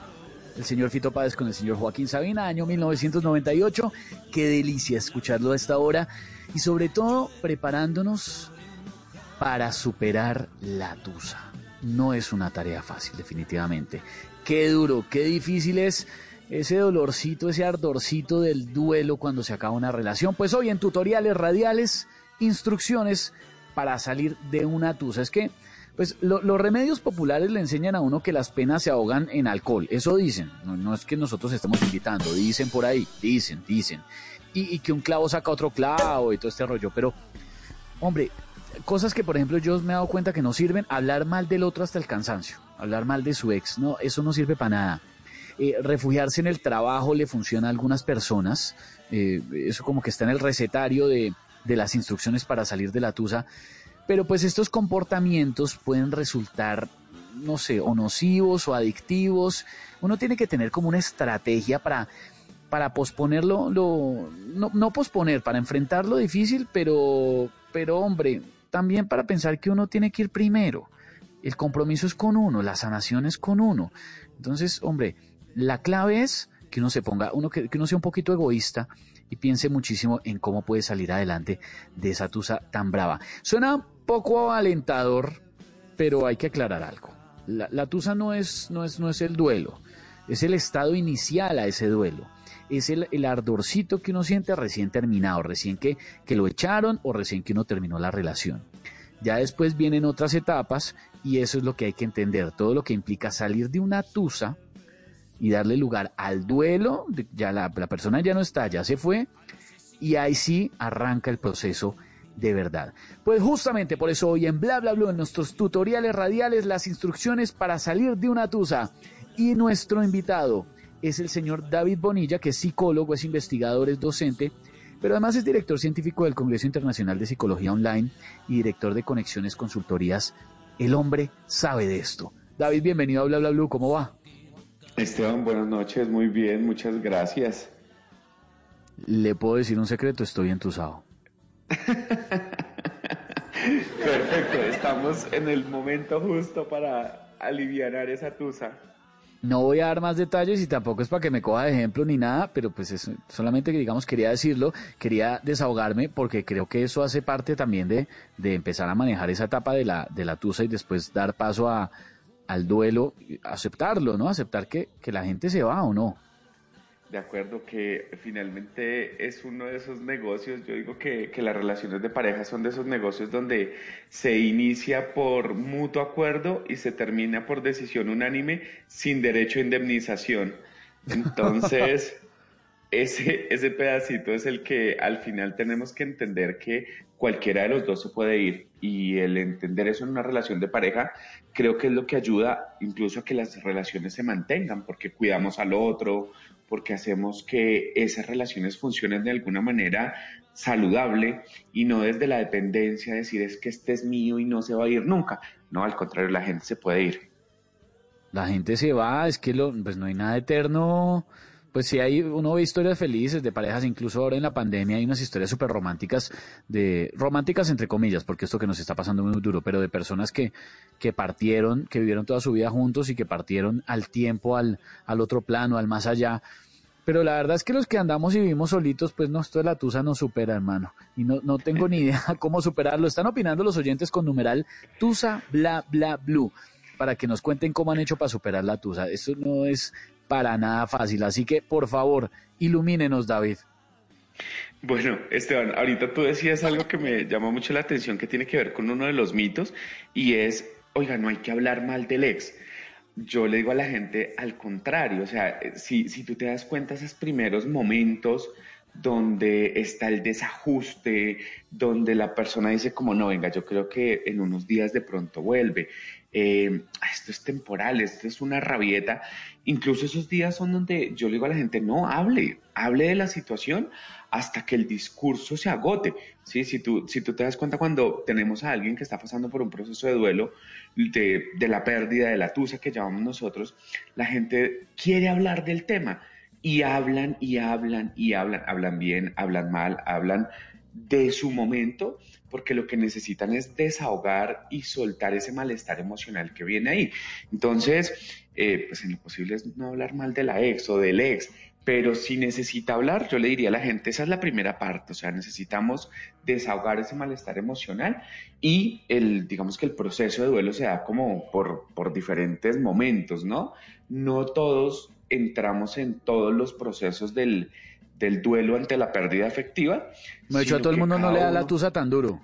[SPEAKER 25] El señor Fito Páez con el señor Joaquín Sabina, año 1998. Qué delicia escucharlo a esta hora y sobre todo preparándonos para superar la tusa. No es una tarea fácil, definitivamente. Qué duro, qué difícil es ese dolorcito, ese ardorcito del duelo cuando se acaba una relación. Pues hoy en tutoriales radiales, instrucciones para salir de una tusa. Es que, pues lo- los remedios populares le enseñan a uno que las penas se ahogan en alcohol. Eso dicen. No, no es que nosotros estemos invitando, dicen por ahí, dicen, dicen. Y, y que un clavo saca otro clavo y todo este rollo. Pero, hombre, cosas que, por ejemplo, yo me he dado cuenta que no sirven, hablar mal del otro hasta el cansancio, hablar mal de su ex, no, eso no sirve para nada. Eh, refugiarse en el trabajo le funciona a algunas personas, eh, eso como que está en el recetario de, de las instrucciones para salir de la tusa, pero pues estos comportamientos pueden resultar, no sé, o nocivos o adictivos. Uno tiene que tener como una estrategia para, para posponerlo, lo, no, no posponer, para enfrentar lo difícil, pero, pero hombre, también para pensar que uno tiene que ir primero. El compromiso es con uno, la sanación es con uno. Entonces, hombre, la clave es que uno se ponga, uno que, uno sea un poquito egoísta y piense muchísimo en cómo puede salir adelante de esa tusa tan brava. Suena poco alentador, pero hay que aclarar algo. La, la tusa no es, no, es, no es el duelo, es el estado inicial a ese duelo. Es el, el ardorcito que uno siente recién terminado, recién que, que lo echaron o recién que uno terminó la relación. Ya después vienen otras etapas y eso es lo que hay que entender, todo lo que implica salir de una tusa y darle lugar al duelo, ya la, persona ya no está, ya se fue, y ahí sí arranca el proceso de verdad. Pues justamente por eso hoy en Bla Bla Blue, en nuestros tutoriales radiales, las instrucciones para salir de una tusa. Y nuestro invitado es el señor David Bonilla, que es psicólogo, es investigador, es docente, pero además es director científico del Congreso Internacional de Psicología Online y director de Conexiones Consultorías. El hombre sabe de esto. David, bienvenido a Bla Bla Blue, ¿cómo va?
[SPEAKER 39] Esteban, buenas noches, muy bien, muchas gracias.
[SPEAKER 25] Le puedo decir un secreto, estoy entusado.
[SPEAKER 39] Perfecto, estamos en el momento justo para aliviar esa tusa.
[SPEAKER 25] No voy a dar más detalles y tampoco es para que me coja de ejemplo ni nada, pero pues eso, solamente que digamos quería decirlo, quería desahogarme porque creo que eso hace parte también de, de empezar a manejar esa etapa de la, de la tusa y después dar paso a, al duelo, aceptarlo, ¿no? Aceptar que, que la gente se va o no.
[SPEAKER 39] De acuerdo que finalmente es uno de esos negocios, yo digo que, que las relaciones de pareja son de esos negocios donde se inicia por mutuo acuerdo y se termina por decisión unánime sin derecho a indemnización. Entonces, ese, ese pedacito es el que al final tenemos que entender que cualquiera de los dos se puede ir y el entender eso en una relación de pareja creo que es lo que ayuda incluso a que las relaciones se mantengan porque cuidamos al otro, porque hacemos que esas relaciones funcionen de alguna manera saludable y no desde la dependencia, decir es que este es mío y no se va a ir nunca. No, al contrario, la gente se puede ir.
[SPEAKER 25] La gente se va, es que lo, pues no hay nada eterno. Pues sí, hay, uno ve historias felices de parejas, incluso ahora en la pandemia hay unas historias súper románticas, de, románticas entre comillas, porque esto que nos está pasando muy duro, pero de personas que, que partieron, que vivieron toda su vida juntos y que partieron al tiempo, al, al otro plano, al más allá. Pero la verdad es que los que andamos y vivimos solitos, pues no, esto de la tusa nos supera, hermano. Y no, no tengo ni idea cómo superarlo. Están opinando los oyentes con numeral tusa bla bla blue para que nos cuenten cómo han hecho para superar la tusa. Eso no es para nada fácil. Así que, por favor, ilumínenos, David.
[SPEAKER 39] Bueno, Esteban, ahorita tú decías algo que me llamó mucho la atención que tiene que ver con uno de los mitos y es, oiga, no hay que hablar mal del ex. Yo le digo a la gente al contrario, o sea, si, si tú te das cuenta esos primeros momentos donde está el desajuste, donde la persona dice como, no, venga, yo creo que en unos días de pronto vuelve, eh, esto es temporal, esto es una rabieta, incluso esos días son donde yo le digo a la gente, no, hable, hable de la situación hasta que el discurso se agote. ¿sí? Si, tú, si tú te das cuenta cuando tenemos a alguien que está pasando por un proceso de duelo, de, de la pérdida, de la tusa que llamamos nosotros, la gente quiere hablar del tema y hablan y hablan y hablan, hablan bien, hablan mal, hablan de su momento, porque lo que necesitan es desahogar y soltar ese malestar emocional que viene ahí. Entonces, eh, pues en lo posible es no hablar mal de la ex o del ex, pero si necesita hablar, yo le diría a la gente, esa es la primera parte, o sea, necesitamos desahogar ese malestar emocional y el, digamos que el proceso de duelo se da como por, por diferentes momentos, ¿no? No todos entramos en todos los procesos del, del duelo ante la pérdida afectiva.
[SPEAKER 25] De hecho, a todo el mundo no le da la tusa tan duro.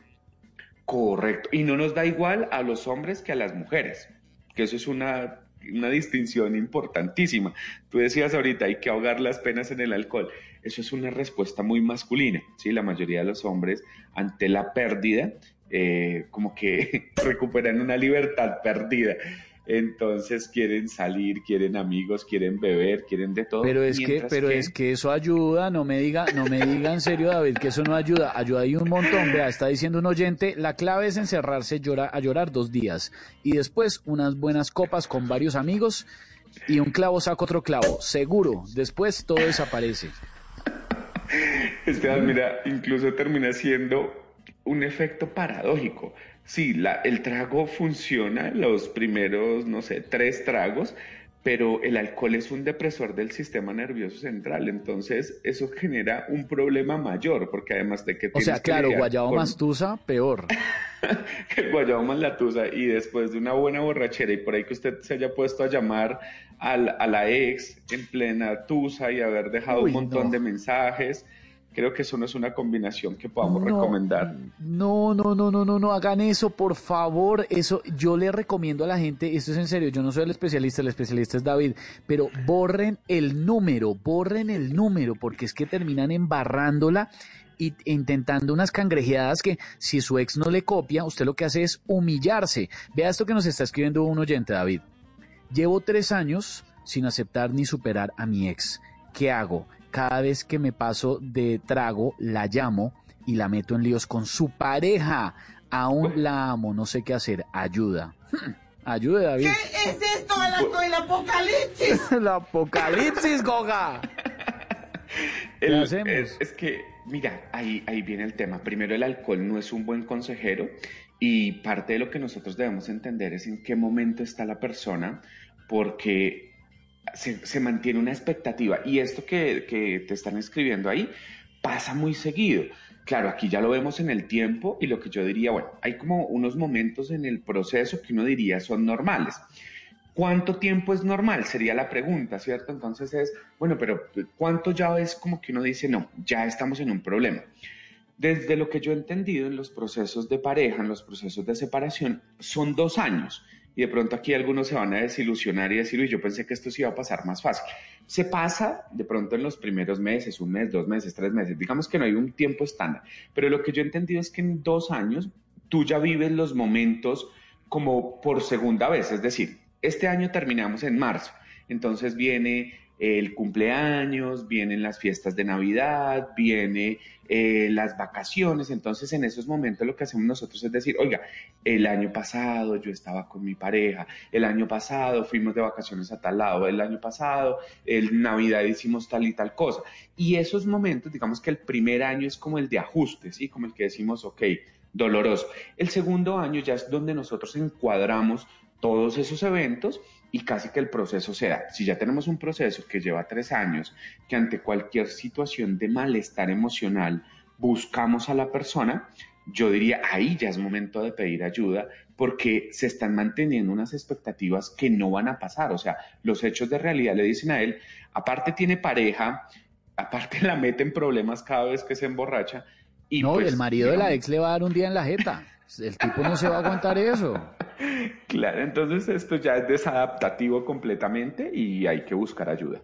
[SPEAKER 39] Correcto. Y no nos da igual a los hombres que a las mujeres, que eso es una, una distinción importantísima. Tú decías ahorita, hay que ahogar las penas en el alcohol. Eso es una respuesta muy masculina. ¿sí? La mayoría de los hombres, ante la pérdida, eh, como que recuperan una libertad perdida. Entonces quieren salir, quieren amigos, quieren beber, quieren de todo.
[SPEAKER 25] Pero es que, pero es que eso ayuda, no me diga, no me diga en serio, David, que eso no ayuda, ayuda ahí un montón. Vea, está diciendo un oyente, la clave es encerrarse llora- a llorar dos días y después unas buenas copas con varios amigos y un clavo saca otro clavo, seguro. Después todo desaparece.
[SPEAKER 39] Esteban, mira, incluso termina siendo un efecto paradójico. Sí, la, el trago funciona los primeros, no sé, tres tragos, pero el alcohol es un depresor del sistema nervioso central, entonces eso genera un problema mayor, porque además de que
[SPEAKER 25] O sea, claro, guayabo
[SPEAKER 39] con
[SPEAKER 25] más tusa, peor.
[SPEAKER 39] guayabo más la tusa, y después de una buena borrachera y por ahí que usted se haya puesto a llamar al- a la ex en plena tusa y haber dejado
[SPEAKER 25] Uy,
[SPEAKER 39] un montón
[SPEAKER 25] no.
[SPEAKER 39] de mensajes, creo que eso no es una combinación que podamos
[SPEAKER 25] No.
[SPEAKER 39] recomendar.
[SPEAKER 25] No, no, no, no, no, no hagan eso, por favor. Eso yo le recomiendo a la gente, esto es en serio, yo no soy el especialista, el especialista es David, pero borren el número, borren el número, porque es que terminan embarrándola y intentando unas cangrejeadas que si su ex no le copia, usted lo que hace es humillarse. Vea esto que nos está escribiendo un oyente, David. Llevo tres años sin aceptar ni superar a mi ex. ¿Qué hago? Cada vez que me paso de trago, la llamo y la meto en líos con su pareja. Aún la amo, no sé qué hacer. Ayuda. Hmm, Ayude, David.
[SPEAKER 40] ¿Qué es esto del el apocalipsis?
[SPEAKER 25] El apocalipsis, Goga.
[SPEAKER 39] El-
[SPEAKER 25] hacemos?
[SPEAKER 39] Es, es que, mira, ahí, ahí viene el tema. Primero, el alcohol no es un buen consejero y parte de lo que nosotros debemos entender es en qué momento está la persona, porque se, mantiene una expectativa. Y esto que, que te están escribiendo ahí pasa muy seguido. Claro, aquí ya lo vemos en el tiempo y lo que yo diría, bueno, hay como unos momentos en el proceso que uno diría son normales. ¿Cuánto tiempo es normal? Sería la pregunta, ¿cierto? Entonces es, bueno, pero ¿cuánto ya es como que uno dice, no, ya estamos en un problema? Desde lo que yo he entendido en los procesos de pareja, en los procesos de separación, son dos años. Y de pronto aquí algunos se van a desilusionar y decir, uy, yo pensé que esto sí iba a pasar más fácil. Se pasa de pronto en los primeros meses, un mes, dos meses, tres meses. Digamos que no hay un tiempo estándar. Pero lo que yo he entendido es que en dos años tú ya vives los momentos como por segunda vez. Es decir, este año terminamos en marzo. Entonces viene el cumpleaños, vienen las fiestas de Navidad, viene eh, las vacaciones. Entonces, en esos momentos lo que hacemos nosotros es decir, oiga, el año pasado yo estaba con mi pareja, el año pasado fuimos de vacaciones a tal lado, el año pasado, el Navidad hicimos tal y tal cosa. Y esos momentos, digamos que el primer año es como el de ajuste, ¿sí? Como el que decimos, ok, doloroso. El segundo año ya es donde nosotros encuadramos todos esos eventos y casi que el proceso se da. Si ya tenemos un proceso que lleva tres años, que ante cualquier situación de malestar emocional buscamos a la persona, yo diría, ahí ya es momento de pedir ayuda porque se están manteniendo unas expectativas que no van a pasar. O sea, los hechos de realidad le dicen a él, aparte tiene pareja, aparte la mete en problemas cada vez que se emborracha. Y
[SPEAKER 25] no,
[SPEAKER 39] pues,
[SPEAKER 25] el marido de la ex le va a dar un día en la jeta. El tipo no se va a aguantar eso.
[SPEAKER 39] Claro, entonces esto ya es desadaptativo completamente y hay que buscar ayuda.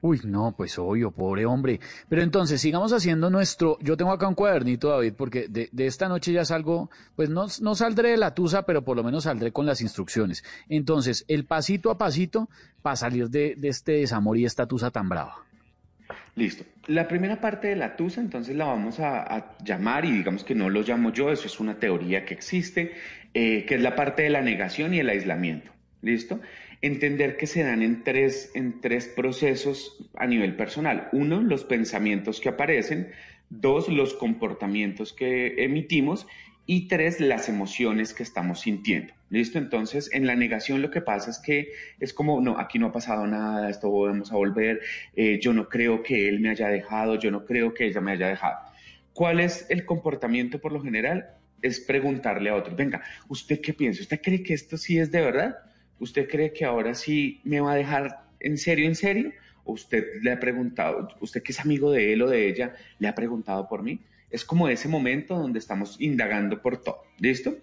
[SPEAKER 25] Uy, no, pues obvio, pobre hombre. Pero entonces, sigamos haciendo nuestro... Yo tengo acá un cuadernito, David, porque de, de esta noche ya salgo, pues no, no saldré de la tusa, pero por lo menos saldré con las instrucciones. Entonces, el pasito a pasito para salir de, de este desamor y esta tusa tan brava.
[SPEAKER 39] Listo. La primera parte de la tusa, entonces la vamos a, llamar y digamos que no lo llamo yo, eso es una teoría que existe, eh, que es la parte de la negación y el aislamiento. ¿Listo? Entender que se dan en tres, en tres procesos a nivel personal. Uno, los pensamientos que aparecen. Dos, los comportamientos que emitimos. Y tres, las emociones que estamos sintiendo. ¿Listo? Entonces, en la negación lo que pasa es que es como, no, aquí no ha pasado nada, esto vamos a volver, eh, yo no creo que él me haya dejado, yo no creo que ella me haya dejado. ¿Cuál es el comportamiento por lo general? Es preguntarle a otro, venga, ¿usted qué piensa? ¿Usted cree que esto sí es de verdad? ¿Usted cree que ahora sí me va a dejar en serio, en serio? ¿O usted le ha preguntado, usted que es amigo de él o de ella, le ha preguntado por mí? Es como ese momento donde estamos indagando por todo, ¿listo?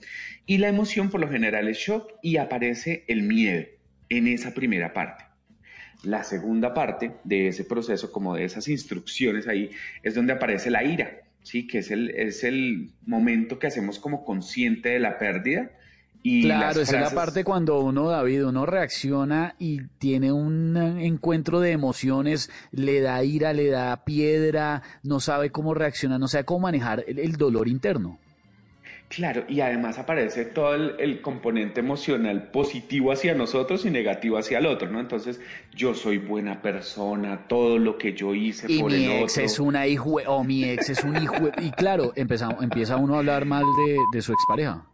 [SPEAKER 39] Y la emoción por lo general es shock y aparece el miedo en esa primera parte. La segunda parte de ese proceso, como de esas instrucciones ahí, es donde aparece la ira. ¿sí? Que es el, es el momento que hacemos como consciente de la pérdida. Y
[SPEAKER 25] claro, esa es la parte cuando uno, David, uno reacciona y tiene un encuentro de emociones, le da ira, le da piedra, no sabe cómo reaccionar, no sabe cómo manejar el, el dolor interno.
[SPEAKER 39] Claro, y además aparece todo el, el componente emocional positivo hacia nosotros y negativo hacia el otro, ¿no? Entonces, yo soy buena persona, todo lo que yo hice
[SPEAKER 25] Y
[SPEAKER 39] por
[SPEAKER 25] mi
[SPEAKER 39] el
[SPEAKER 25] ex
[SPEAKER 39] otro.
[SPEAKER 25] es una hijo, o mi ex es un hijo, y claro, empieza, empieza uno a hablar mal de, de su expareja.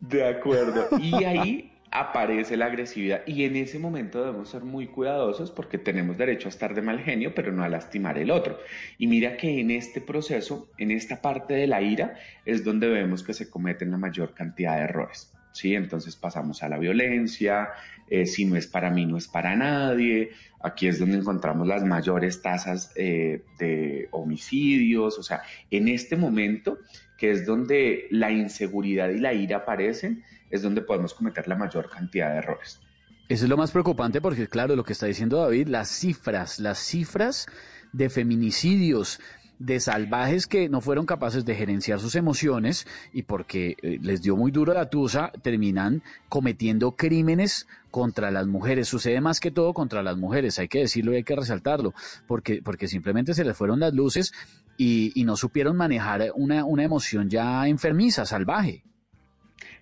[SPEAKER 39] De acuerdo. Y ahí aparece la agresividad. Y en ese momento debemos ser muy cuidadosos porque tenemos derecho a estar de mal genio, pero no a lastimar el otro. Y mira que en este proceso, en esta parte de la ira, es donde vemos que se cometen la mayor cantidad de errores. ¿sí? Entonces pasamos a la violencia, eh, si no es para mí, no es para nadie. Aquí es donde encontramos las mayores tasas eh, de homicidios. O sea, en este momento, que es donde la inseguridad y la ira aparecen, es donde podemos cometer la mayor cantidad de errores.
[SPEAKER 25] Eso es lo más preocupante porque, claro, lo que está diciendo David, las cifras, las cifras de feminicidios, de salvajes que no fueron capaces de gerenciar sus emociones y porque eh, les dio muy duro la tusa, terminan cometiendo crímenes contra las mujeres. Sucede más que todo contra las mujeres, hay que decirlo y hay que resaltarlo, porque, porque simplemente se les fueron las luces y, no supieron manejar una, una emoción ya enfermiza, salvaje.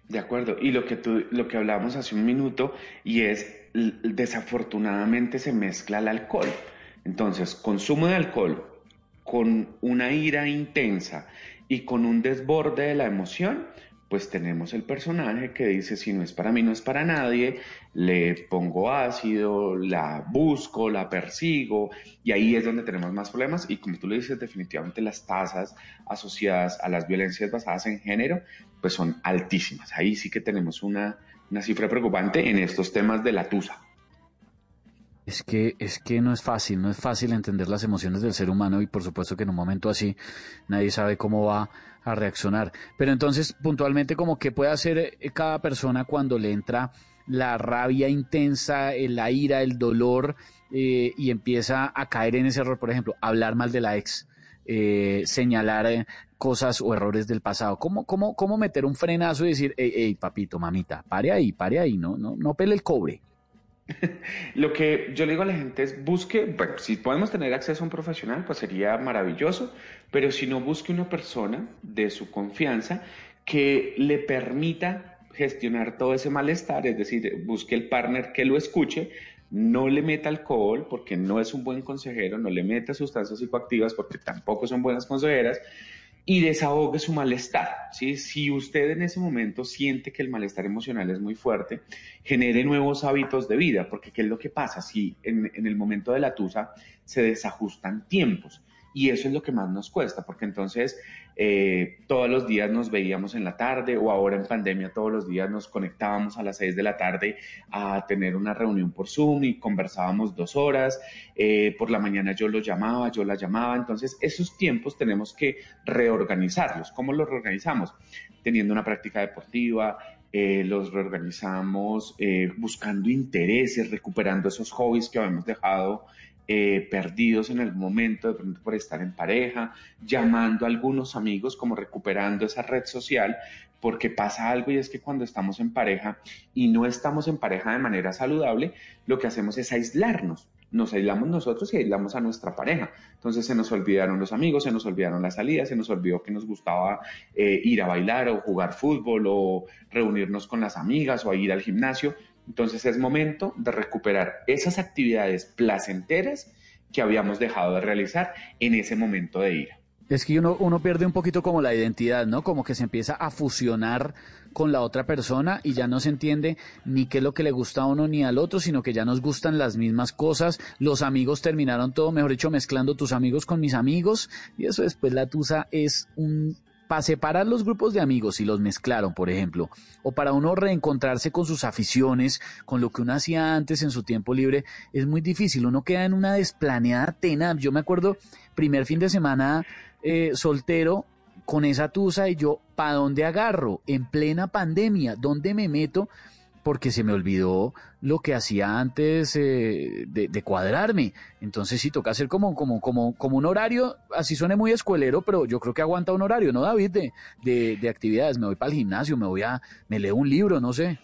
[SPEAKER 39] De acuerdo. Y lo que tú, lo que hablamos hace un minuto, y es desafortunadamente se mezcla el alcohol. Entonces, consumo de alcohol con una ira intensa y con un desborde de la emoción, pues tenemos el personaje que dice, si no es para mí, no es para nadie, le pongo ácido, la busco, la persigo, y ahí es donde tenemos más problemas. Y como tú lo dices, definitivamente las tasas asociadas a las violencias basadas en género, pues son altísimas. Ahí sí que tenemos una, una cifra preocupante en estos temas de la tusa.
[SPEAKER 25] Es que, es que no es fácil, no es fácil entender las emociones del ser humano y por supuesto que en un momento así nadie sabe cómo va a reaccionar. Pero entonces, puntualmente, como que puede hacer eh, cada persona cuando le entra la rabia intensa, eh, la ira, el dolor eh, y empieza a caer en ese error, por ejemplo, hablar mal de la ex, eh, señalar cosas o errores del pasado. ¿Cómo, cómo, cómo meter un frenazo y decir, hey, hey, papito, mamita, pare ahí, pare ahí, no, no, no pele el cobre?
[SPEAKER 39] Lo que yo le digo a la gente es busque, bueno, si podemos tener acceso a un profesional, pues sería maravilloso, pero si no, busque una persona de su confianza que le permita gestionar todo ese malestar, es decir, busque el partner que lo escuche, no le meta alcohol porque no es un buen consejero, no le meta sustancias psicoactivas porque tampoco son buenas consejeras y desahogue su malestar. Si usted en ese momento siente que el malestar emocional es muy fuerte, genere nuevos hábitos de vida, porque ¿qué es lo que pasa? Si en, en el momento de la tusa se desajustan tiempos. Y eso es lo que más nos cuesta, porque entonces eh, todos los días nos veíamos en la tarde o ahora en pandemia todos los días nos conectábamos a las 6 de la tarde a tener una reunión por Zoom y conversábamos dos horas. Eh, por la mañana yo lo llamaba, yo la llamaba. Entonces esos tiempos tenemos que reorganizarlos. ¿Cómo los reorganizamos? Teniendo una práctica deportiva, eh, los reorganizamos buscando intereses, recuperando esos hobbies que habíamos dejado eh, perdidos en algún momento, de pronto por estar en pareja, llamando a algunos amigos, como recuperando esa red social, porque pasa algo y es que cuando estamos en pareja y no estamos en pareja de manera saludable, lo que hacemos es aislarnos. Nos aislamos nosotros y aislamos a nuestra pareja. Entonces se nos olvidaron los amigos, se nos olvidaron las salidas, se nos olvidó que nos gustaba eh, ir a bailar o jugar fútbol o reunirnos con las amigas o ir al gimnasio. Entonces es momento de recuperar esas actividades placenteras que habíamos dejado de realizar en ese momento de ira.
[SPEAKER 25] Es que uno, uno pierde un poquito como la identidad, ¿no? Como que se empieza a fusionar con la otra persona y ya no se entiende ni qué es lo que le gusta a uno ni al otro, sino que ya nos gustan las mismas cosas. Los amigos terminaron todo, mejor dicho, mezclando tus amigos con mis amigos y eso después la tusa es un para separar los grupos de amigos y los mezclaron, por ejemplo, o para uno reencontrarse con sus aficiones, con lo que uno hacía antes en su tiempo libre, es muy difícil. Uno queda en una desplaneada tenaz. Yo me acuerdo, primer fin de semana eh, soltero, con esa tusa y yo, ¿pa dónde agarro? En plena pandemia, ¿dónde me meto? Porque se me olvidó lo que hacía antes eh, de, de cuadrarme. Entonces sí toca hacer como, como, como, como un horario, así suene muy escuelero, pero yo creo que aguanta un horario, ¿no, David? De, de, de actividades. Me voy para el gimnasio, me voy a, me leo un libro, no sé.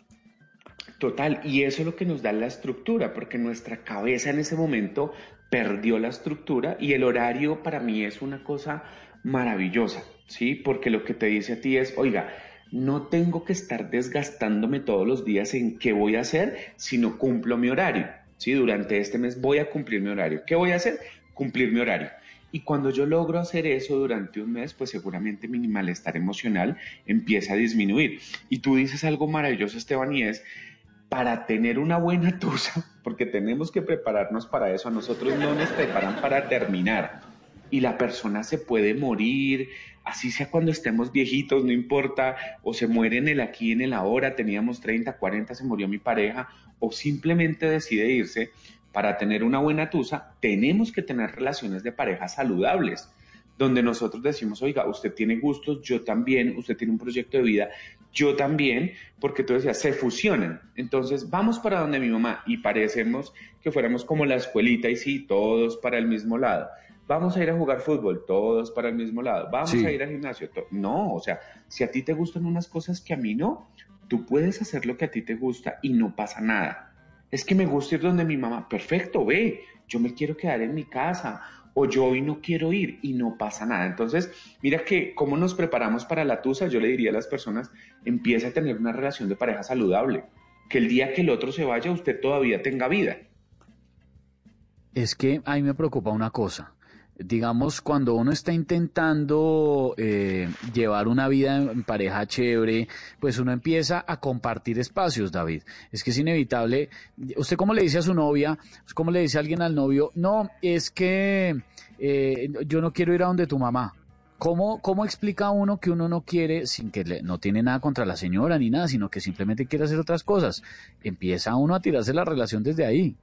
[SPEAKER 39] Total, y eso es lo que nos da la estructura, porque nuestra cabeza en ese momento perdió la estructura y el horario para mí es una cosa maravillosa, ¿sí? Porque lo que te dice a ti es, oiga, no tengo que estar desgastándome todos los días en qué voy a hacer, sino cumplo mi horario, ¿sí? Durante este mes voy a cumplir mi horario. ¿Qué voy a hacer? Cumplir mi horario. Y cuando yo logro hacer eso durante un mes, pues seguramente mi malestar emocional empieza a disminuir. Y tú dices algo maravilloso, Esteban, y es, para tener una buena tusa, porque tenemos que prepararnos para eso, a nosotros no nos preparan para terminar. Y la persona se puede morir, así sea cuando estemos viejitos, no importa, o se muere en el aquí, en el ahora, teníamos 30, 40, se murió mi pareja, o simplemente decide irse. Para tener una buena tusa, tenemos que tener relaciones de pareja saludables donde nosotros decimos, oiga, usted tiene gustos, yo también, usted tiene un proyecto de vida, yo también, porque tú decías, se fusionan. Entonces, vamos para donde mi mamá y parecemos que fuéramos como la escuelita y sí, todos para el mismo lado. Vamos a ir a jugar fútbol, todos para el mismo lado. Vamos
[SPEAKER 25] Sí.
[SPEAKER 39] a ir al gimnasio. No, o sea, si a ti te gustan unas cosas que a mí no, tú puedes hacer lo que a ti te gusta y no pasa nada. Es que me gusta ir donde mi mamá. Perfecto, ve. Yo me quiero quedar en mi casa o yo hoy no quiero ir y no pasa nada. Entonces, mira que cómo nos preparamos para la tusa, yo le diría a las personas, empieza a tener una relación de pareja saludable. Que el día que el otro se vaya, usted todavía tenga vida.
[SPEAKER 25] Es que a mí me preocupa una cosa. Digamos, cuando uno está intentando eh, llevar una vida en pareja chévere, pues uno empieza a compartir espacios, David. Es que es inevitable. ¿Usted cómo le dice a su novia? ¿Cómo le dice a alguien al novio? No, es que eh, yo no quiero ir a donde tu mamá. ¿Cómo, ¿Cómo explica uno que uno no quiere, sin que le- no tiene nada contra la señora ni nada, sino que simplemente quiere hacer otras cosas? Empieza uno a tirarse la relación desde ahí.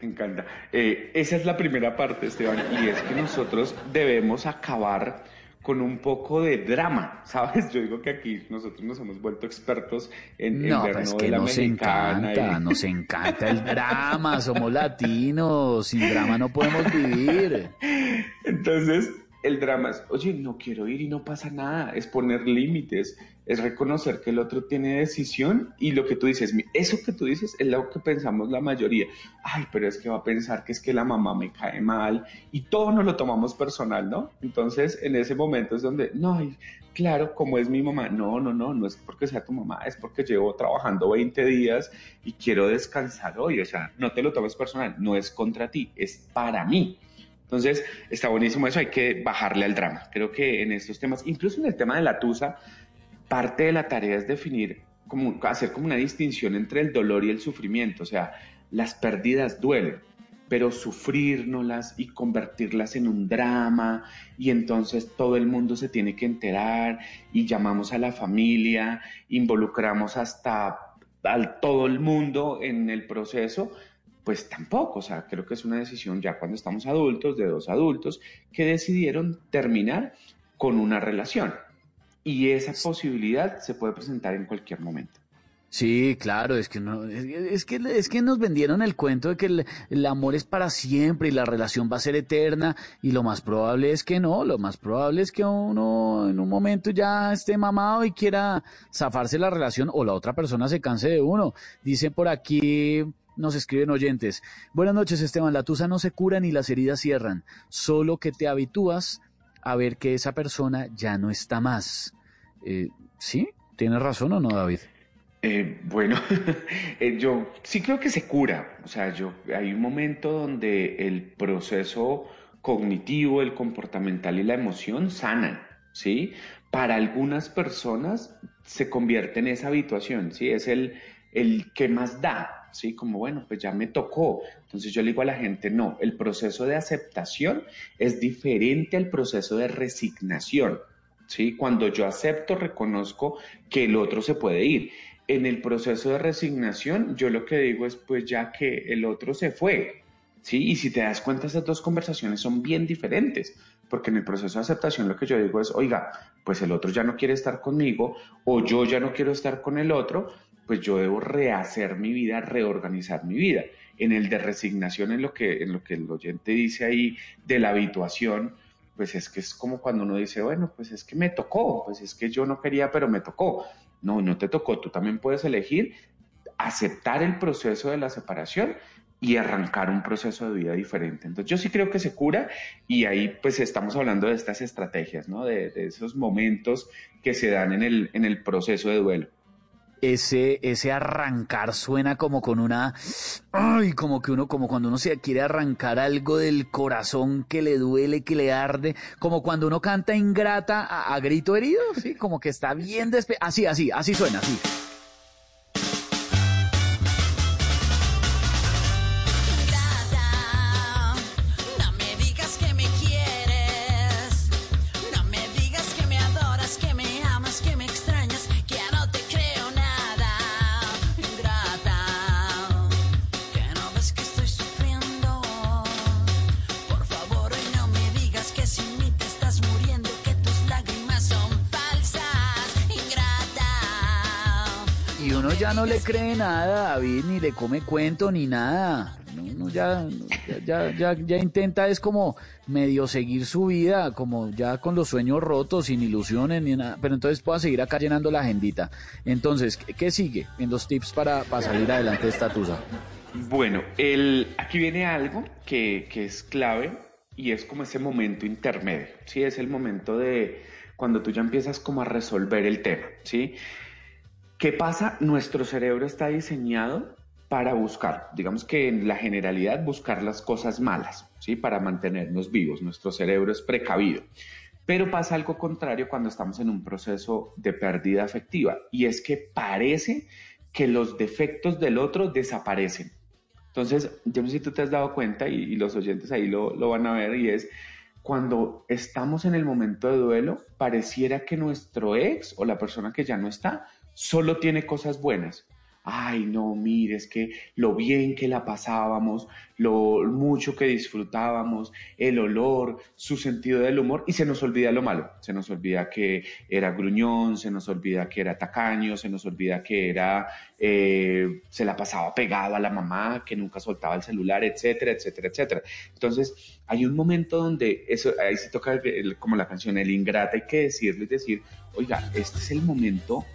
[SPEAKER 39] Me encanta. Eh, esa es la primera parte, Esteban, y es que nosotros debemos acabar con un poco de drama, ¿sabes? Yo digo que aquí nosotros nos hemos vuelto expertos en
[SPEAKER 25] No,
[SPEAKER 39] el
[SPEAKER 25] pues es que
[SPEAKER 39] de la
[SPEAKER 25] nos
[SPEAKER 39] mexicana.
[SPEAKER 25] encanta,
[SPEAKER 39] y-
[SPEAKER 25] nos encanta el drama, somos latinos, sin drama no podemos vivir.
[SPEAKER 39] Entonces, el drama es, oye, no quiero ir y no pasa nada, es poner límites, es reconocer que el otro tiene decisión y lo que tú dices, eso que tú dices es lo que pensamos la mayoría. Ay, pero es que va a pensar que es que la mamá me cae mal y todo nos lo tomamos personal, ¿no? Entonces, en ese momento es donde, no, claro, como es mi mamá, no, no, no, no es porque sea tu mamá, es porque llevo trabajando 20 días y quiero descansar hoy, o sea, no te lo tomes personal, no es contra ti, es para mí. Entonces, está buenísimo eso, hay que bajarle al drama. Creo que en estos temas, incluso en el tema de la tusa, parte de la tarea es definir, como, hacer como una distinción entre el dolor y el sufrimiento. O sea, las pérdidas duelen, pero sufrírnoslas y convertirlas en un drama y entonces todo el mundo se tiene que enterar y llamamos a la familia, involucramos hasta al todo el mundo en el proceso, pues tampoco, o sea, creo que es una decisión ya cuando estamos adultos, de dos adultos, que decidieron terminar con una relación. Y esa posibilidad se puede presentar en cualquier momento.
[SPEAKER 25] Sí, claro, es que no, es, que es que nos vendieron el cuento de que el, el amor es para siempre y la relación va a ser eterna y lo más probable es que no, lo más probable es que uno en un momento ya esté mamado y quiera zafarse la relación o la otra persona se canse de uno. Dicen por aquí, nos escriben oyentes. Buenas noches, Esteban. La tusa no se cura ni las heridas cierran, solo que te habitúas a ver que esa persona ya no está más. Eh, ¿Sí? ¿Tienes razón o no, David?
[SPEAKER 39] Eh, bueno, eh, yo sí creo que se cura. O sea, yo hay un momento donde el proceso cognitivo, el comportamental y la emoción sanan, ¿sí? Para algunas personas se convierte en esa habituación, ¿sí? Es el, el que más da, ¿sí? Como, bueno, pues ya me tocó. Entonces yo le digo a la gente, no, el proceso de aceptación es diferente al proceso de resignación, ¿sí? Cuando yo acepto, reconozco que el otro se puede ir. En el proceso de resignación, yo lo que digo es, pues ya que el otro se fue, ¿sí? Y si te das cuenta, esas dos conversaciones son bien diferentes, porque en el proceso de aceptación lo que yo digo es, oiga, pues el otro ya no quiere estar conmigo o yo ya no quiero estar con el otro, pues yo debo rehacer mi vida, reorganizar mi vida. En el de resignación, en lo que, en lo que el oyente dice ahí de la habituación, pues es que es como cuando uno dice, bueno, pues es que me tocó, pues es que yo no quería, pero me tocó. No, no te tocó, tú también puedes elegir aceptar el proceso de la separación y arrancar un proceso de vida diferente. Entonces yo sí creo que se cura y ahí pues estamos hablando de estas estrategias, ¿no? De, de esos momentos que se dan en el, en el proceso de duelo.
[SPEAKER 25] Ese, ese arrancar suena como con una, ay, como que uno, como cuando uno se quiere arrancar algo del corazón que le duele, que le arde, como cuando uno canta ingrata a, grito herido, sí, como que está bien despe, así, así, así suena, así. Cree nada David, ni le come cuento, ni nada. No, Uno ya, ya, ya, ya intenta es como medio seguir su vida, como ya con los sueños rotos, sin ilusiones ni nada, pero entonces pueda seguir acá llenando la agendita. Entonces, ¿qué, qué sigue en los tips para, para salir adelante de esta tusa?
[SPEAKER 39] Bueno, el, aquí viene algo que, que es clave y es como ese momento intermedio, ¿sí? Es el momento de cuando tú ya empiezas como a resolver el tema, ¿sí? ¿Qué pasa? Nuestro cerebro está diseñado para buscar, digamos que en la generalidad, buscar las cosas malas, ¿sí? Para mantenernos vivos. Nuestro cerebro es precavido. Pero pasa algo contrario cuando estamos en un proceso de pérdida afectiva y es que parece que los defectos del otro desaparecen. Entonces, yo no sé si tú te has dado cuenta y, y los oyentes ahí lo, lo van a ver y es cuando estamos en el momento de duelo, pareciera que nuestro ex o la persona que ya no está solo tiene cosas buenas. Ay, no, mire, es que lo bien que la pasábamos, lo mucho que disfrutábamos, el olor, su sentido del humor, y se nos olvida lo malo. Se nos olvida que era gruñón, se nos olvida que era tacaño, se nos olvida que era, eh, se la pasaba pegado a la mamá, que nunca soltaba el celular, etcétera, etcétera, etcétera. Entonces, hay un momento donde eso, ahí se toca como la canción, el ingrata, hay que decirle, decir, oiga, este es el momento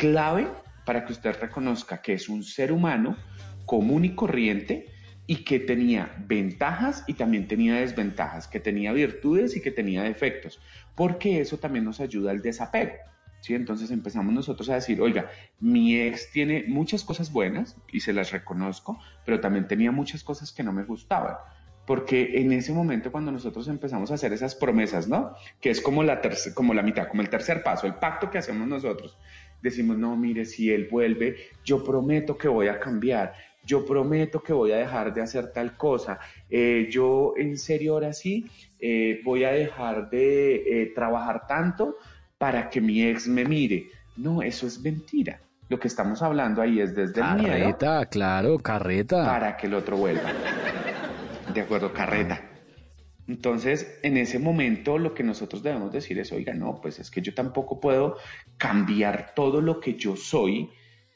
[SPEAKER 39] clave para que usted reconozca que es un ser humano común y corriente y que tenía ventajas y también tenía desventajas, que tenía virtudes y que tenía defectos, porque eso también nos ayuda al desapego. ¿sí? Entonces empezamos nosotros a decir, oiga, mi ex tiene muchas cosas buenas y se las reconozco, pero también tenía muchas cosas que no me gustaban. Porque en ese momento cuando nosotros empezamos a hacer esas promesas, ¿no? Que es como la, como la mitad, como el tercer paso, el pacto que hacemos nosotros. Decimos, no, mire, si él vuelve, yo prometo que voy a cambiar, yo prometo que voy a dejar de hacer tal cosa, eh, yo en serio ahora sí eh, voy a dejar de eh, trabajar tanto para que mi ex me mire. No, eso es mentira. Lo que estamos hablando ahí es desde el miedo
[SPEAKER 25] Carreta, claro, carreta.
[SPEAKER 39] para que el otro vuelva. De acuerdo, carreta. Entonces, en ese momento lo que nosotros debemos decir es, oiga, no, pues es que yo tampoco puedo cambiar todo lo que yo soy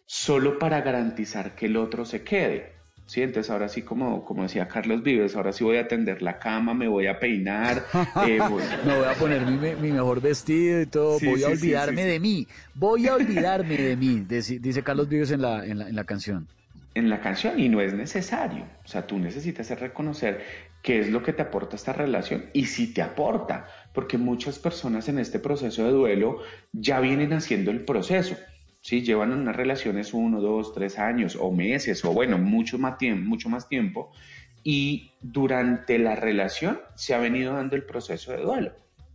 [SPEAKER 39] solo para garantizar que el otro se quede. Sí, entonces ahora sí, como, como decía Carlos Vives, ahora sí voy a tender la cama, me voy a peinar, eh, voy-
[SPEAKER 25] Me voy a poner mi, mi mejor vestido y todo.
[SPEAKER 39] Sí,
[SPEAKER 25] voy a
[SPEAKER 39] sí,
[SPEAKER 25] olvidarme
[SPEAKER 39] sí,
[SPEAKER 25] de mí. Voy a olvidarme de mí, dice, Carlos Vives en la, en la, en la canción.
[SPEAKER 39] en la canción y no es necesario. O sea, tú necesitas es reconocer qué es lo que te aporta esta relación y si te aporta, porque muchas personas en este proceso de duelo ya vienen haciendo el proceso. ¿sí? Llevan unas relaciones uno, dos, tres años o meses o bueno, mucho más tiempo, mucho más tiempo y durante la relación se ha venido dando el proceso de duelo.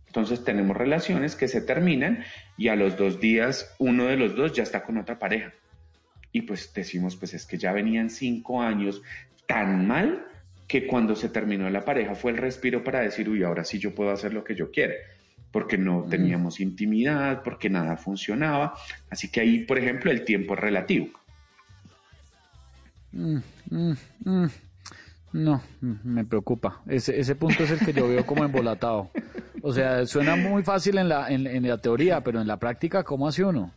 [SPEAKER 39] Entonces tenemos relaciones que se terminan y a los dos días uno de los dos ya está con otra pareja. Y pues decimos, pues es que ya venían cinco años tan mal que cuando se terminó la pareja fue el respiro para decir, uy, ahora sí yo puedo hacer lo que yo quiera, porque no teníamos intimidad, porque nada funcionaba. Así que ahí, por ejemplo, el tiempo es relativo.
[SPEAKER 25] Mm, mm, mm. No, me preocupa. Ese, ese punto es el que yo veo como embolatado. O sea, suena muy fácil en la, en, en la teoría, pero en la práctica, ¿cómo hace uno?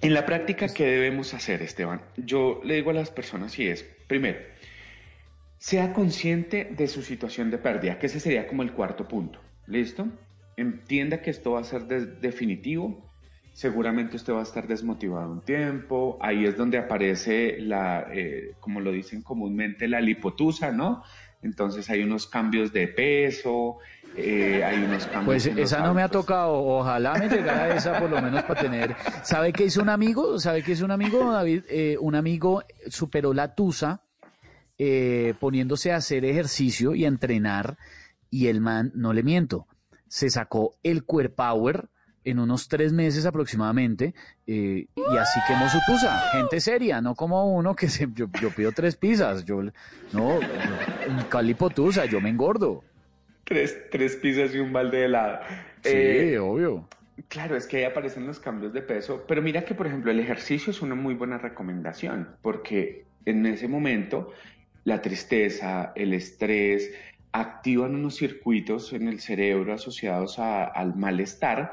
[SPEAKER 39] En la práctica, ¿qué debemos hacer, Esteban? Yo le digo a las personas y es, primero, sea consciente de su situación de pérdida, que ese sería como el cuarto punto. ¿Listo? Entienda que esto va a ser de- definitivo. Seguramente usted va a estar desmotivado un tiempo. Ahí es donde aparece la, eh, como lo dicen comúnmente, la lipotusa, ¿no? Entonces hay unos cambios de peso, eh, hay unos cambios.
[SPEAKER 25] Pues esa no me ha tocado. Ojalá me llegara esa por lo menos para tener. ¿Sabe qué hizo un amigo? ¿Sabe qué hizo un amigo, David? Eh, un amigo superó la tusa eh, poniéndose a hacer ejercicio y a entrenar y el man, no le miento, se sacó el Core Power en unos tres meses aproximadamente eh, y así quemó su tusa. Gente seria, no como uno que se, yo, yo pido tres pizzas, yo no, un calipo tusa, yo me engordo.
[SPEAKER 39] Tres, tres pizzas y un balde de helado.
[SPEAKER 25] Sí,
[SPEAKER 39] Eh,
[SPEAKER 25] obvio.
[SPEAKER 39] Claro, es que ahí aparecen los cambios de peso, pero mira que, por ejemplo, el ejercicio es una muy buena recomendación, porque en ese momento la tristeza, el estrés, activan unos circuitos en el cerebro asociados a- al malestar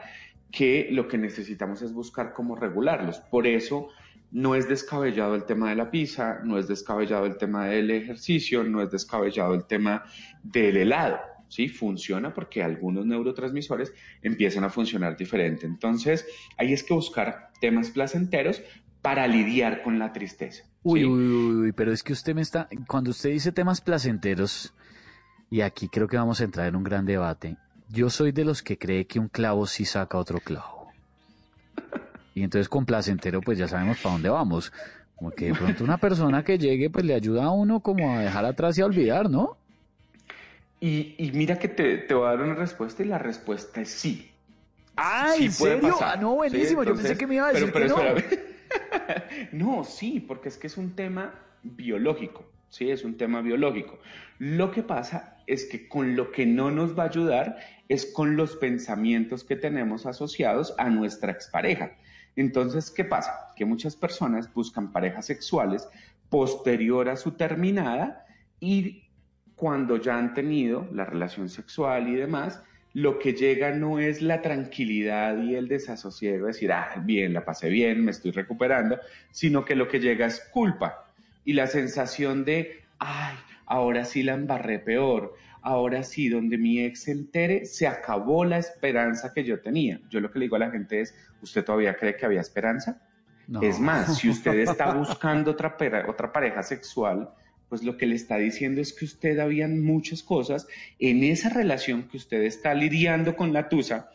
[SPEAKER 39] que lo que necesitamos es buscar cómo regularlos. Por eso no es descabellado el tema de la pizza, no es descabellado el tema del ejercicio, no es descabellado el tema del helado. ¿sí? Funciona porque algunos neurotransmisores empiezan a funcionar diferente. Entonces, ahí es que buscar temas placenteros para lidiar con la tristeza.
[SPEAKER 25] Uy, uy, uy, uy, pero es que usted me está, cuando usted dice temas placenteros, y aquí creo que vamos a entrar en un gran debate, yo soy de los que cree que un clavo sí saca otro clavo. Y entonces con placentero pues ya sabemos para dónde vamos. Como que de pronto una persona que llegue pues le ayuda a uno como a dejar atrás y a olvidar, ¿no?
[SPEAKER 39] Y, y mira que te, te voy a dar una respuesta y la respuesta es sí.
[SPEAKER 25] ¡Ah,
[SPEAKER 39] Sí
[SPEAKER 25] en
[SPEAKER 39] puede
[SPEAKER 25] serio!
[SPEAKER 39] pasar.
[SPEAKER 25] Ah, no, buenísimo.
[SPEAKER 39] Sí,
[SPEAKER 25] Yo pensé que me iba a decir
[SPEAKER 39] pero,
[SPEAKER 25] que no.
[SPEAKER 39] espérame. no, sí, porque es que es un tema biológico, sí, es un tema biológico. Lo que pasa es que con lo que no nos va a ayudar es con los pensamientos que tenemos asociados a nuestra expareja. Entonces, ¿qué pasa? Que muchas personas buscan parejas sexuales posterior a su terminada y cuando ya han tenido la relación sexual y demás, lo que llega no es la tranquilidad y el desasosiego, decir, ah, bien, la pasé bien, me estoy recuperando, sino que lo que llega es culpa y la sensación de, ay, ahora sí la embarré peor, ahora sí, donde mi ex se entere, se acabó la esperanza que yo tenía. Yo lo que le digo a la gente es, ¿usted todavía cree que había esperanza?
[SPEAKER 25] No.
[SPEAKER 39] Es más, si usted está buscando otra, otra pareja sexual, pues lo que le está diciendo es que usted habían muchas cosas en esa relación que usted está lidiando con la tusa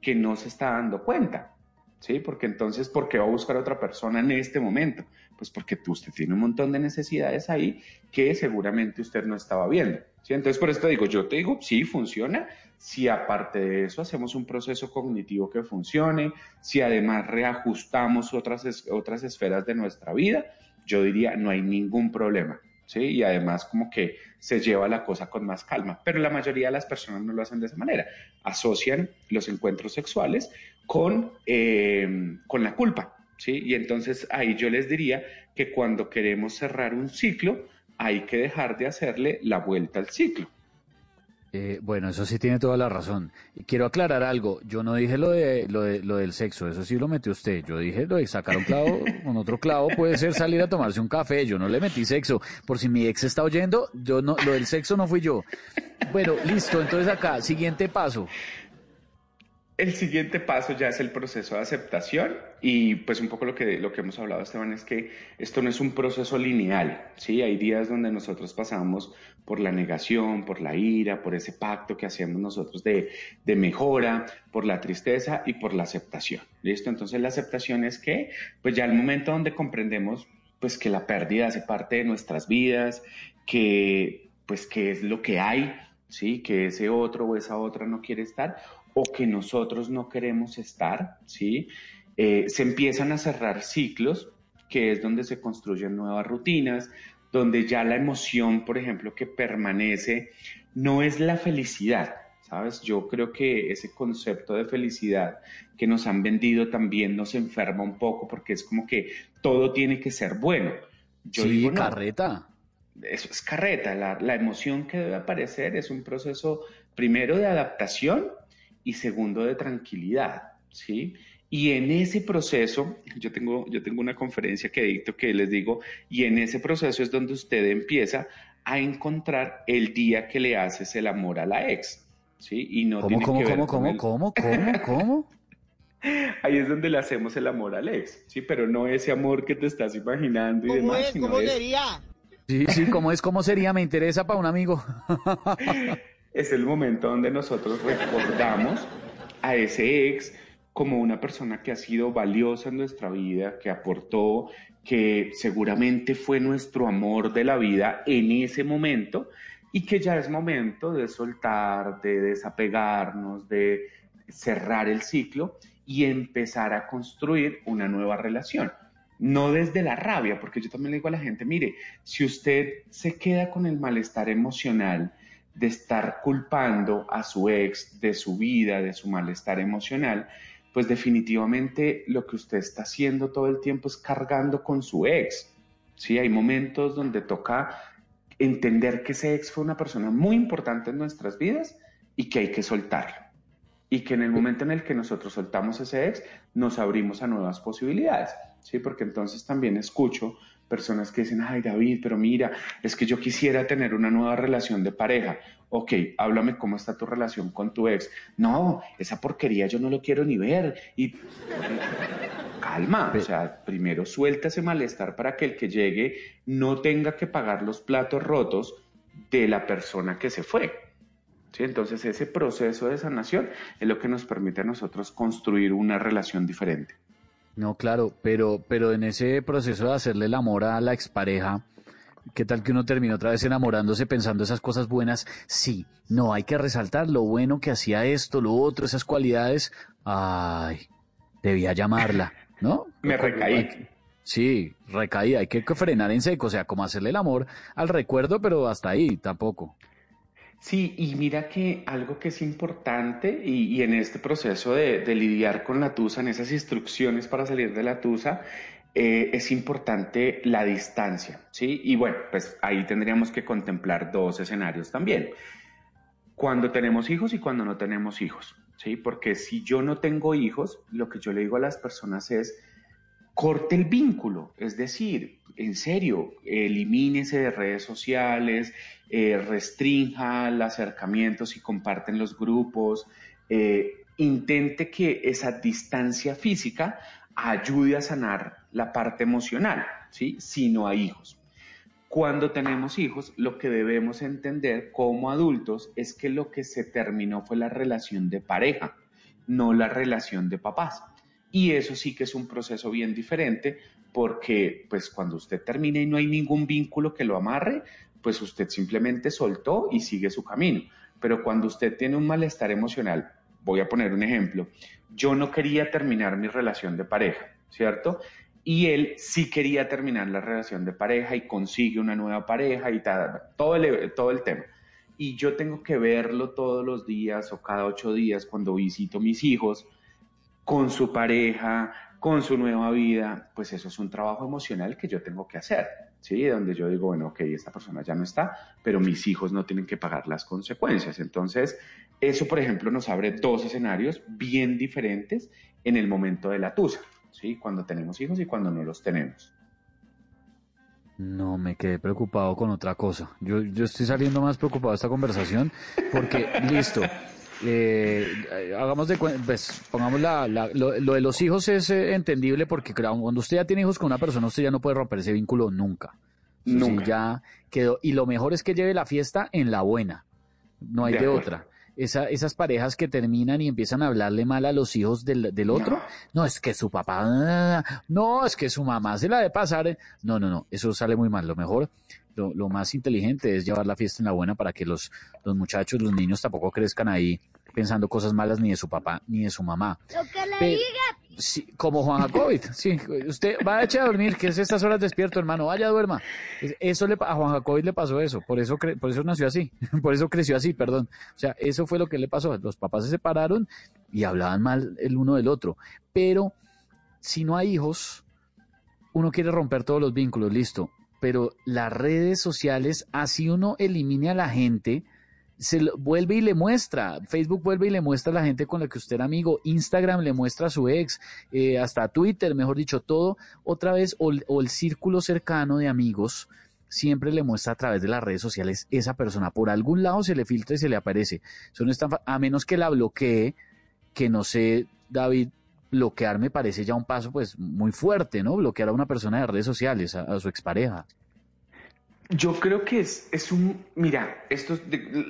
[SPEAKER 39] que no se está dando cuenta. ¿Sí? Porque entonces, ¿por qué va a buscar a otra persona en este momento? Pues porque tú- usted tiene un montón de necesidades ahí que seguramente usted no estaba viendo. ¿sí? Entonces, por esto digo, yo te digo, sí, funciona. Si aparte de eso hacemos un proceso cognitivo que funcione, si además reajustamos otras, otras esferas de nuestra vida, yo diría, no hay ningún problema. ¿Sí? Y además como que se lleva la cosa con más calma. Pero la mayoría de las personas no lo hacen de esa manera. Asocian los encuentros sexuales con, eh, con la culpa, ¿sí? Y entonces ahí yo les diría que cuando queremos cerrar un ciclo, hay que dejar de hacerle la vuelta al ciclo.
[SPEAKER 25] Eh, bueno, eso sí tiene toda la razón. Y quiero aclarar algo. Yo no dije lo de, lo de lo del sexo, eso sí lo metió usted. Yo dije lo de sacar un clavo con otro clavo puede ser salir a tomarse un café. Yo no le metí sexo. Por si mi ex está oyendo, yo no, lo del sexo no fui yo. Bueno, listo. Entonces acá, siguiente paso.
[SPEAKER 39] El siguiente paso ya es el proceso de aceptación y pues un poco lo que, lo que hemos hablado, Esteban, es que esto no es un proceso lineal, ¿sí? Hay días donde nosotros pasamos por la negación, por la ira, por ese pacto que hacemos nosotros de, de mejora, por la tristeza y por la aceptación, ¿listo? Entonces la aceptación es que, pues ya el momento donde comprendemos pues que la pérdida hace parte de nuestras vidas, que pues que es lo que hay, ¿sí? Que ese otro o esa otra no quiere estar o que nosotros no queremos estar, ¿sí? Eh, se empiezan a cerrar ciclos, que es donde se construyen nuevas rutinas, donde ya la emoción, por ejemplo, que permanece, no es la felicidad, ¿sabes? Yo creo que ese concepto de felicidad que nos han vendido también nos enferma un poco porque es como que todo tiene que ser bueno. Yo
[SPEAKER 25] sí,
[SPEAKER 39] digo, no,
[SPEAKER 25] carreta.
[SPEAKER 39] eso es carreta. La, la emoción que debe aparecer es un proceso primero de adaptación y segundo de tranquilidad, ¿sí? Y en ese proceso, yo tengo, yo tengo una conferencia que dicto que les digo, y en ese proceso es donde usted empieza a encontrar el día que le haces el amor a la ex. ¿Sí? Y no
[SPEAKER 25] ¿Cómo,
[SPEAKER 39] tiene
[SPEAKER 25] cómo,
[SPEAKER 39] que ver
[SPEAKER 25] cómo,
[SPEAKER 39] con
[SPEAKER 25] cómo,
[SPEAKER 39] el-
[SPEAKER 25] cómo, cómo, cómo?
[SPEAKER 39] Ahí es donde le hacemos el amor al ex, ¿sí? Pero no ese amor que te estás imaginando y demás, sino es-
[SPEAKER 25] Sí, sí, ¿cómo es? ¿Cómo sería? Me interesa para un amigo.
[SPEAKER 39] es el momento donde nosotros recordamos a ese ex como una persona que ha sido valiosa en nuestra vida, que aportó, que seguramente fue nuestro amor de la vida en ese momento y que ya es momento de soltar, de desapegarnos, de cerrar el ciclo y empezar a construir una nueva relación. No desde la rabia, porque yo también le digo a la gente, mire, si usted se queda con el malestar emocional de estar culpando a su ex de su vida, de su malestar emocional, pues definitivamente lo que usted está haciendo todo el tiempo es cargando con su ex. Sí, hay momentos donde toca entender que ese ex fue una persona muy importante en nuestras vidas y que hay que soltarlo. Y que en el momento en el que nosotros soltamos ese ex, nos abrimos a nuevas posibilidades. Sí, porque entonces también escucho personas que dicen, ay David, pero mira, es que yo quisiera tener una nueva relación de pareja. Ok, háblame cómo está tu relación con tu ex. No, esa porquería yo no lo quiero ni ver. Y calma, o sea, primero suelta ese malestar para que el que llegue no tenga que pagar los platos rotos de la persona que se fue. ¿Sí? Entonces ese proceso de sanación es lo que nos permite a nosotros construir una relación diferente.
[SPEAKER 25] No, claro, pero, pero en ese proceso de hacerle el amor a la expareja, ¿qué tal que uno termine otra vez enamorándose pensando esas cosas buenas? Sí, no, hay que resaltar lo bueno que hacía esto, lo otro, esas cualidades. Ay, debía llamarla, ¿no?
[SPEAKER 39] Me recaí.
[SPEAKER 25] que- Sí, recaí, hay que frenar en seco, o sea, como hacerle el amor al recuerdo, pero hasta ahí tampoco.
[SPEAKER 39] Sí, y mira que algo que es importante y, en este proceso de, de lidiar con la tusa, en esas instrucciones para salir de la tusa, eh, es importante la distancia, ¿sí? Y bueno, pues ahí tendríamos que contemplar dos escenarios también. Cuando tenemos hijos y cuando no tenemos hijos, ¿sí? Porque si yo no tengo hijos, lo que yo le digo a las personas es, corte el vínculo, es decir, en serio, elimínese de redes sociales, eh, restrinja el acercamiento si comparten los grupos, eh, intente que esa distancia física ayude a sanar la parte emocional, ¿sí? Si no hay hijos. Cuando tenemos hijos, lo que debemos entender como adultos es que lo que se terminó fue la relación de pareja, no la relación de papás. Y eso sí que es un proceso bien diferente porque pues cuando usted termina y no hay ningún vínculo que lo amarre, pues usted simplemente soltó y sigue su camino. Pero cuando usted tiene un malestar emocional, voy a poner un ejemplo, yo no quería terminar mi relación de pareja, ¿cierto? Y él sí quería terminar la relación de pareja y consigue una nueva pareja y tal, todo el, todo el tema. Y yo tengo que verlo todos los días o cada ocho días cuando visito mis hijos con su pareja, con su nueva vida, pues eso es un trabajo emocional que yo tengo que hacer, ¿sí? Donde yo digo, bueno, ok, esta persona ya no está, pero mis hijos no tienen que pagar las consecuencias. Entonces, eso, por ejemplo, nos abre dos escenarios bien diferentes en el momento de la tusa, ¿sí? Cuando tenemos hijos y cuando no los tenemos.
[SPEAKER 25] No, me quedé preocupado con otra cosa. Yo, yo estoy saliendo más preocupado de esta conversación porque, listo, eh, hagamos de cuenta, pues pongamos la, la- lo, lo de los hijos es eh, entendible porque claro, cuando usted ya tiene hijos con una persona, usted ya no puede romper ese vínculo nunca. Ya quedó. Y lo mejor es que lleve la fiesta en la buena. No hay
[SPEAKER 39] De
[SPEAKER 25] otra. Esa, esas parejas que terminan y empiezan a hablarle mal a los hijos del, del otro, no. es que su papá, no, es que su mamá se la de pasar. No, no, no, eso sale muy mal. Lo mejor, lo, lo más inteligente es llevar la fiesta en la buena para que los, los muchachos, los niños tampoco crezcan ahí pensando cosas malas ni de su papá ni de su mamá.
[SPEAKER 41] Lo que le diga.
[SPEAKER 25] Sí, como Juan Jacobit, sí, usted vaya a dormir, que es estas horas despierto, hermano, vaya duerma. Es- Eso le, a Juan Jacobit le pasó eso, por eso, cre- por eso nació así, por eso creció así, perdón. O sea, eso fue lo que le pasó. Los papás se separaron y hablaban mal el uno del otro. Pero si no hay hijos, uno quiere romper todos los vínculos, listo. Pero las redes sociales, así uno elimine a la gente, se lo- vuelve y le muestra, Facebook vuelve y le muestra a la gente con la que usted era amigo, Instagram le muestra a su ex, eh, hasta Twitter, mejor dicho, todo otra vez, o, o el círculo cercano de amigos siempre le muestra a través de las redes sociales esa persona. Por algún lado se le filtra y se le aparece. Eso no es tan a menos que la bloquee, que no sé, David, bloquear me parece ya un paso pues muy fuerte, ¿no? Bloquear a una persona de redes sociales, a, a su expareja.
[SPEAKER 39] Yo creo que es, es un, mira, esto es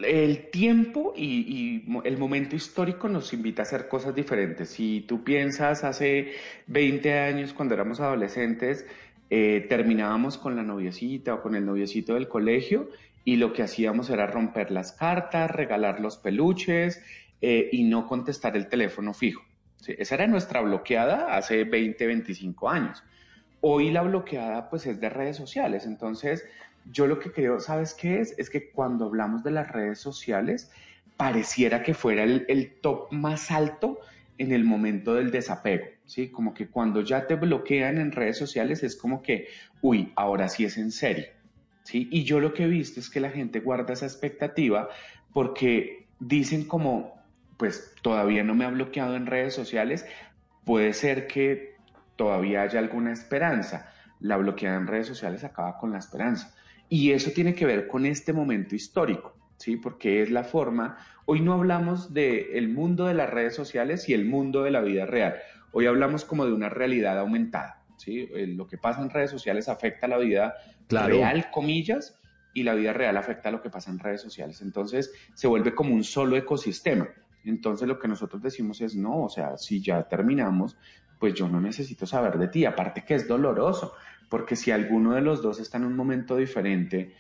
[SPEAKER 39] el tiempo y, y el momento histórico nos invita a hacer cosas diferentes. Si tú piensas hace 20 años, cuando éramos adolescentes, eh, terminábamos con la noviecita o con el noviecito del colegio y lo que hacíamos era romper las cartas, regalar los peluches eh, y no contestar el teléfono fijo. Esa era nuestra bloqueada hace 20, 25 años. Hoy la bloqueada pues es de redes sociales, entonces yo lo que creo, ¿sabes qué es? Es que cuando hablamos de las redes sociales, pareciera que fuera el, top más alto en el momento del desapego, ¿sí? Como que cuando ya te bloquean en redes sociales es como que, uy, ahora sí es en serio, ¿sí? Y yo lo que he visto es que la gente guarda esa expectativa porque dicen como, pues todavía no me ha bloqueado en redes sociales, puede ser que todavía haya alguna esperanza. La bloqueada en redes sociales acaba con la esperanza. Y eso tiene que ver con este momento histórico, ¿sí? Porque es la forma, hoy no hablamos del mundo de las redes sociales y el mundo de la vida real, hoy hablamos como de una realidad aumentada, ¿sí? Eh, Lo que pasa en redes sociales afecta a la vida
[SPEAKER 25] Claro.
[SPEAKER 39] real, comillas, y la vida real afecta a lo que pasa en redes sociales. Entonces se vuelve como un solo ecosistema. Entonces lo que nosotros decimos es, no, o sea, si ya terminamos, pues yo no necesito saber de ti. Aparte que es doloroso, porque si alguno de los dos está en un momento diferente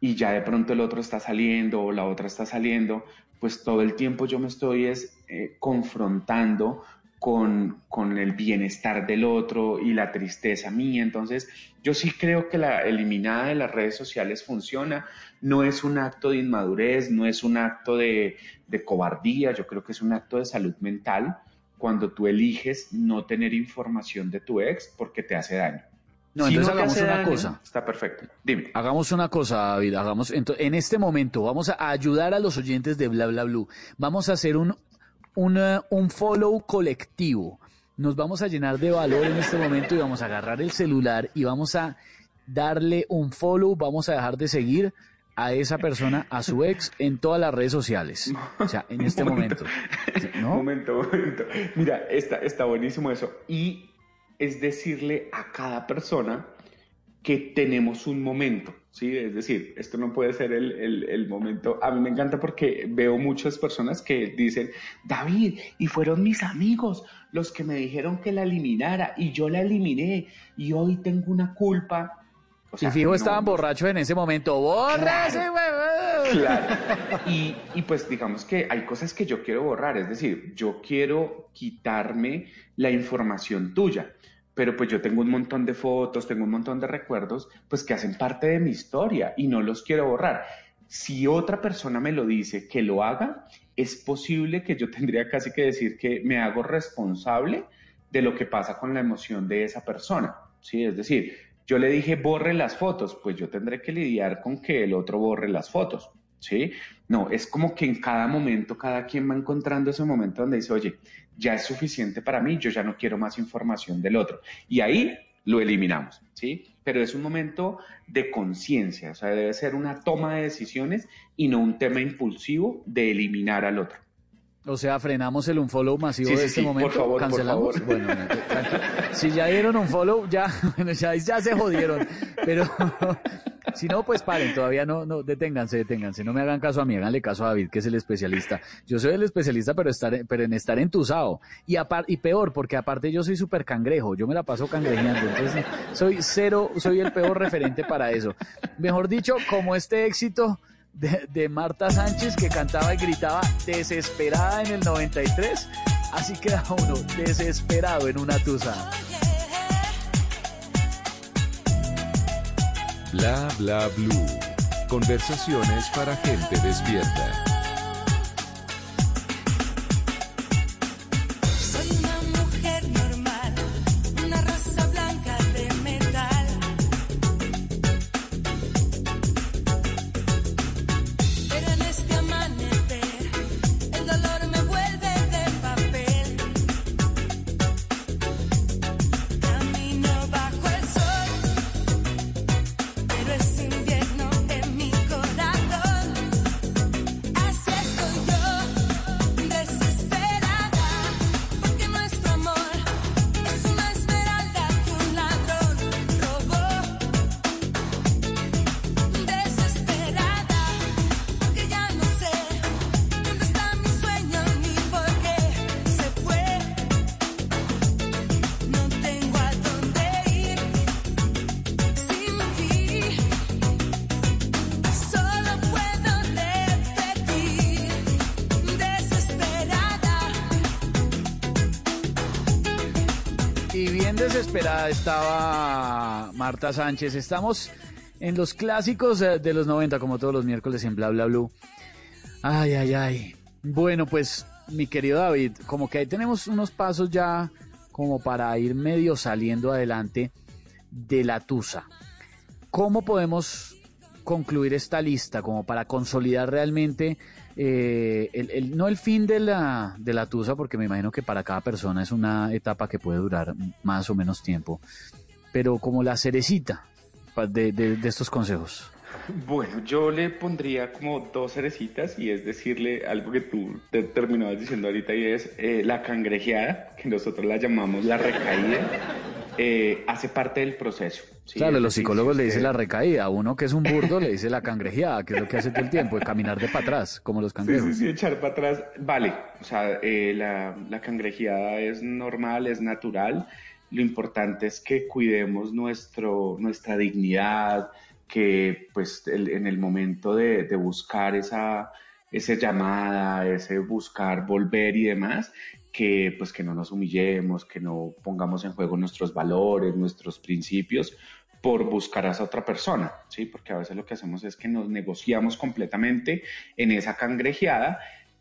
[SPEAKER 39] y ya de pronto el otro está saliendo o la otra está saliendo, pues todo el tiempo yo me estoy es, eh, confrontando con, con el bienestar del otro y la tristeza mía. Entonces, yo sí creo que la eliminada de las redes sociales funciona. No es un acto de inmadurez, no es un acto de, de cobardía, yo creo que es un acto de salud mental cuando tú eliges no tener información de tu ex porque te hace daño.
[SPEAKER 25] No,
[SPEAKER 39] Si
[SPEAKER 25] entonces hagamos una
[SPEAKER 39] daño,
[SPEAKER 25] cosa.
[SPEAKER 39] Está perfecto. Dime.
[SPEAKER 25] Hagamos una cosa, David. Hagamos, ento- en este momento vamos a ayudar a los oyentes de Bla Bla Blue. Vamos a hacer un, una- un follow colectivo. Nos vamos a llenar de valor en este momento y vamos a agarrar el celular y vamos a darle un follow. Vamos a dejar de seguir a esa persona, a su ex, en todas las redes sociales. O sea, en este momento.
[SPEAKER 39] Momento, momento. Mira, está, está buenísimo eso. Y es decirle a cada persona que tenemos un momento, ¿sí? Es decir, esto no puede ser el, el- el momento. A mí me encanta porque veo muchas personas que dicen, David, y fueron mis amigos los que me dijeron que la eliminara y yo la eliminé y hoy tengo una culpa. O sea,
[SPEAKER 25] y fijo,
[SPEAKER 39] no,
[SPEAKER 25] estaban
[SPEAKER 39] no,
[SPEAKER 25] borrachos en ese momento. ¡Borra
[SPEAKER 39] Claro. Claro. Y, y pues digamos que hay cosas que yo quiero borrar, es decir, yo quiero quitarme la información tuya, pero pues yo tengo un montón de fotos, tengo un montón de recuerdos, pues que hacen parte de mi historia y no los quiero borrar. Si otra persona me lo dice que lo haga, es posible que yo tendría casi que decir que me hago responsable de lo que pasa con la emoción de esa persona, ¿sí? Es decir, yo le dije borre las fotos, pues yo tendré que lidiar con que el otro borre las fotos, ¿sí? No, es como que en cada momento cada quien va encontrando ese momento donde dice, oye, ya es suficiente para mí, yo ya no quiero más información del otro. Y ahí lo eliminamos, ¿sí? Pero es un momento de conciencia, o sea, debe ser una toma de decisiones y no un tema impulsivo de eliminar al otro.
[SPEAKER 25] O sea, frenamos el unfollow masivo
[SPEAKER 39] Sí,
[SPEAKER 25] de este
[SPEAKER 39] sí, por
[SPEAKER 25] momento.
[SPEAKER 39] favor, por
[SPEAKER 25] cancelamos.
[SPEAKER 39] favor.
[SPEAKER 25] Bueno, no, tranquilo. si ya dieron un follow, ya, bueno, ya, ya se jodieron. Pero si no, pues paren, todavía no, no, deténganse, deténganse. No me hagan caso a mí, háganle caso a David, que es el especialista. Yo soy el especialista, pero estar, pero en estar entusado. Y apar, y peor, porque aparte yo soy súper cangrejo, yo me la paso cangrejeando. Entonces, soy cero, soy el peor referente para eso. Mejor dicho, como este éxito de, Marta Sánchez que cantaba y gritaba desesperada en el 93, así queda uno desesperado en una tusa.
[SPEAKER 4] Bla bla blue. Conversaciones para gente despierta.
[SPEAKER 25] Estaba Marta Sánchez. Estamos en los clásicos eh, de los 90, como todos los miércoles en Bla Bla Blue. Ay, ay, ay. Bueno, pues, mi querido David, como que ahí tenemos unos pasos ya como para ir medio saliendo adelante de la Tusa. ¿Cómo podemos concluir esta lista como para consolidar realmente eh, el, no el fin de la, de la Tusa, porque me imagino que para cada persona es una etapa que puede durar más o menos tiempo, pero como la cerecita de- de estos consejos.
[SPEAKER 39] Bueno, yo le pondría como dos cerecitas y es decirle algo que tú te terminabas diciendo ahorita y es eh, la cangrejeada, que nosotros la llamamos la recaída, eh, hace parte del proceso. ¿sí?
[SPEAKER 25] claro, los psicólogos
[SPEAKER 39] si
[SPEAKER 25] le dicen la recaída, a uno que es un burdo le dice la cangrejeada, que es lo que hace todo el tiempo, de caminar de para atrás, como los cangrejos.
[SPEAKER 39] sí, sí, echar para atrás. Vale, o sea, eh, la, la cangrejeada es normal, es natural. Lo importante es que cuidemos nuestro, nuestra dignidad, que pues en el momento de, de buscar esa, esa llamada, ese buscar volver y demás, que pues que no nos humillemos, que no pongamos en juego nuestros valores, nuestros principios por buscar a esa otra persona, ¿sí? Porque a veces lo que hacemos es que nos negociamos completamente en esa cangrejeada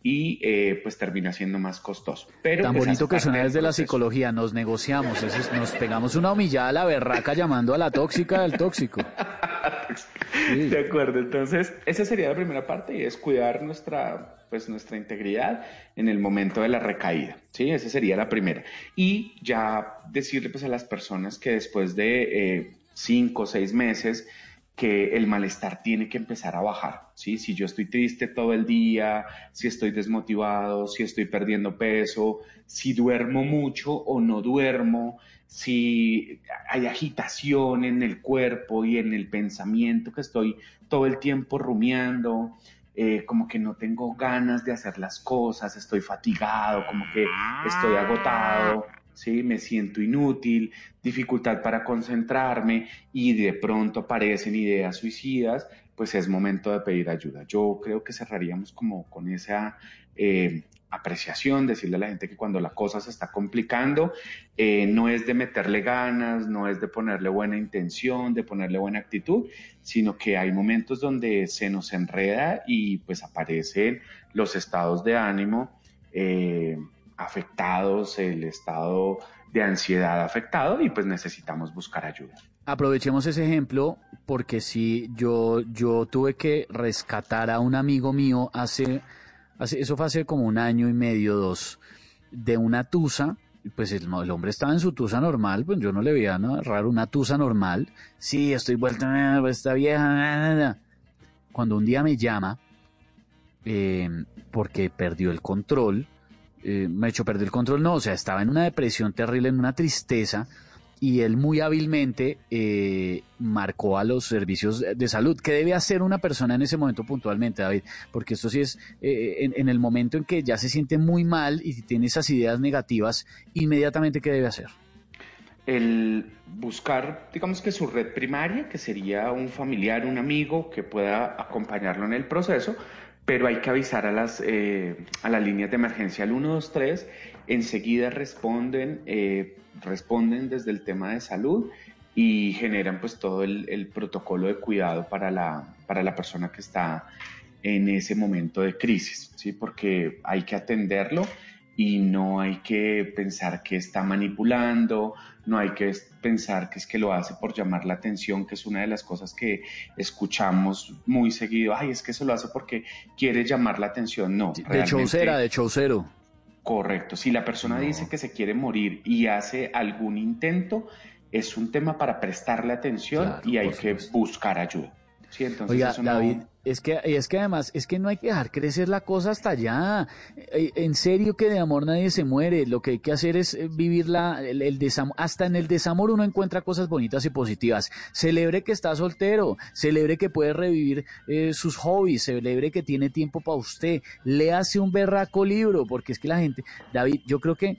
[SPEAKER 39] y eh, pues termina siendo más costoso. Pero
[SPEAKER 25] Tan bonito que suena desde la psicología, nos negociamos, es- nos pegamos una humillada a la berraca llamando a la tóxica del tóxico.
[SPEAKER 39] De acuerdo, entonces esa sería la primera parte y es cuidar nuestra, pues, nuestra integridad en el momento de la recaída, ¿sí? Esa sería la primera. Y ya decirle pues a las personas que después de eh, cinco o seis meses que el malestar tiene que empezar a bajar, ¿sí? Si yo estoy triste todo el día, si estoy desmotivado, si estoy perdiendo peso, si duermo mucho o no duermo, si hay agitación en el cuerpo y en el pensamiento que estoy todo el tiempo rumiando, eh, como que no tengo ganas de hacer las cosas, estoy fatigado, como que estoy agotado, ¿sí? me siento inútil, dificultad para concentrarme y de pronto aparecen ideas suicidas, pues es momento de pedir ayuda. Yo creo que cerraríamos como con esa eh, apreciación, decirle a la gente que cuando la cosa se está complicando, eh, no es de meterle ganas, no es de ponerle buena intención, de ponerle buena actitud, sino que hay momentos donde se nos enreda y pues aparecen los estados de ánimo eh, afectados, el estado de ansiedad afectado y pues necesitamos buscar ayuda.
[SPEAKER 25] Aprovechemos ese ejemplo porque si yo, yo tuve que rescatar a un amigo mío hace, eso fue hace como un año y medio, dos, de una tusa, pues el, hombre estaba en su tusa normal, pues yo no le veía nada raro, una tusa normal, sí, estoy vuelta, eh, esta vieja, cuando un día me llama, eh, porque perdió el control, eh, me echó perder el control, no, o sea, estaba en una depresión terrible, en una tristeza, y él muy hábilmente eh, marcó a los servicios de salud. ¿Qué debe hacer una persona en ese momento puntualmente, David? Porque esto sí es eh, en, el momento en que ya se siente muy mal y tiene esas ideas negativas, inmediatamente, ¿qué debe hacer?
[SPEAKER 39] el buscar, digamos que su red primaria, que sería un familiar, un amigo que pueda acompañarlo en el proceso, pero hay que avisar a las, eh, a las líneas de emergencia al 123, enseguida responden, eh, responden desde el tema de salud y generan pues todo el, el protocolo de cuidado para la, para la persona que está en ese momento de crisis, ¿sí? porque hay que atenderlo y no hay que pensar que está manipulando, no hay que pensar que es que lo hace por llamar la atención, que es una de las cosas que escuchamos muy seguido, ay, es que eso lo hace porque quiere llamar la atención, no.
[SPEAKER 25] De chaucera, de chaucero.
[SPEAKER 39] Correcto, si la persona dice que se quiere morir y hace algún intento, es un tema para prestarle atención
[SPEAKER 25] Claro,
[SPEAKER 39] y hay que buscar ayuda. Sí, entonces
[SPEAKER 25] Oiga,
[SPEAKER 39] eso no-
[SPEAKER 25] David, es que, es que además, es que no hay que dejar crecer la cosa hasta allá. Eh, En serio que de amor nadie se muere. Lo que hay que hacer es eh, vivir la, el, el desam- Hasta en el desamor uno encuentra cosas bonitas y positivas. Celebre que está soltero, celebre que puede revivir eh, sus hobbies, celebre que tiene tiempo para usted. Léase un berraco libro, porque es que la gente, David, yo creo que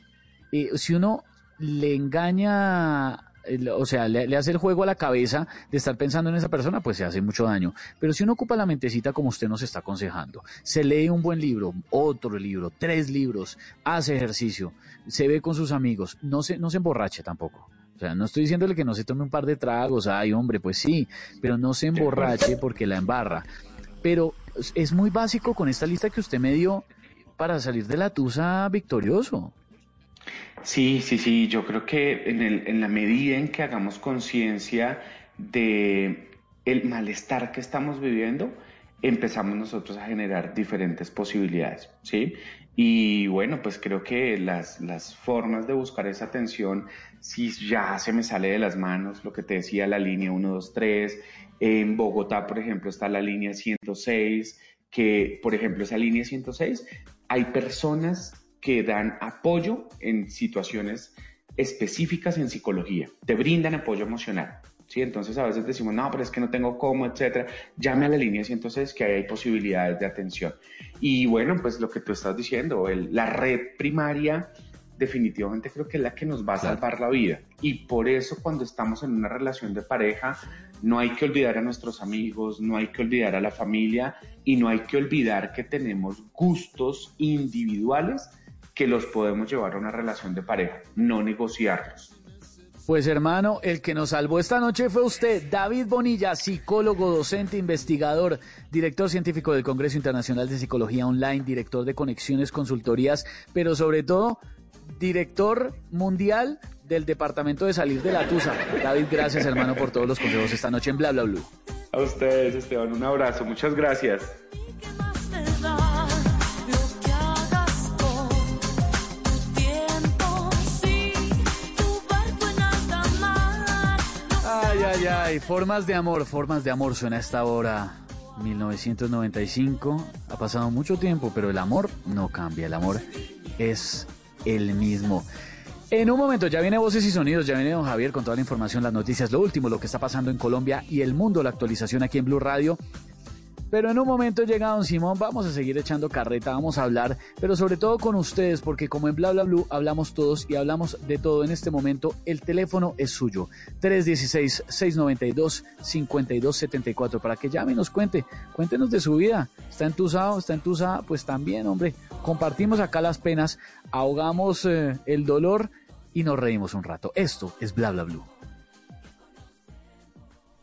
[SPEAKER 25] eh, si uno le engaña o sea, le, hace el juego a la cabeza de estar pensando en esa persona, pues se hace mucho daño. Pero si uno ocupa la mentecita como usted nos está aconsejando, se lee un buen libro, otro libro, tres libros, hace ejercicio, se ve con sus amigos, no se, no se emborrache tampoco. O sea, no estoy diciéndole que no se tome un par de tragos, ay hombre, pues sí, pero no se emborrache porque la embarra. Pero es muy básico con esta lista que usted me dio para salir de la tusa victorioso.
[SPEAKER 39] Sí, sí, sí, yo creo que en, la medida en que hagamos conciencia de el malestar que estamos viviendo, empezamos nosotros a generar diferentes posibilidades, ¿sí? Y bueno, pues creo que las, las formas de buscar esa atención, si ya se me sale de las manos, lo que te decía, la línea 123, en Bogotá, por ejemplo, está la línea 106, que, por ejemplo, esa línea 106, hay personas que dan apoyo en situaciones específicas en psicología, te brindan apoyo emocional. ¿sí? Entonces a veces decimos, no, pero es que no tengo cómo, etcétera. Llame a la línea 106 que ahí hay posibilidades de atención. Y bueno, pues lo que tú estás diciendo, el- la red primaria definitivamente creo que es la que nos va a salvar la vida. Y por eso cuando estamos en una relación de pareja, no hay que olvidar a nuestros amigos, no hay que olvidar a la familia y no hay que olvidar que tenemos gustos individuales que los podemos llevar a una relación de pareja, no negociarlos.
[SPEAKER 25] Pues hermano, el que nos salvó esta noche fue usted, David Bonilla, psicólogo, docente, investigador, director científico del Congreso Internacional de Psicología Online, director de Conexiones Consultorías, pero sobre todo, director mundial del Departamento de Salir de la Tusa. David, gracias hermano por todos los consejos esta noche en Bla Bla Blue.
[SPEAKER 39] A ustedes, Esteban, un abrazo, muchas gracias.
[SPEAKER 25] Ay, ay, formas de amor, formas de amor suena esta hora. 1995, ha pasado mucho tiempo, pero el amor no cambia, el amor es el mismo. En un momento ya viene Voces y Sonidos, ya viene don Javier con toda la información, las noticias, lo último, lo que está pasando en Colombia y el mundo, la actualización aquí en Blue Radio. Pero en un momento llega don Simón, vamos a seguir echando carreta, vamos a hablar, pero sobre todo con ustedes, porque como en Bla Bla Blue hablamos todos y hablamos de todo en este momento, el teléfono es suyo. 316-692-5274, para que llame y nos cuente, cuéntenos de su vida. ¿Está entusado? ¿Está entusada? Pues también, hombre, compartimos acá las penas, ahogamos eh, el dolor y nos reímos un rato. Esto es Bla Bla Blue.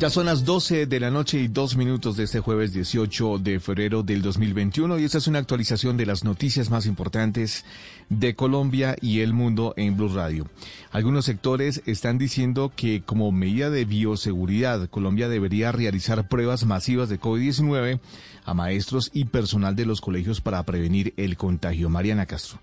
[SPEAKER 30] Ya son las 12 de la noche y dos minutos de este jueves 18 de febrero del 2021 y esta es una actualización de las noticias más importantes de Colombia y el mundo en Blue Radio. Algunos sectores están diciendo que como medida de bioseguridad Colombia debería realizar pruebas masivas de COVID-19 a maestros y personal de los colegios para prevenir el contagio. Mariana Castro.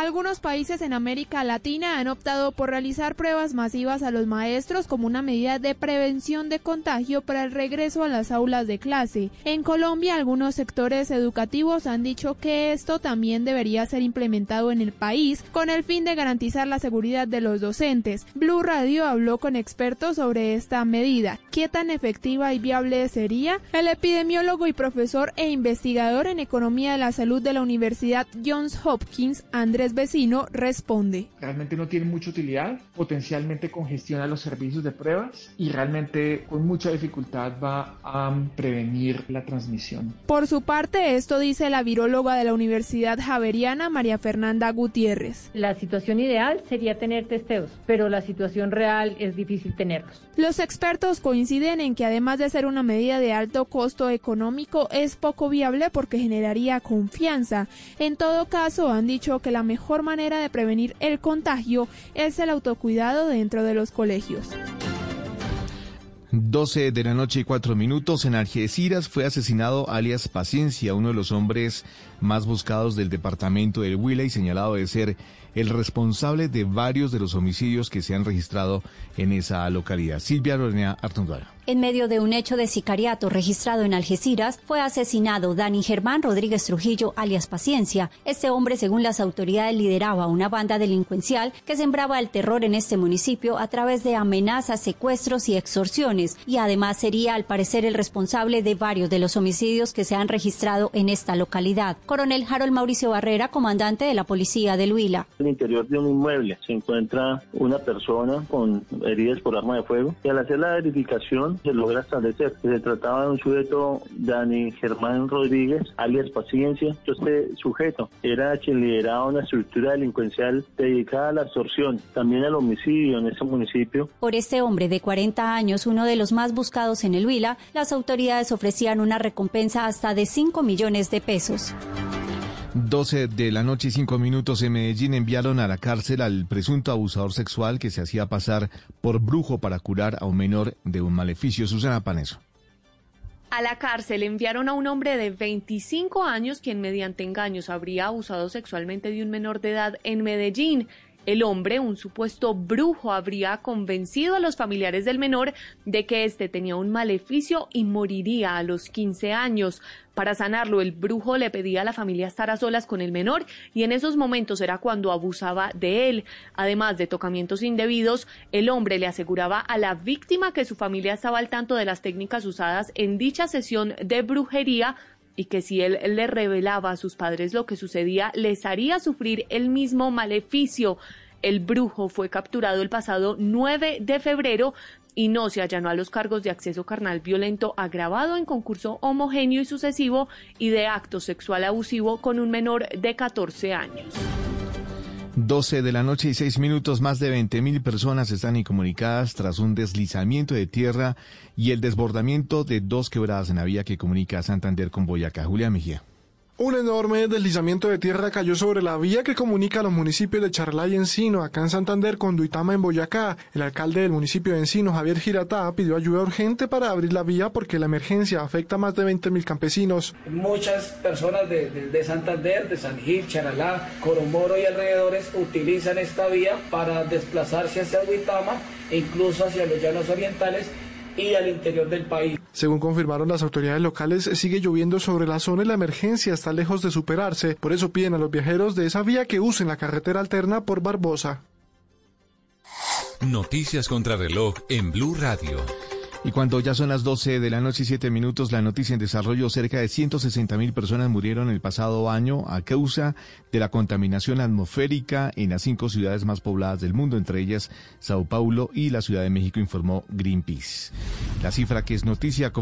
[SPEAKER 14] Algunos países en América Latina han optado por realizar pruebas masivas a los maestros como una medida de prevención de contagio para el regreso a las aulas de clase. En Colombia, algunos sectores educativos han dicho que esto también debería ser implementado en el país con el fin de garantizar la seguridad de los docentes. Blue Radio habló con expertos sobre esta medida. ¿Qué tan efectiva y viable sería? El epidemiólogo y profesor e investigador en economía de la salud de la Universidad Johns Hopkins, Andrés Vecino, responde.
[SPEAKER 42] realmente no tiene mucha utilidad, potencialmente congestiona los servicios de pruebas y realmente con mucha dificultad va a prevenir la transmisión.
[SPEAKER 14] Por su parte, esto dice la viróloga de la Universidad Javeriana, María Fernanda Gutiérrez.
[SPEAKER 43] La situación ideal sería tener testeos, pero la situación real es difícil tenerlos.
[SPEAKER 14] Los expertos coinciden en que además de ser una medida de alto costo económico, es poco viable porque generaría confianza. En todo caso, han dicho que la mejor manera de prevenir el contagio es el autocuidado dentro de los colegios.
[SPEAKER 30] 12 de la noche y 4 minutos en Algeciras fue asesinado alias Paciencia, uno de los hombres más buscados del departamento del Huila y señalado de ser el responsable de varios de los homicidios que se han registrado en esa localidad. Silvia Lorena Artonduaga.
[SPEAKER 33] En medio de un hecho de sicariato registrado en Algeciras, fue asesinado Dani Germán Rodríguez Trujillo, alias Paciencia. Este hombre, según las autoridades, lideraba una banda delincuencial que sembraba el terror en este municipio a través de amenazas, secuestros y extorsiones, y además sería, al parecer, el responsable de varios de los homicidios que se han registrado en esta localidad. Coronel Harold Mauricio Barrera, comandante de la policía de Huila.
[SPEAKER 44] En el interior de un inmueble se encuentra una persona con heridas por arma de fuego y al hacer la verificación se logra establecer se trataba de un sujeto, Dani Germán Rodríguez, alias Paciencia. Este sujeto era quien lideraba una estructura delincuencial dedicada a la extorsión, también al homicidio en ese municipio.
[SPEAKER 33] Por este hombre de 40 años, uno de los más buscados en el Huila, las autoridades ofrecían una recompensa hasta de 5 millones de pesos.
[SPEAKER 30] 12 de la noche y 5 minutos en Medellín enviaron a la cárcel al presunto abusador sexual que se hacía pasar por brujo para curar a un menor de un maleficio. Susana Paneso.
[SPEAKER 45] A la cárcel enviaron a un hombre de 25 años quien mediante engaños habría abusado sexualmente de un menor de edad en Medellín. El hombre, un supuesto brujo, habría convencido a los familiares del menor de que éste tenía un maleficio y moriría a los 15 años. Para sanarlo, el brujo le pedía a la familia estar a solas con el menor y en esos momentos era cuando abusaba de él. Además de tocamientos indebidos, el hombre le aseguraba a la víctima que su familia estaba al tanto de las técnicas usadas en dicha sesión de brujería y que si él le revelaba a sus padres lo que sucedía, les haría sufrir el mismo maleficio. El brujo fue capturado el pasado 9 de febrero y no se allanó a los cargos de acceso carnal violento agravado en concurso homogéneo y sucesivo y de acto sexual abusivo con un menor de 14 años.
[SPEAKER 30] 12 de la noche y 6 minutos, más de 20 mil personas están incomunicadas tras un deslizamiento de tierra y el desbordamiento de dos quebradas en la vía que comunica Santander con Boyacá. Julia Mejía.
[SPEAKER 46] Un enorme deslizamiento de tierra cayó sobre la vía que comunica los municipios de Charlá y Encino, acá en Santander, con Duitama en Boyacá. El alcalde del municipio de Encino, Javier Giratá, pidió ayuda urgente para abrir la vía porque la emergencia afecta a más de 20 mil campesinos.
[SPEAKER 47] Muchas personas de, de, Santander, de San Gil, Charalá, Coromoro y alrededores utilizan esta vía para desplazarse hacia Duitama e incluso hacia los llanos orientales y al interior del país.
[SPEAKER 46] Según confirmaron las autoridades locales, sigue lloviendo sobre la zona y la emergencia está lejos de superarse. Por eso piden a los viajeros de esa vía que usen la carretera alterna por Barbosa.
[SPEAKER 4] Noticias contra reloj en Blue Radio.
[SPEAKER 30] Y cuando ya son las 12 de la noche y 7 minutos, la noticia en desarrollo, cerca de 160 mil personas murieron el pasado año a causa de la contaminación atmosférica en las cinco ciudades más pobladas del mundo, entre ellas Sao Paulo y la Ciudad de México, informó Greenpeace. La cifra que es noticia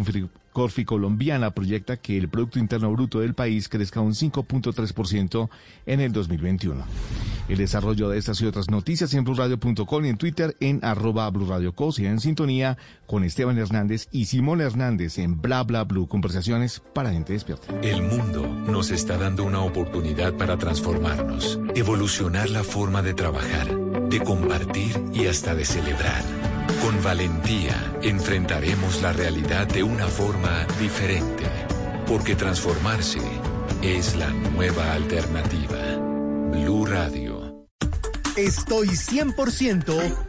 [SPEAKER 30] Corfi colombiana proyecta que el Producto Interno Bruto del país crezca un 5.3% en el 2021. El desarrollo de estas y otras noticias en blurradio.com y en Twitter en arroba blurradioco. y en sintonía con Esteban Hernández y Simón Hernández en Bla Bla Blue. Conversaciones para gente despierta.
[SPEAKER 4] El mundo nos está dando una oportunidad para transformarnos, evolucionar la forma de trabajar, de compartir y hasta de celebrar. Con valentía enfrentaremos la realidad de una forma diferente, porque transformarse es la nueva alternativa. Blue Radio.
[SPEAKER 48] Estoy 100%.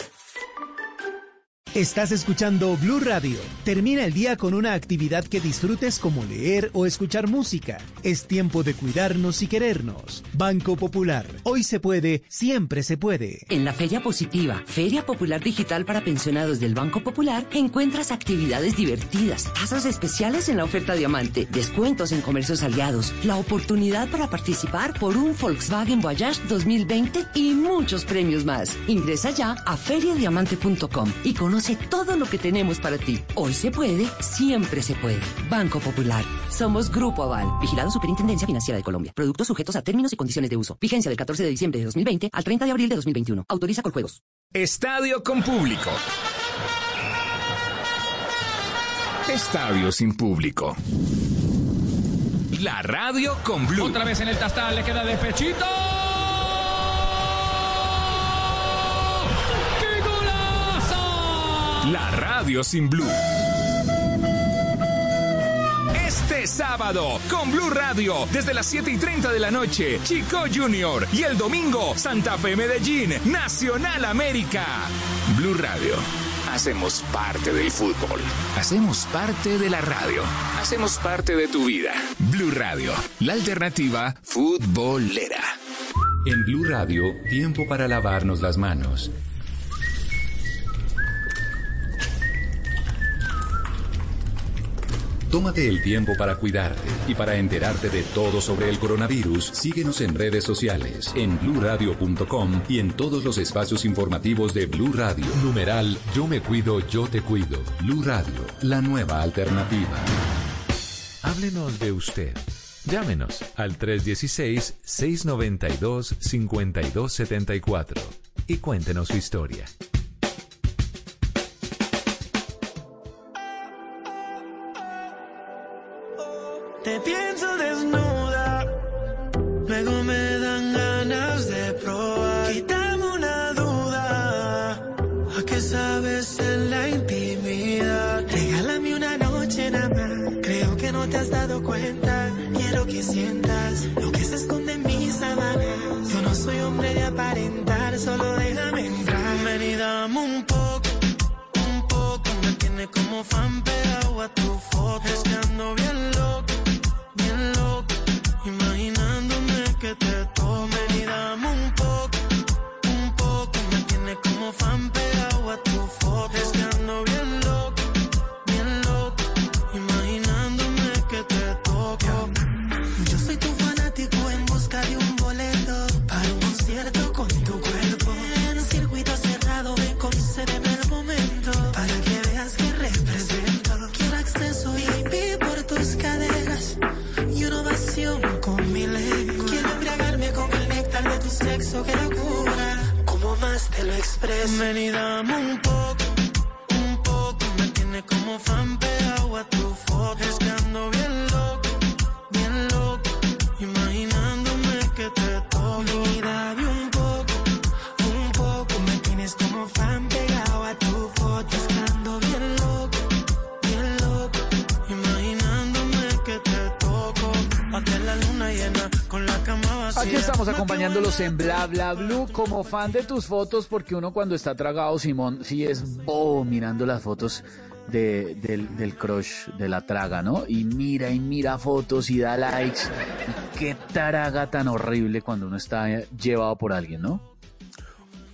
[SPEAKER 48] Estás escuchando Blue Radio. Termina el día con una actividad que disfrutes como leer o escuchar música. Es tiempo de cuidarnos y querernos. Banco Popular. Hoy se puede, siempre se puede.
[SPEAKER 49] En la Feria Positiva, Feria Popular Digital para Pensionados del Banco Popular, encuentras actividades divertidas, tasas especiales en la oferta diamante, descuentos en comercios aliados, la oportunidad para participar por un Volkswagen Voyage 2020 y muchos premios más. Ingresa ya a feriadiamante.com y conoce todo lo que tenemos para ti. Hoy se puede, siempre se puede. Banco Popular. Somos Grupo Aval. Vigilado Superintendencia Financiera de Colombia. Productos sujetos a términos y condiciones de uso. Vigencia del 14 de diciembre de 2020 al 30 de abril de 2021. Autoriza con juegos.
[SPEAKER 21] Estadio con público. Estadio sin público. La radio con Blue.
[SPEAKER 50] Otra vez en el tastal, le queda de pechito.
[SPEAKER 21] La radio sin Blue. Este sábado, con Blue Radio, desde las 7 y 30 de la noche, Chico Junior. Y el domingo, Santa Fe Medellín, Nacional América. Blue Radio. Hacemos parte del fútbol. Hacemos parte de la radio. Hacemos parte de tu vida. Blue Radio, la alternativa futbolera.
[SPEAKER 4] En Blue Radio, tiempo para lavarnos las manos. Tómate el tiempo para cuidarte y para enterarte de todo sobre el coronavirus. Síguenos en redes sociales, en bluradio.com y en todos los espacios informativos de Blue Radio. Numeral Yo me cuido, yo te cuido. Blue Radio, la nueva alternativa. Háblenos de usted. Llámenos al 316-692-5274 y cuéntenos su historia.
[SPEAKER 38] Te pienso desnuda, luego me dan ganas de probar. Quítame una duda, ¿a qué sabes en la intimidad? Regálame una noche nada más, creo que no te has dado cuenta. Quiero que sientas lo que se esconde en mis sábanas. Yo no soy hombre de aparentar, solo déjame entrar. Ven y dame un poco, un poco, me tiene como fan pegado a tu foto. Lo expreso.
[SPEAKER 25] En Bla Bla Blue como fan de tus fotos porque uno cuando está tragado, Simón, sí es bobo mirando las fotos de- del, del crush, de la traga, ¿no? Y mira y mira fotos y da likes. Y qué taraga tan horrible cuando uno está eh, llevado por alguien, ¿no?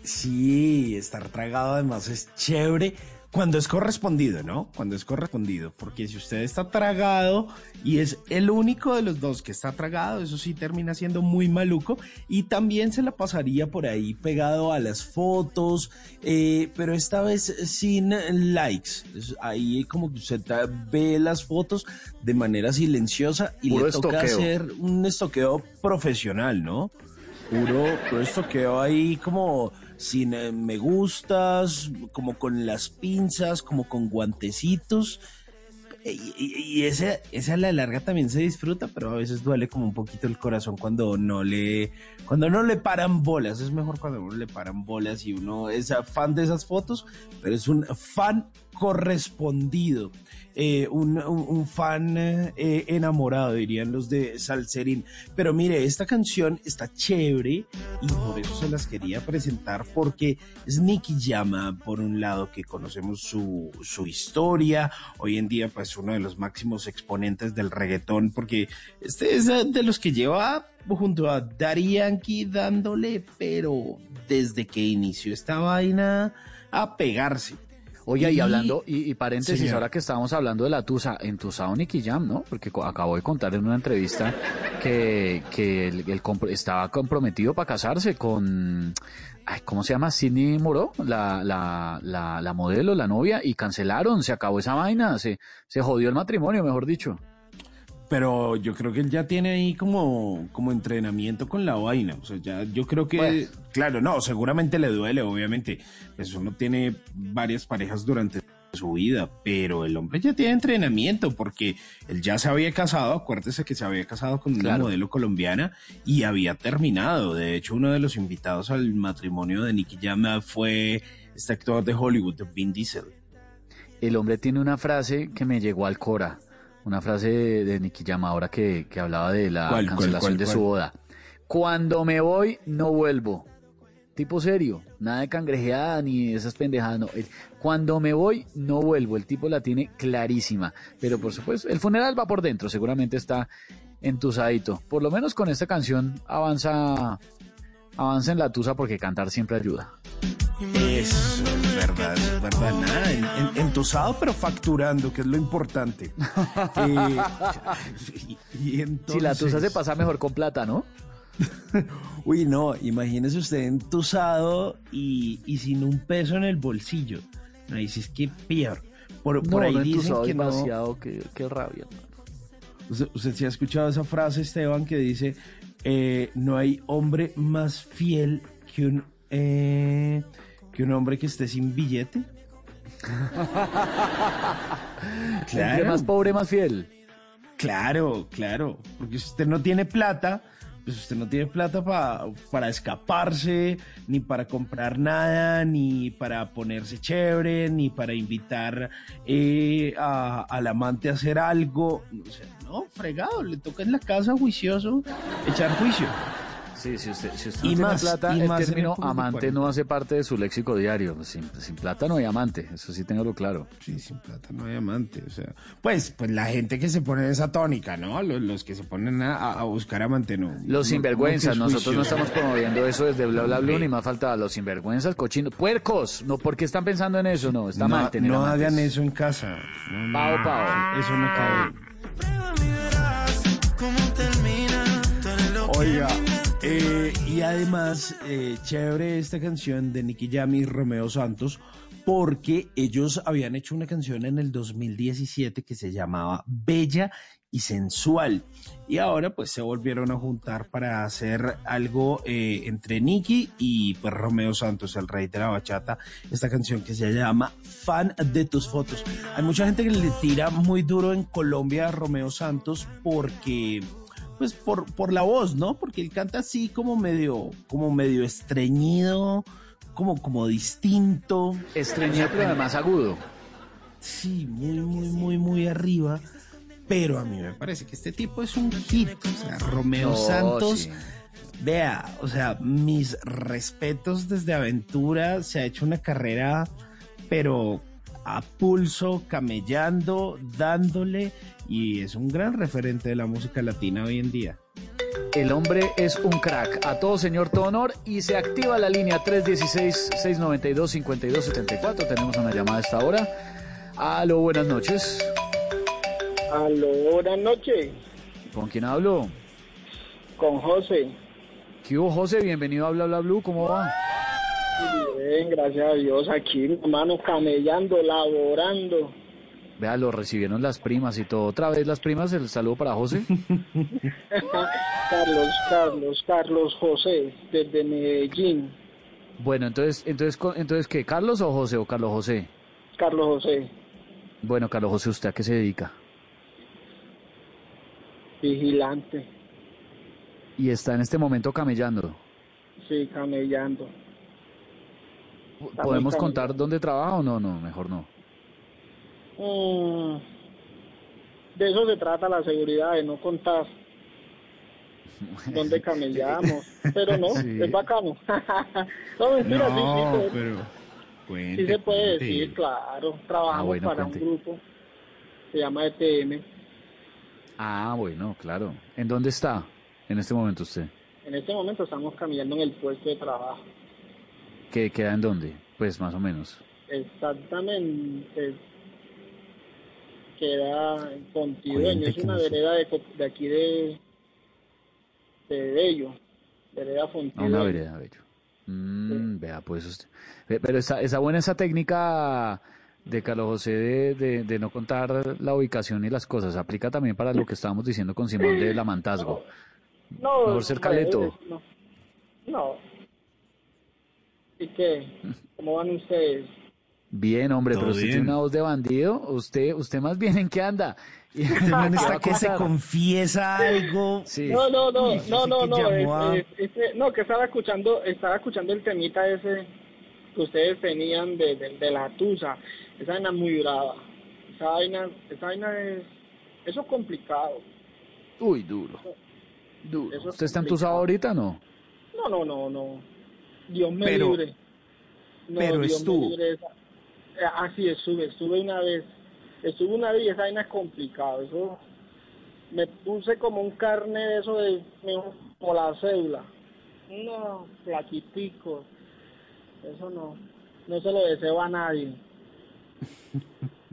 [SPEAKER 51] Sí, estar tragado además es chévere cuando es correspondido, ¿no? Cuando es correspondido, porque si usted está tragado y es el único de los dos que está tragado, eso sí termina siendo muy maluco y también se la pasaría por ahí pegado a las fotos, eh, pero esta vez sin likes. Es Ahí como que usted ve las fotos de manera silenciosa y
[SPEAKER 25] Puro
[SPEAKER 51] le toca
[SPEAKER 25] estoqueo.
[SPEAKER 51] hacer un estoqueo profesional, ¿no? Puro, puro estoqueo ahí como sin eh, me gustas, como con las pinzas, como con guantecitos. Y, ese, esa a la larga también se disfruta, pero a veces duele como un poquito el corazón cuando no le, cuando no le paran bolas. Es mejor cuando uno le paran bolas y uno es fan de esas fotos, pero es un fan correspondido, eh, un, fan eh, enamorado, dirían los de Salserín. Pero mire, esta canción está chévere y por eso se las quería presentar porque es Nicky Llama, por un lado, que conocemos su, su historia, hoy en día pues uno de los máximos exponentes del reggaetón, porque este es de los que lleva junto a Daddy dándole, pero desde que inició esta vaina a pegarse.
[SPEAKER 25] Oye, y hablando, y, y paréntesis,
[SPEAKER 51] Señor.
[SPEAKER 25] ahora que estábamos hablando de la Tusa, en Tusa Nicky Jam, ¿no? Porque acabo de contar en una entrevista que, que compro- estaba comprometido para casarse con, ay, ¿cómo se llama? Sidney Moró, la, la, la, la modelo, la novia, y cancelaron, se acabó esa vaina, se, se jodió el matrimonio, mejor dicho.
[SPEAKER 51] Pero yo creo que él ya tiene ahí como, como entrenamiento con la vaina. O sea, ya yo creo que,
[SPEAKER 25] Bueno.
[SPEAKER 51] claro, no, seguramente le duele, obviamente. Pues uno tiene varias parejas durante su vida, pero el hombre ya tiene entrenamiento porque él ya se había casado, acuérdese que se había casado con una modelo colombiana y había terminado. De hecho, uno de los invitados al matrimonio de Nicky Jam fue este actor de Hollywood, Vin Diesel.
[SPEAKER 25] El hombre tiene una frase que me llegó al Cora, una frase de, de Nicky Jam ahora que, que hablaba de la
[SPEAKER 51] ¿Cuál, cuál,
[SPEAKER 25] cancelación
[SPEAKER 51] cuál,
[SPEAKER 25] de su boda. Cuando me voy, no vuelvo. Tipo serio, nada de cangrejeada ni esas pendejadas, no. El- Cuando me voy, no vuelvo. El tipo la tiene clarísima. Pero por supuesto, el funeral va por dentro, seguramente está entusadito. Por lo menos con esta canción avanza, avanza en la tusa porque cantar siempre ayuda.
[SPEAKER 51] Eso es verdad, verdad. Nada, en- en- entusado pero facturando, que es lo importante. Eh, y- y
[SPEAKER 25] Si la tusa se pasa mejor con plata, ¿no?
[SPEAKER 51] Uy, no, imagínese usted entusado y, y sin un peso en el bolsillo. Ahí sí es que peor. Por, por
[SPEAKER 25] no,
[SPEAKER 51] ahí
[SPEAKER 25] no
[SPEAKER 51] dicen que no.
[SPEAKER 25] demasiado, qué, qué rabia.
[SPEAKER 51] Usted, usted sí ha escuchado esa frase, Esteban, que dice: eh, No hay hombre más fiel que un, eh, que un hombre que esté sin billete.
[SPEAKER 25] Entre más pobre, más fiel.
[SPEAKER 51] Claro, claro. Porque si usted no tiene plata, pues usted no tiene plata pa- para escaparse, ni para comprar nada, ni para ponerse chévere, ni para invitar eh, a- al amante a hacer algo. O sea, no, fregado, le toca en la casa juicioso echar juicio.
[SPEAKER 25] Sí, si usted, si usted
[SPEAKER 51] Y
[SPEAKER 25] no tiene
[SPEAKER 51] más,
[SPEAKER 25] plata,
[SPEAKER 51] y
[SPEAKER 25] el
[SPEAKER 51] más
[SPEAKER 25] término amante no hace parte de su léxico diario. Sin, sin plata no hay amante, eso sí tengo claro.
[SPEAKER 51] Sí, sin plata no hay amante, o sea, pues, pues la gente que se pone en esa tónica, ¿no? Los, los que se ponen a, a buscar amante, no.
[SPEAKER 25] Los
[SPEAKER 51] no-
[SPEAKER 25] sinvergüenzas,
[SPEAKER 51] no
[SPEAKER 25] nosotros no estamos promoviendo eso desde Bla Bla Blue, ni más falta los sinvergüenzas, cochinos, puercos, no, ¿por qué están pensando en eso? No, está
[SPEAKER 51] no,
[SPEAKER 25] mal tener
[SPEAKER 51] no
[SPEAKER 25] amantes.
[SPEAKER 51] hagan eso en casa. No, no,
[SPEAKER 25] Pao, pao.
[SPEAKER 51] Eso no cabe. Oiga, eh, y además, eh, chévere esta canción de Nicky Jam y Romeo Santos, porque ellos habían hecho una canción en el 2017 que se llamaba Bella y Sensual. Y ahora pues se volvieron a juntar para hacer algo eh, entre Nicky y pues Romeo Santos, el rey de la bachata, esta canción que se llama Fan de tus fotos. Hay mucha gente que le tira muy duro en Colombia a Romeo Santos porque pues por, por la voz, ¿no? Porque él canta así como medio, como medio estreñido, como, como distinto.
[SPEAKER 25] Estreñido, pero además agudo.
[SPEAKER 51] Sí, muy, muy, muy, muy arriba. Pero a mí me parece que este tipo es un hit. O sea, Romeo Santos.
[SPEAKER 25] sí.
[SPEAKER 51] Vea, o sea, mis respetos desde Aventura. Se ha hecho una carrera, pero a pulso, camellando, dándole. Y es un gran referente de la música latina hoy en día.
[SPEAKER 25] El hombre es un crack. A todo señor, todo honor. Y se activa la línea 316-692-5274. Tenemos una llamada a esta hora. Aló, buenas noches.
[SPEAKER 52] Aló, buenas noches,
[SPEAKER 25] ¿Con quién hablo?
[SPEAKER 52] con José.
[SPEAKER 25] ¿Qué hubo, José? Bienvenido a Bla Bla Blue. ¿Cómo va?
[SPEAKER 52] Bien, gracias a Dios, aquí, mi hermano, camellando, laborando.
[SPEAKER 25] Vea, lo recibieron las primas y todo. Otra vez las primas, el saludo para José.
[SPEAKER 52] Carlos, Carlos, Carlos José, desde Medellín.
[SPEAKER 25] Bueno, entonces, entonces, entonces ¿qué? ¿Carlos o José o Carlos José?
[SPEAKER 52] Carlos José,
[SPEAKER 25] Bueno, Carlos José, ¿usted a qué se dedica?
[SPEAKER 52] vigilante,
[SPEAKER 25] Y está en este momento camellando.
[SPEAKER 52] sí, camellando.
[SPEAKER 25] ¿Podemos contar dónde trabaja o no? No, mejor no.
[SPEAKER 52] Mm, de eso se trata la seguridad, de no contar dónde camellamos. Pero no,
[SPEAKER 51] Sí.
[SPEAKER 52] es bacano. no, mentira, sí, sí,
[SPEAKER 51] No,
[SPEAKER 52] sí,
[SPEAKER 51] pero.
[SPEAKER 52] sí
[SPEAKER 51] Cuente,
[SPEAKER 52] se puede
[SPEAKER 51] cuente.
[SPEAKER 52] decir, claro. Trabajamos
[SPEAKER 25] Ah, bueno,
[SPEAKER 52] para
[SPEAKER 25] cuente.
[SPEAKER 52] un grupo, se llama ETM.
[SPEAKER 25] Ah, bueno, claro. ¿En dónde está en este momento usted?
[SPEAKER 52] En este momento estamos camellando en el puesto de trabajo.
[SPEAKER 25] ¿Qué queda en dónde? Pues más o menos.
[SPEAKER 52] Exactamente. Queda en Contidueño, es
[SPEAKER 25] que
[SPEAKER 52] una
[SPEAKER 25] no
[SPEAKER 52] vereda de, de aquí de, de Bello, vereda Fontidueño.
[SPEAKER 25] una vereda, bello. Mm, Vea, pues usted. Pero está, está buena esa técnica de Carlos José de, de- de no contar la ubicación y las cosas. Aplica también para lo que estábamos diciendo con Simón de la Mantazgo.
[SPEAKER 52] No,
[SPEAKER 25] Mejor ser caleto.
[SPEAKER 52] No. no. ¿Y qué? ¿Cómo van ustedes?
[SPEAKER 25] Bien, hombre, pero usted
[SPEAKER 51] bien.
[SPEAKER 25] tiene una voz de bandido. Usted, usted más bien en qué anda.
[SPEAKER 51] Este man
[SPEAKER 25] ¿Qué va
[SPEAKER 51] está que se confiesa algo.
[SPEAKER 25] Sí.
[SPEAKER 52] No, no, no,
[SPEAKER 51] Uy,
[SPEAKER 52] no, no, no,
[SPEAKER 51] a-
[SPEAKER 52] es- es- ese- no, que estaba escuchando, estaba escuchando el temita ese que ustedes tenían de, de, de la tusa, esa vaina es muy brava, esa vaina, esa vaina es, eso es complicado,
[SPEAKER 25] Uy, duro. Duro.
[SPEAKER 52] Eso es
[SPEAKER 25] ¿Usted está entusado ahorita no?
[SPEAKER 52] no, no, no, no, Dios me
[SPEAKER 51] Pero-
[SPEAKER 52] libre, no,
[SPEAKER 51] pero
[SPEAKER 52] Dios
[SPEAKER 51] estuvo.
[SPEAKER 52] me libre, eh, así estuve, estuve una vez, estuve una vez y esa vaina es complicado, eso, me puse como un carne de eso de, como la cédula, no, flaquitico, eso no, no se lo deseo a nadie.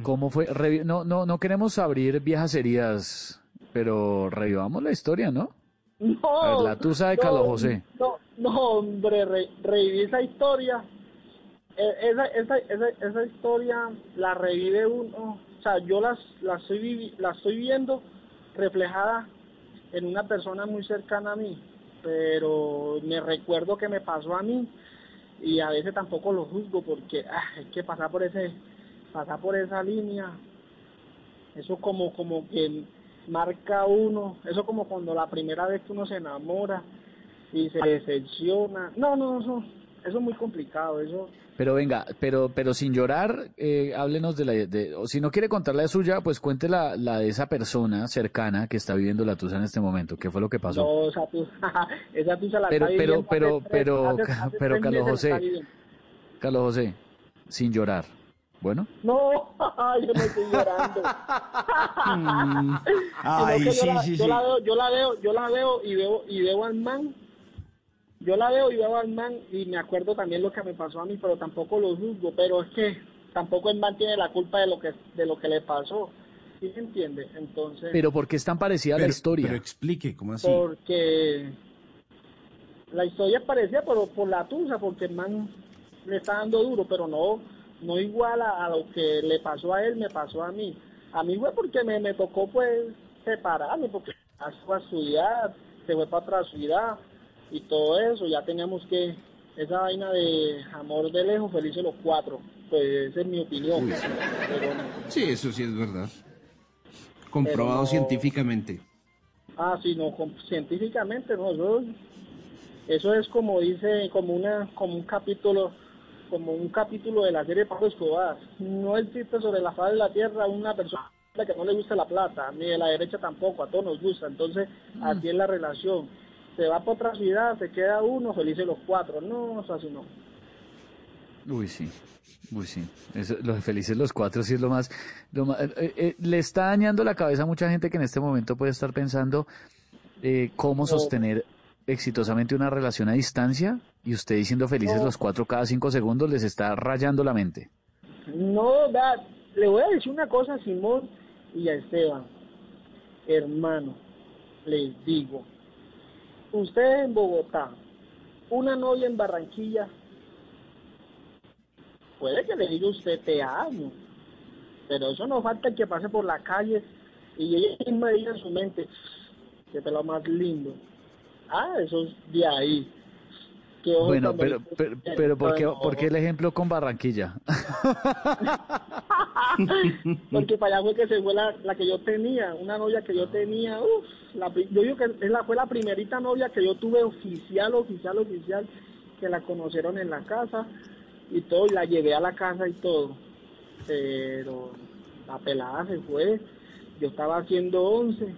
[SPEAKER 25] ¿Cómo fue? No, no, no queremos abrir viejas heridas, pero revivamos la historia, ¿no?
[SPEAKER 52] No,
[SPEAKER 25] A ver, la tusa de
[SPEAKER 52] no,
[SPEAKER 25] Carlos José.
[SPEAKER 52] No, no, hombre, re- reviví esa historia. Eh, esa, esa, esa, esa historia la revive uno. O sea, yo las, la, estoy, la estoy viendo reflejada en una persona muy cercana a mí. Pero me recuerdo que me pasó a mí y a veces tampoco lo juzgo porque ah, hay que pasar por ese pasar por esa línea eso como como que marca uno eso como cuando la primera vez que uno se enamora y se decepciona no no eso eso es muy complicado eso
[SPEAKER 25] Pero venga, pero, pero sin llorar, eh, háblenos de la, de, o si no quiere contar la suya, pues cuente la, la de esa persona cercana que está viviendo la tusa en este momento. ¿Qué fue lo que pasó?
[SPEAKER 52] no esa tusa esa tusa la
[SPEAKER 25] Pero-
[SPEAKER 52] está
[SPEAKER 25] pero- pero-
[SPEAKER 52] tres-
[SPEAKER 25] pero-
[SPEAKER 52] hace- hace
[SPEAKER 25] pero, Carlos José. Carlos José, sin llorar. Bueno,
[SPEAKER 52] no yo no estoy llorando
[SPEAKER 51] Mm. Ay,
[SPEAKER 52] yo
[SPEAKER 51] sí,
[SPEAKER 52] la-
[SPEAKER 51] sí,
[SPEAKER 52] yo
[SPEAKER 51] sí.
[SPEAKER 52] la veo, yo la veo, yo la veo y veo y veo al man. Yo la veo y veo al man y me acuerdo también lo que me pasó a mí, pero tampoco lo juzgo, pero es que tampoco el man tiene la culpa de lo que de lo que le pasó. ¿Sí se entiende? Entonces,
[SPEAKER 25] pero ¿por qué es tan parecida la historia?
[SPEAKER 51] Pero explique, ¿cómo así?
[SPEAKER 52] porque la historia es parecida pero por la tusa, porque el man le está dando duro, pero no no igual a, a lo que le pasó a él, me pasó a mí. A mí fue porque me, me tocó pues separarme, porque se fue a estudiar, se fue para otra ciudad y todo eso, ya teníamos que, esa vaina de amor de lejos, felices los cuatro, pues esa es mi opinión. Pero,
[SPEAKER 53] Sí, eso sí es verdad. Comprobado
[SPEAKER 52] no-
[SPEAKER 53] científicamente.
[SPEAKER 52] Ah, sí, no, científicamente no, eso, eso es como dice, como una, como un capítulo, como un capítulo de la serie Pablo Escobar. No existe sobre la faz de la tierra una persona que no le guste la plata, ni de la derecha tampoco, a todos nos gusta, entonces así es la relación. Se va para otra ciudad, se queda uno, felices los cuatro, no, o sea, así no.
[SPEAKER 25] Uy, sí. Uy, sí. Eso, los felices los cuatro sí es lo más... Lo más eh, eh, le está dañando la cabeza a mucha gente que en este momento puede estar pensando eh, cómo
[SPEAKER 52] No.
[SPEAKER 25] sostener exitosamente una relación a distancia y usted diciendo felices
[SPEAKER 52] No.
[SPEAKER 25] los cuatro cada cinco segundos les está rayando la mente.
[SPEAKER 52] No, le voy a decir una cosa a Simón y a Esteban. Hermano, les digo, ustedes en Bogotá, una novia en Barranquilla, puede que le diga usted te amo, pero eso no falta que pase por la calle y ella misma diga en su mente, que te lo más lindo. Ah, eso es de ahí.
[SPEAKER 25] Bueno, pero, pero, pero ¿por, qué. ¿por qué el ejemplo con Barranquilla?
[SPEAKER 52] Porque para allá fue que se fue la, la que yo tenía, una novia que yo tenía, uff, yo digo que es la, fue la primerita novia que yo tuve oficial, oficial, oficial, que la conocieron en la casa y todo, y la llevé a la casa y todo. Pero la pelada se fue, yo estaba haciendo 11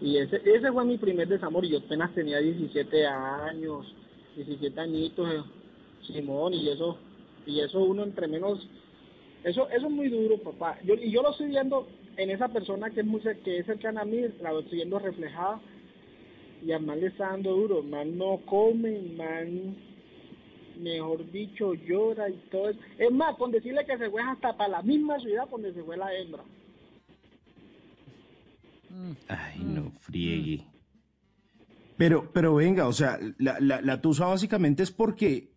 [SPEAKER 52] y ese, ese fue mi primer desamor y yo apenas tenía 17 años, 17 añitos, eh, Simón, y eso, y eso uno entre menos eso, eso es muy duro, papá. Yo, y yo lo estoy viendo en esa persona que es muy que es cercana a mí, la estoy viendo reflejada. Y al man le está dando duro. Man no come, man, mejor dicho, llora y todo eso. Es más, con decirle que se fue hasta para la misma ciudad donde se fue la hembra.
[SPEAKER 51] Ay, no friegue. Pero, pero venga, o sea, la, la, la tusa básicamente es porque,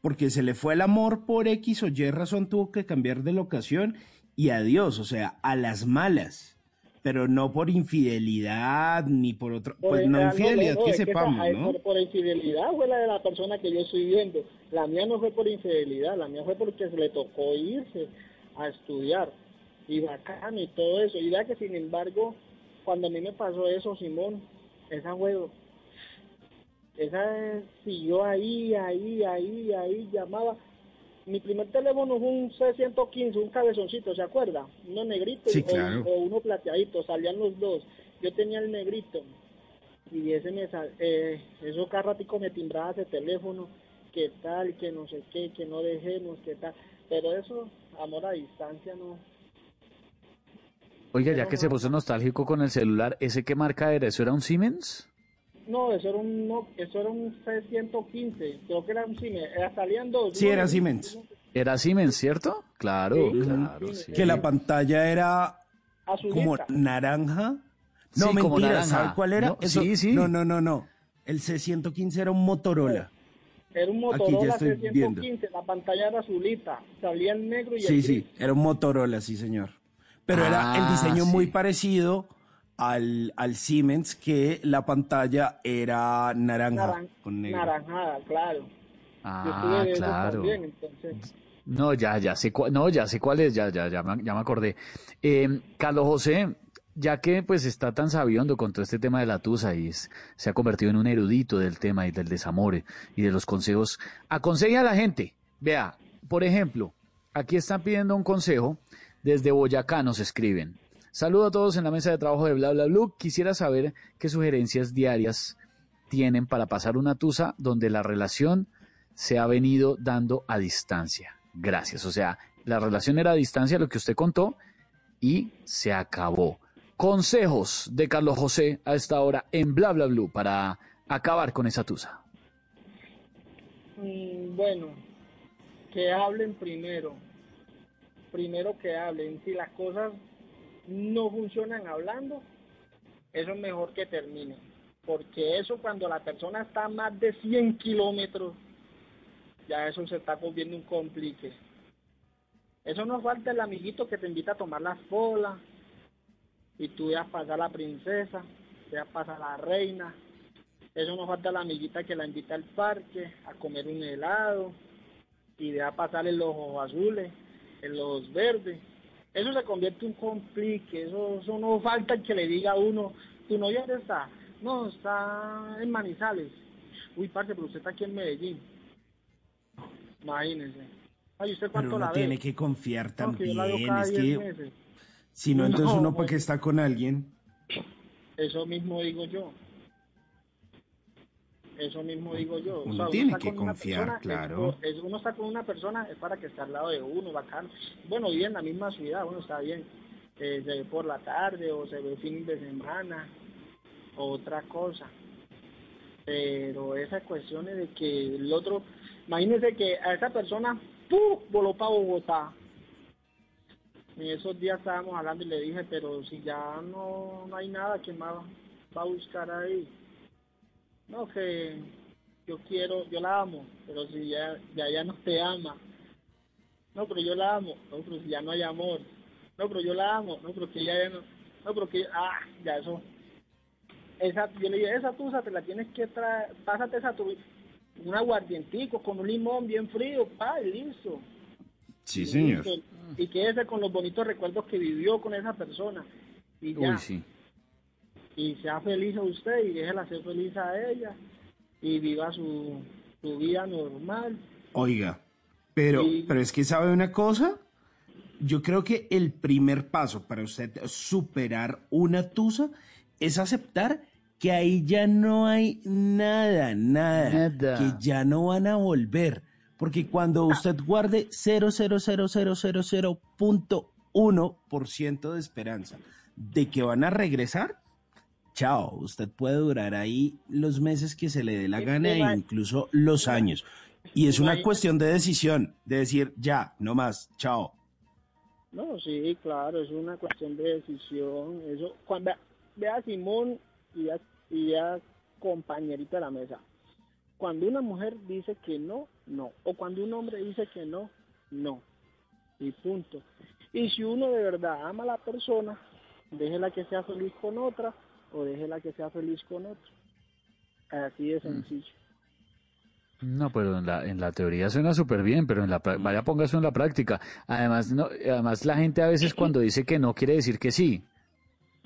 [SPEAKER 51] porque se le fue el amor por X o Y razón, tuvo que cambiar de locación y adiós, o sea, a las malas. pero no por infidelidad ni por otro,
[SPEAKER 52] Por
[SPEAKER 51] pues
[SPEAKER 52] el-
[SPEAKER 51] no infidelidad
[SPEAKER 52] no,
[SPEAKER 51] que sepamos,
[SPEAKER 52] esa-
[SPEAKER 51] ¿no?
[SPEAKER 52] Por, por infidelidad fue la de la persona que yo estoy viendo. La mía no fue por infidelidad, la mía fue porque se le tocó irse a estudiar. Y bacán y todo eso. Y vea que sin embargo, cuando a mí me pasó eso, Simón, esa fue... Esa siguió ahí, ahí, ahí, ahí, llamaba. Mi primer teléfono fue un C115, un cabezoncito, ¿se acuerda? Uno negrito
[SPEAKER 51] Sí,
[SPEAKER 52] o-
[SPEAKER 51] claro.
[SPEAKER 52] o, uno plateadito, salían los dos. Yo tenía el negrito y ese me sal- eh, eso cada ratico me timbraba ese teléfono, que tal, que no sé qué, que no dejemos, que tal. Pero eso, amor a distancia, no.
[SPEAKER 25] Oiga, ya que se puso nostálgico con el celular, ¿ese qué marca era? ¿Eso era un Siemens?
[SPEAKER 52] No, eso era un, no, eso era un C115, creo que era un cine, eh, salían dos.
[SPEAKER 51] Sí, era Siemens.
[SPEAKER 25] Era Siemens, ¿cierto? Claro,
[SPEAKER 52] Sí,
[SPEAKER 25] claro. sí.
[SPEAKER 51] Que la pantalla era
[SPEAKER 52] Azulita.
[SPEAKER 51] como naranja. No,
[SPEAKER 25] Sí, como
[SPEAKER 51] mentira,
[SPEAKER 25] naranja.
[SPEAKER 51] ¿sabe cuál era?
[SPEAKER 25] No,
[SPEAKER 51] Eso-
[SPEAKER 25] sí, sí.
[SPEAKER 51] No, no, no, no. El C115 era un Motorola.
[SPEAKER 52] Era un
[SPEAKER 51] Aquí ya
[SPEAKER 52] Motorola
[SPEAKER 51] estoy viendo.
[SPEAKER 52] C115, la pantalla era azulita, salía el negro y
[SPEAKER 51] Sí,
[SPEAKER 52] el
[SPEAKER 51] sí,
[SPEAKER 52] gris.
[SPEAKER 51] era un Motorola, sí, señor. Pero era el
[SPEAKER 25] Ah,
[SPEAKER 51] diseño
[SPEAKER 25] sí.
[SPEAKER 51] muy parecido al, al Siemens, que la pantalla era naranja
[SPEAKER 52] Naran-
[SPEAKER 51] con negro.
[SPEAKER 52] naranjada, claro.
[SPEAKER 25] Ah, claro.
[SPEAKER 52] también, entonces.
[SPEAKER 25] No, ya, ya sé cuál, no, ya sé cuál es, ya, ya, ya, me- ya me acordé. Eh, Carlos José, ya que pues está tan sabiondo con todo este tema de la tusa y es- se ha convertido en un erudito del tema y del desamore y de los consejos, aconseje a la gente. Vea, por ejemplo, aquí están pidiendo un consejo, desde Boyacá nos escriben. Saludo a todos en la mesa de trabajo de Bla Bla Blue. Quisiera saber qué sugerencias diarias tienen para pasar una tusa donde la relación se ha venido dando a distancia. Gracias. O sea, la relación era a distancia, lo que usted contó, y se acabó. Consejos de Carlos José a esta hora en Bla Bla Blue para acabar con esa tusa.
[SPEAKER 52] Mm, bueno, que hablen primero. Primero que hablen. Si las cosas no funcionan hablando, eso es mejor que terminen. Porque eso cuando la persona está a más de 100 kilómetros, ya eso se está volviendo un complique. Eso no falta el amiguito que te invita a tomar las bolas y tú ya pasar la princesa, ya pasa la reina. Eso no falta la amiguita que la invita al parque a comer un helado y deja pasar en los ojos azules, en los verdes. Eso se convierte en un complique, eso, eso no falta el que le diga a uno, tu novia dónde está, no, está en Manizales. Uy, parce, pero usted está aquí en Medellín. Imagínense. Ay, ¿usted
[SPEAKER 51] Pero
[SPEAKER 52] cuánto
[SPEAKER 51] uno
[SPEAKER 52] la
[SPEAKER 51] tiene
[SPEAKER 52] ve?
[SPEAKER 51] que confiar
[SPEAKER 52] No,
[SPEAKER 51] también. Es
[SPEAKER 52] 10
[SPEAKER 51] que si no, entonces
[SPEAKER 52] No,
[SPEAKER 51] uno para qué está con alguien.
[SPEAKER 52] Eso mismo digo yo. Eso mismo digo yo.
[SPEAKER 51] Uno tiene
[SPEAKER 52] está
[SPEAKER 51] que
[SPEAKER 52] con una
[SPEAKER 51] confiar,
[SPEAKER 52] persona,
[SPEAKER 51] claro.
[SPEAKER 52] es- uno está con una persona es para que esté al lado de uno, bacán. Bueno, vive en la misma ciudad, bueno, está bien. Eh, se ve por la tarde o se ve fin de semana o otra cosa. Pero esas cuestiones de que el otro, imagínese que a esa persona, ¡pum! voló para Bogotá. En esos días estábamos hablando y le dije, pero si ya no, no hay nada, ¿quién va, va a buscar ahí? No, que yo quiero, yo la amo, pero si ya, ya, ya no te ama. No, pero yo la amo. No, pero si ya no hay amor. No, pero yo la amo. No, pero que ya, ya no. No, pero que, ah, ya eso. Esa, yo le dije, esa tusa te la tienes que traer, pásate esa tu, un aguardientico con un limón bien frío, pa, y listo.
[SPEAKER 51] Sí,
[SPEAKER 52] Y
[SPEAKER 51] señor.
[SPEAKER 52] listo. Y quédese con los bonitos recuerdos que vivió con esa persona. Y ya.
[SPEAKER 25] Uy, sí.
[SPEAKER 52] Y sea feliz a usted y déjela ser feliz a ella. Y viva su, su vida normal.
[SPEAKER 51] Oiga, pero,
[SPEAKER 52] Sí.
[SPEAKER 51] pero es que sabe una cosa. Yo creo que el primer paso para usted superar una tusa es aceptar que ahí ya no hay nada, nada,
[SPEAKER 25] Nada.
[SPEAKER 51] que ya no van a volver. Porque cuando usted guarde 0,00000.1% de esperanza de que van a regresar, chao, usted puede durar ahí los meses que se le dé la gana e incluso los años. Y es una cuestión de decisión, de decir, ya, no más, chao.
[SPEAKER 52] No, sí, claro, es una cuestión de decisión. Eso, cuando vea a Simón y a, y a compañerita de la mesa. Cuando una mujer dice que no, no. O cuando un hombre dice que no, no. Y punto. Y si uno de verdad ama a la persona, Déjela que sea feliz con otra o déjela que sea feliz con otro. Así de sencillo.
[SPEAKER 25] No, pero en la, en la teoría suena súper bien, pero en la pra- vaya ponga eso en la práctica. Además, no, además la gente a veces cuando dice que no quiere decir que sí.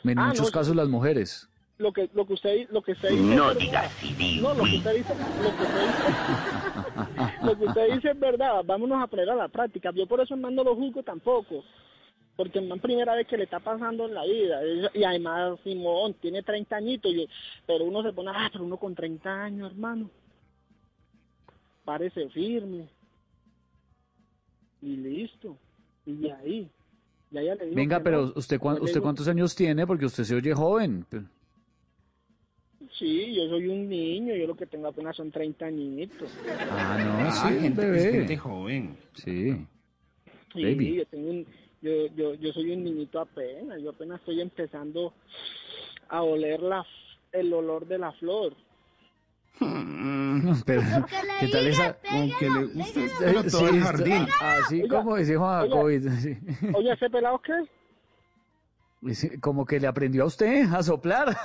[SPEAKER 25] En
[SPEAKER 52] Ah,
[SPEAKER 25] muchos
[SPEAKER 52] no,
[SPEAKER 25] casos las mujeres.
[SPEAKER 52] Lo que lo que usted lo que usted dice
[SPEAKER 25] No
[SPEAKER 52] es
[SPEAKER 25] diga
[SPEAKER 52] verdad. No, lo que usted dice, lo que usted dice, lo que usted dice es verdad. Vámonos a poner a la práctica. Yo por eso no lo juzgo tampoco. Porque el man primera vez que le está pasando en la vida. Es- Y además Simón tiene 30 añitos, y- pero uno se pone, ah, pero uno con 30 años, hermano. Parece firme. Y listo. Y de ahí. Ya ella le dijo
[SPEAKER 25] Venga, pero
[SPEAKER 52] no.
[SPEAKER 25] usted, cuán- usted
[SPEAKER 52] digo,
[SPEAKER 25] cuántos años tiene porque usted se oye joven.
[SPEAKER 52] Sí, yo soy un niño, yo lo que tengo apenas son 30 añitos.
[SPEAKER 25] Ah, no,
[SPEAKER 53] Ah,
[SPEAKER 25] sí,
[SPEAKER 53] gente-
[SPEAKER 25] bebé.
[SPEAKER 53] es gente joven.
[SPEAKER 25] Sí.
[SPEAKER 52] Sí,
[SPEAKER 25] Baby.
[SPEAKER 52] yo tengo un, yo, yo, yo soy un niñito apenas, yo apenas estoy empezando a oler la, el olor de la flor.
[SPEAKER 25] Pero, ¿qué tal esa?
[SPEAKER 53] Como que le gusta todo el jardín.
[SPEAKER 25] Así como dice Juan
[SPEAKER 52] oiga.
[SPEAKER 25] Jacobi, sí.
[SPEAKER 52] Oye, ¿ese pelado qué?
[SPEAKER 25] Como que le aprendió a usted a soplar.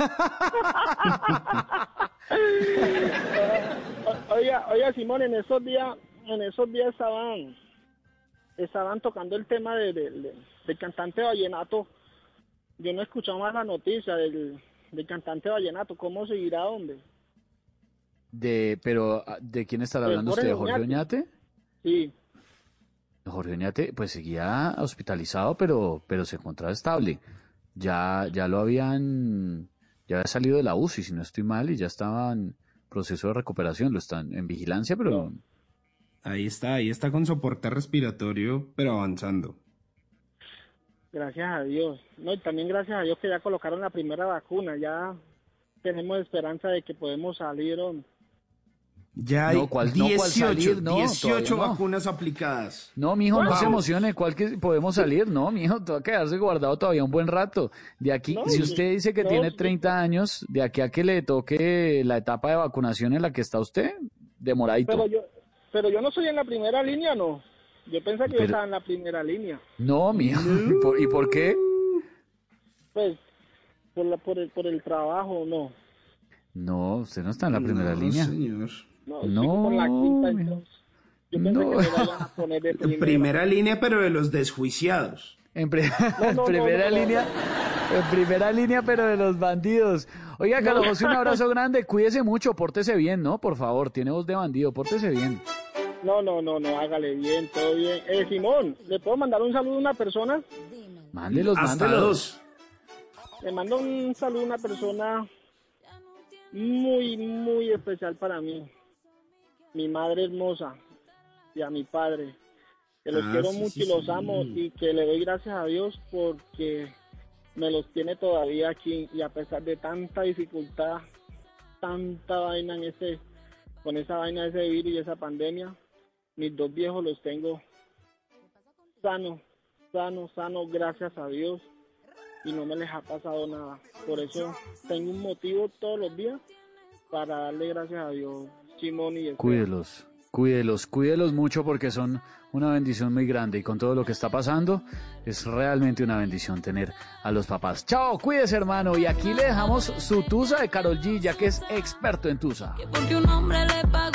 [SPEAKER 52] Oiga, oiga, Simón, en esos días, en esos días estaban, estaban tocando el tema de, de- de- del cantante vallenato. Yo no he escuchado más la noticia del, del cantante vallenato. ¿Cómo seguirá, hombre?
[SPEAKER 25] De, pero, ah, ¿de quién está
[SPEAKER 52] De
[SPEAKER 25] hablando usted? ¿De Jorge
[SPEAKER 52] Oñate.
[SPEAKER 25] Oñate?
[SPEAKER 52] Sí.
[SPEAKER 25] Jorge Oñate, pues seguía hospitalizado, pero, pero se encontraba estable. Ya, ya lo habían, ya había salido de la UCI, si no estoy mal, y ya estaba en proceso de recuperación. Lo están en vigilancia, pero
[SPEAKER 53] Ahí está, ahí está con soporte respiratorio, pero avanzando.
[SPEAKER 52] Gracias a Dios. No, y también gracias a Dios que ya colocaron la primera vacuna. Ya tenemos esperanza de que podemos salir.
[SPEAKER 53] Ya hay
[SPEAKER 25] No, ¿cuál- no,
[SPEAKER 53] 18,
[SPEAKER 25] cuál salir? No,
[SPEAKER 53] 18
[SPEAKER 25] todavía no.
[SPEAKER 53] vacunas aplicadas.
[SPEAKER 25] No, mijo, no se emocione, ¿cuál que podemos salir? No, mijo, te va a quedarse guardado todavía un buen rato. De aquí,
[SPEAKER 52] No,
[SPEAKER 25] si usted dice que
[SPEAKER 52] no,
[SPEAKER 25] tiene
[SPEAKER 52] sí.
[SPEAKER 25] 30 años, de aquí a que le toque la etapa de vacunación en la que está usted, demoradito.
[SPEAKER 52] Pero yo, pero yo no soy en la primera línea, no. Yo pensé que yo
[SPEAKER 25] Pero-
[SPEAKER 52] estaba en la primera línea.
[SPEAKER 25] No, mijo, ¿y por, y por qué?
[SPEAKER 52] Pues, por, la, por, el, por el trabajo, no.
[SPEAKER 25] No, usted no está en la primera
[SPEAKER 53] No,
[SPEAKER 25] línea.
[SPEAKER 53] señor.
[SPEAKER 52] No,
[SPEAKER 25] No,
[SPEAKER 52] estoy la quinta, entonces. Yo pensé
[SPEAKER 25] No.
[SPEAKER 52] que me vayan a poner de
[SPEAKER 53] En
[SPEAKER 52] primera.
[SPEAKER 53] primera línea, pero de los desjuiciados.
[SPEAKER 25] En, pri-
[SPEAKER 52] No,
[SPEAKER 25] en
[SPEAKER 52] no, no,
[SPEAKER 25] primera
[SPEAKER 52] no, no,
[SPEAKER 25] línea, en primera línea, pero de los bandidos. Oiga, Carlos José, un abrazo grande, cuídese mucho, pórtese bien, ¿no? Por favor, tiene voz de bandido, pórtese bien.
[SPEAKER 52] No, no, no, no, hágale bien, todo bien. Eh, Simón, ¿le puedo mandar un saludo a una persona?
[SPEAKER 25] Mándelos,
[SPEAKER 53] Hasta
[SPEAKER 25] mándelos.
[SPEAKER 53] dos.
[SPEAKER 52] Le mando un saludo a una persona muy, muy especial para mí. Mi madre hermosa y a mi padre. Que los
[SPEAKER 53] Ah,
[SPEAKER 52] quiero
[SPEAKER 53] sí,
[SPEAKER 52] mucho
[SPEAKER 53] sí,
[SPEAKER 52] y los
[SPEAKER 53] sí.
[SPEAKER 52] amo y que le doy gracias a Dios porque me los tiene todavía aquí y a pesar de tanta dificultad, tanta vaina en ese, con esa vaina de ese virus y esa pandemia, mis dos viejos los tengo sanos, sanos, sanos, gracias a Dios y no me les ha pasado nada. Por eso tengo un motivo todos los días para darle gracias a Dios, Simón y Esteban.
[SPEAKER 25] Cuídelos, cuídelos, cuídelos mucho porque son una bendición muy grande y con todo lo que está pasando es realmente una bendición tener a los papás. Chao, cuídese hermano y aquí le dejamos su tusa de Carol G ya que es experto en tusa.
[SPEAKER 54] Porque un hombre le paga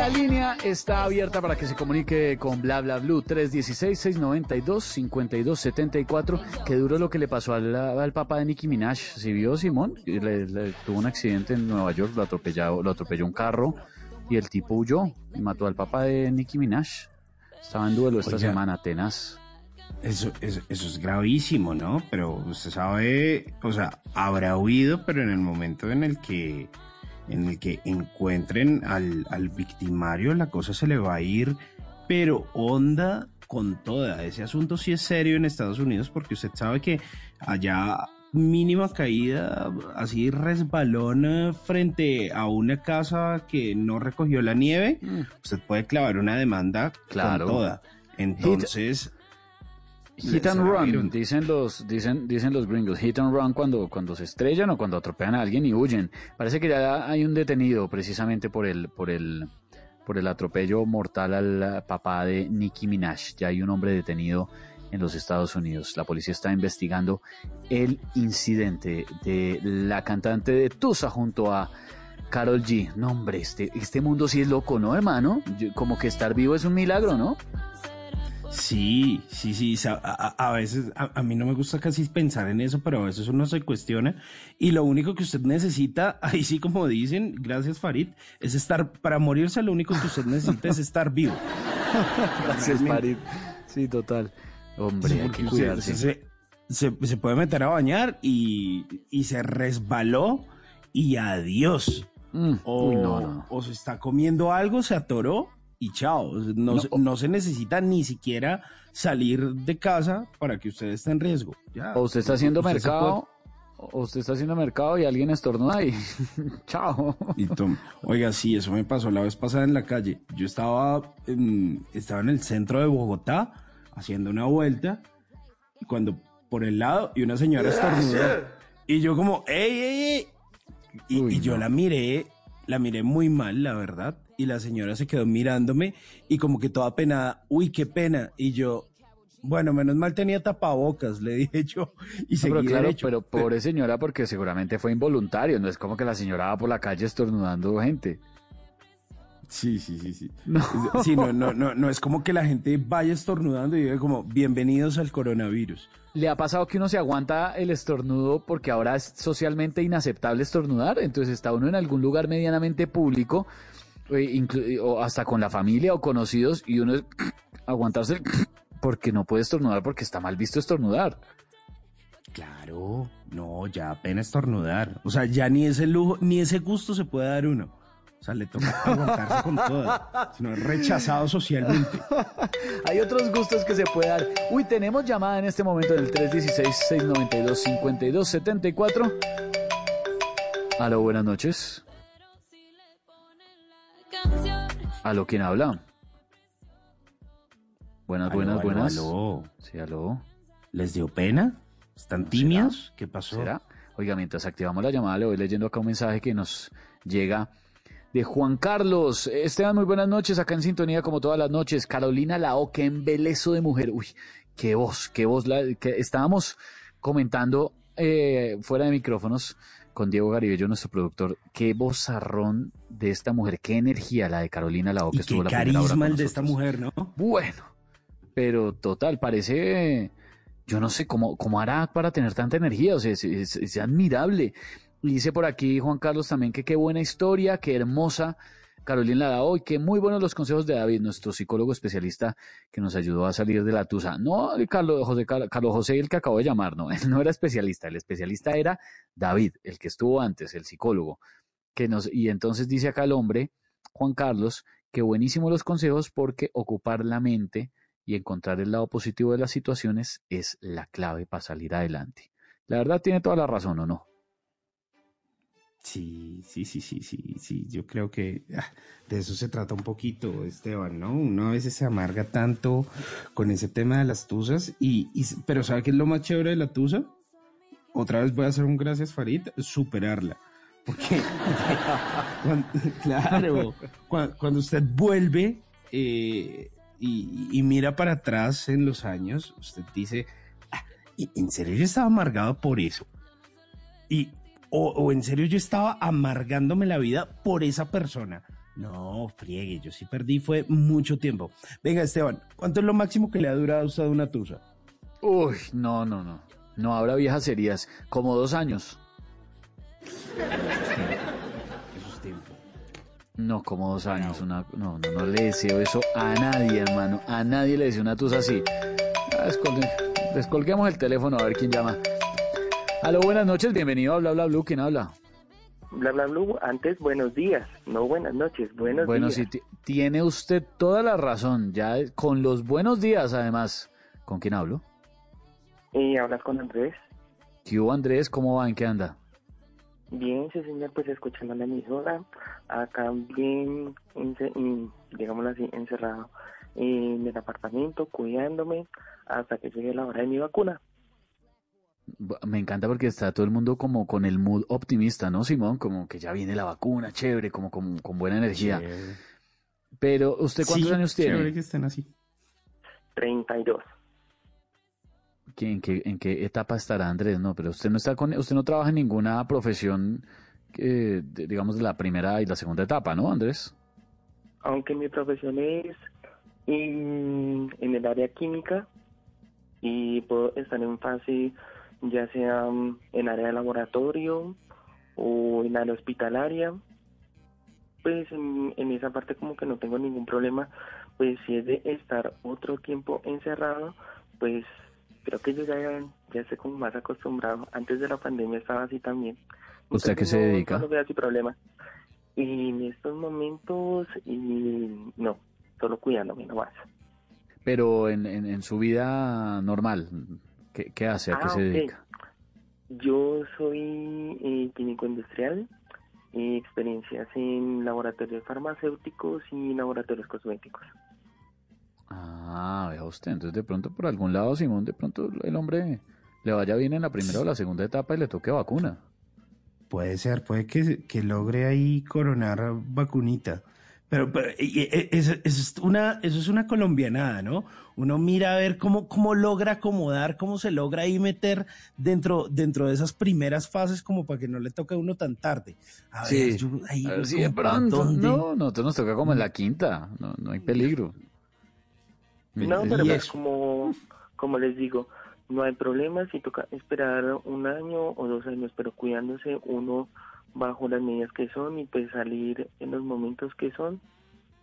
[SPEAKER 25] La línea está abierta para que se comunique con Bla Bla Blue 316-692-5274. Qué duro lo que le pasó al, al papá de Nicki Minaj. ¿Sí vio Simón? Le- le- tuvo un accidente en Nueva York, lo atropelló, lo atropelló un carro y el tipo huyó y mató al papá de Nicki Minaj. Estaba en duelo esta semana, tenaz.
[SPEAKER 51] Eso, eso, eso es gravísimo, ¿no? Pero usted sabe, o sea, habrá huido, pero en el momento en el que, en el que encuentren al, al victimario, la cosa se le va a ir, pero onda con toda. Ese asunto sí es serio en Estados Unidos porque usted sabe que allá mínima caída, así resbalona frente a una casa que no recogió la nieve, usted puede clavar una demanda
[SPEAKER 25] Claro.
[SPEAKER 51] con toda. Entonces,
[SPEAKER 25] Hit and run, dicen los, dicen, dicen los gringos. Hit and run cuando, cuando se estrellan o cuando atropellan a alguien y huyen. Parece que ya hay un detenido precisamente por el, por el, por el atropello mortal al eh, papá de Nicki Minaj. Ya hay un hombre detenido en los Estados Unidos. La policía está investigando el incidente de la cantante de Tusa junto a Carol G. No, hombre, este, este mundo sí es loco, ¿no, hermano? Como que estar vivo es un milagro, ¿no?
[SPEAKER 51] Sí, sí, sí. A, a- a veces a, a mí no me gusta casi pensar en eso, pero a veces uno se cuestiona. Y lo único que usted necesita, ahí sí como dicen, gracias Farid, es estar, para morirse lo único que usted necesita es estar vivo.
[SPEAKER 25] Gracias, Farid. Sí, total. Hombre, hay que cuidarse.
[SPEAKER 51] Se, se- se puede meter a bañar y, y se resbaló y adiós. o,
[SPEAKER 25] Mm, no, no.
[SPEAKER 51] o se está comiendo algo, se atoró y chao. No, se- no se necesita ni siquiera salir de casa para que usted esté en riesgo. Ya.
[SPEAKER 25] O usted está haciendo
[SPEAKER 51] Usted
[SPEAKER 25] mercado, o usted está haciendo mercado y alguien estornuda y chao.
[SPEAKER 51] Y tom- Oiga, sí, eso me pasó la vez pasada en la calle. Yo estaba en, estaba en el centro de Bogotá haciendo una vuelta y cuando por el lado y una señora estornudó y yo como, ¡ey, ey, ey! Y, y yo la miré, la miré muy mal, la verdad, y la señora se quedó mirándome y como que toda penada, ¡uy, qué pena! Y yo, bueno, menos mal tenía tapabocas, le dije yo, y
[SPEAKER 25] No,
[SPEAKER 51] seguí
[SPEAKER 25] pero claro,
[SPEAKER 51] derecho.
[SPEAKER 25] pero pobre señora porque seguramente fue involuntario, no es como que la señora va por la calle estornudando gente.
[SPEAKER 51] Sí, sí, sí, sí.
[SPEAKER 25] No.
[SPEAKER 51] Sí, no, no, no, no es como que la gente vaya estornudando y diga como bienvenidos al coronavirus.
[SPEAKER 25] ¿Le ha pasado que uno se aguanta el estornudo porque ahora es socialmente inaceptable estornudar? Entonces está uno en algún lugar medianamente público, o hasta con la familia o conocidos, y uno es aguantarse el porque no puede estornudar porque está mal visto estornudar.
[SPEAKER 51] Claro, no, ya apenas estornudar. O sea, ya ni ese lujo, ni ese gusto se puede dar uno. O sea, le toca aguantarse con toda. Si no es rechazado socialmente.
[SPEAKER 25] Hay otros gustos que se puede dar. Uy, tenemos llamada en este momento del 316-692-5274. Aló, buenas noches. Aló, ¿quién habla? Buenas,
[SPEAKER 51] Aló,
[SPEAKER 25] buenas,
[SPEAKER 51] aló,
[SPEAKER 25] buenas.
[SPEAKER 51] aló.
[SPEAKER 25] Sí, aló.
[SPEAKER 51] ¿Les dio pena? ¿Están tímidos? ¿Qué pasó?
[SPEAKER 25] ¿Será? Oiga, mientras activamos la llamada, le voy leyendo acá un mensaje que nos llega de Juan Carlos. Esteban, muy buenas noches. Acá en sintonía, como todas las noches. Carolina Lao, qué embelezo de mujer. Uy, qué voz, qué voz. La, que estábamos comentando eh, fuera de micrófonos con Diego Garibello, nuestro productor. Qué vozarrón de esta mujer, qué energía la de Carolina Lao, que
[SPEAKER 51] Y
[SPEAKER 25] estuvo
[SPEAKER 51] qué
[SPEAKER 25] la primera hora
[SPEAKER 51] carisma el de esta mujer, ¿no?
[SPEAKER 25] Bueno, pero total, parece, yo no sé cómo, cómo hará para tener tanta energía, o sea, es, es- es admirable. Y dice por aquí Juan Carlos también que qué buena historia, qué hermosa Carolina la hoy, que muy buenos los consejos de David, nuestro psicólogo especialista que nos ayudó a salir de la tusa. No, Carlos José, Carlos José, el que acabo de llamar, no, él no era especialista, el especialista era David, el que estuvo antes, el psicólogo. Que nos, y entonces dice acá el hombre, Juan Carlos, que buenísimos los consejos porque ocupar la mente y encontrar el lado positivo de las situaciones es la clave para salir adelante. La verdad tiene toda la razón, ¿o no?
[SPEAKER 51] Sí, sí, sí, sí, sí, sí. Yo creo que ah, de eso se trata un poquito, Esteban, ¿no? Uno a veces se amarga tanto con ese tema de las tusas, y, y- pero ¿sabe qué es lo más chévere de la tusa? Otra vez voy a hacer un gracias, Farid, superarla. Porque, cuando- claro, cuando, cuando usted vuelve eh, y, y mira para atrás en los años, usted dice, "Ah, ¿y- ¿en serio yo estaba amargado por eso? Y, o, o en serio yo estaba amargándome la vida por esa persona. No, friegue, yo sí perdí, fue mucho tiempo. Venga, Esteban, ¿cuánto es lo máximo que le ha durado a usted una tusa?
[SPEAKER 25] Uy, no, no, no. No habrá viejas heridas. Como dos años.
[SPEAKER 51] Eso es tiempo.
[SPEAKER 25] No, como dos años. Una, no, no, no le deseo eso a nadie, hermano. A nadie le deseo una tusa así. Ah, descolgue- descolguemos el teléfono a ver quién llama. Aló, buenas noches, bienvenido a Bla Bla Blue. ¿Quién habla?
[SPEAKER 55] Bla bla blue, antes buenos días, no buenas noches, buenos
[SPEAKER 25] bueno,
[SPEAKER 55] días.
[SPEAKER 25] sí, ti- tiene usted toda la razón. Ya eh, con los buenos días, además. ¿Con quién hablo?
[SPEAKER 55] Y hablas con Andrés.
[SPEAKER 25] ¿Qué hubo, Andrés? ¿Cómo va? ¿En qué anda?
[SPEAKER 55] Bien, sí señor, pues escuchando la emisora, acá bien, digámoslo así, encerrado en el apartamento, cuidándome hasta que llegue la hora de mi vacuna.
[SPEAKER 25] Me encanta porque está todo el mundo como con el mood optimista, ¿no, Simón? Como que ya viene la vacuna, chévere, como con, con buena energía.
[SPEAKER 53] Chévere.
[SPEAKER 25] Pero, ¿usted cuántos
[SPEAKER 53] Sí,
[SPEAKER 25] años tiene?
[SPEAKER 53] chévere que estén así.
[SPEAKER 55] 32.
[SPEAKER 25] ¿Qué- ¿En qué, en qué etapa estará Andrés? No, pero usted no está con, usted no trabaja en ninguna profesión, eh, de- digamos, de la primera y la segunda etapa, ¿no, Andrés?
[SPEAKER 55] Aunque mi profesión es en, en el área química y puedo estar en fase ya sea mm, en área de laboratorio o en área hospitalaria, pues en, en esa parte como que no tengo ningún problema, pues si es de estar otro tiempo encerrado, pues creo que yo ya, ya estoy como más acostumbrado. Antes de la pandemia estaba así también.
[SPEAKER 25] ¿Usted a qué se
[SPEAKER 55] no-
[SPEAKER 25] dedica?
[SPEAKER 55] No lo veo así problema. Y en estos momentos, y no, solo cuidándome nomás.
[SPEAKER 25] Pero en, en, en su vida normal, ¿qué, qué hace? ¿A qué
[SPEAKER 55] Ah,
[SPEAKER 25] se dedica?
[SPEAKER 55] Yo soy eh, químico industrial, eh, experiencias en laboratorios farmacéuticos y laboratorios cosméticos.
[SPEAKER 25] Ah, vea usted, entonces de pronto por algún lado, Simón, de pronto el hombre le vaya bien en la primera o la segunda etapa y le toque vacuna.
[SPEAKER 53] Puede ser, puede que, que logre ahí coronar vacunita. Pero, pero, y- eso, eso es una, eso es una colombianada, ¿no? Uno mira a ver cómo, cómo logra acomodar, cómo se logra ahí meter dentro, dentro de esas primeras fases como para que no le toque a uno tan tarde. A
[SPEAKER 25] Sí,
[SPEAKER 53] ver, yo ahí
[SPEAKER 25] a ver si de pronto,
[SPEAKER 53] dónde.
[SPEAKER 25] no, nosotros nos toca como en la quinta, no, no hay peligro.
[SPEAKER 55] No, pero pues como, como les digo, no hay problema si toca esperar un año o dos años, pero cuidándose uno bajo las medidas que son y pues salir en los momentos que son,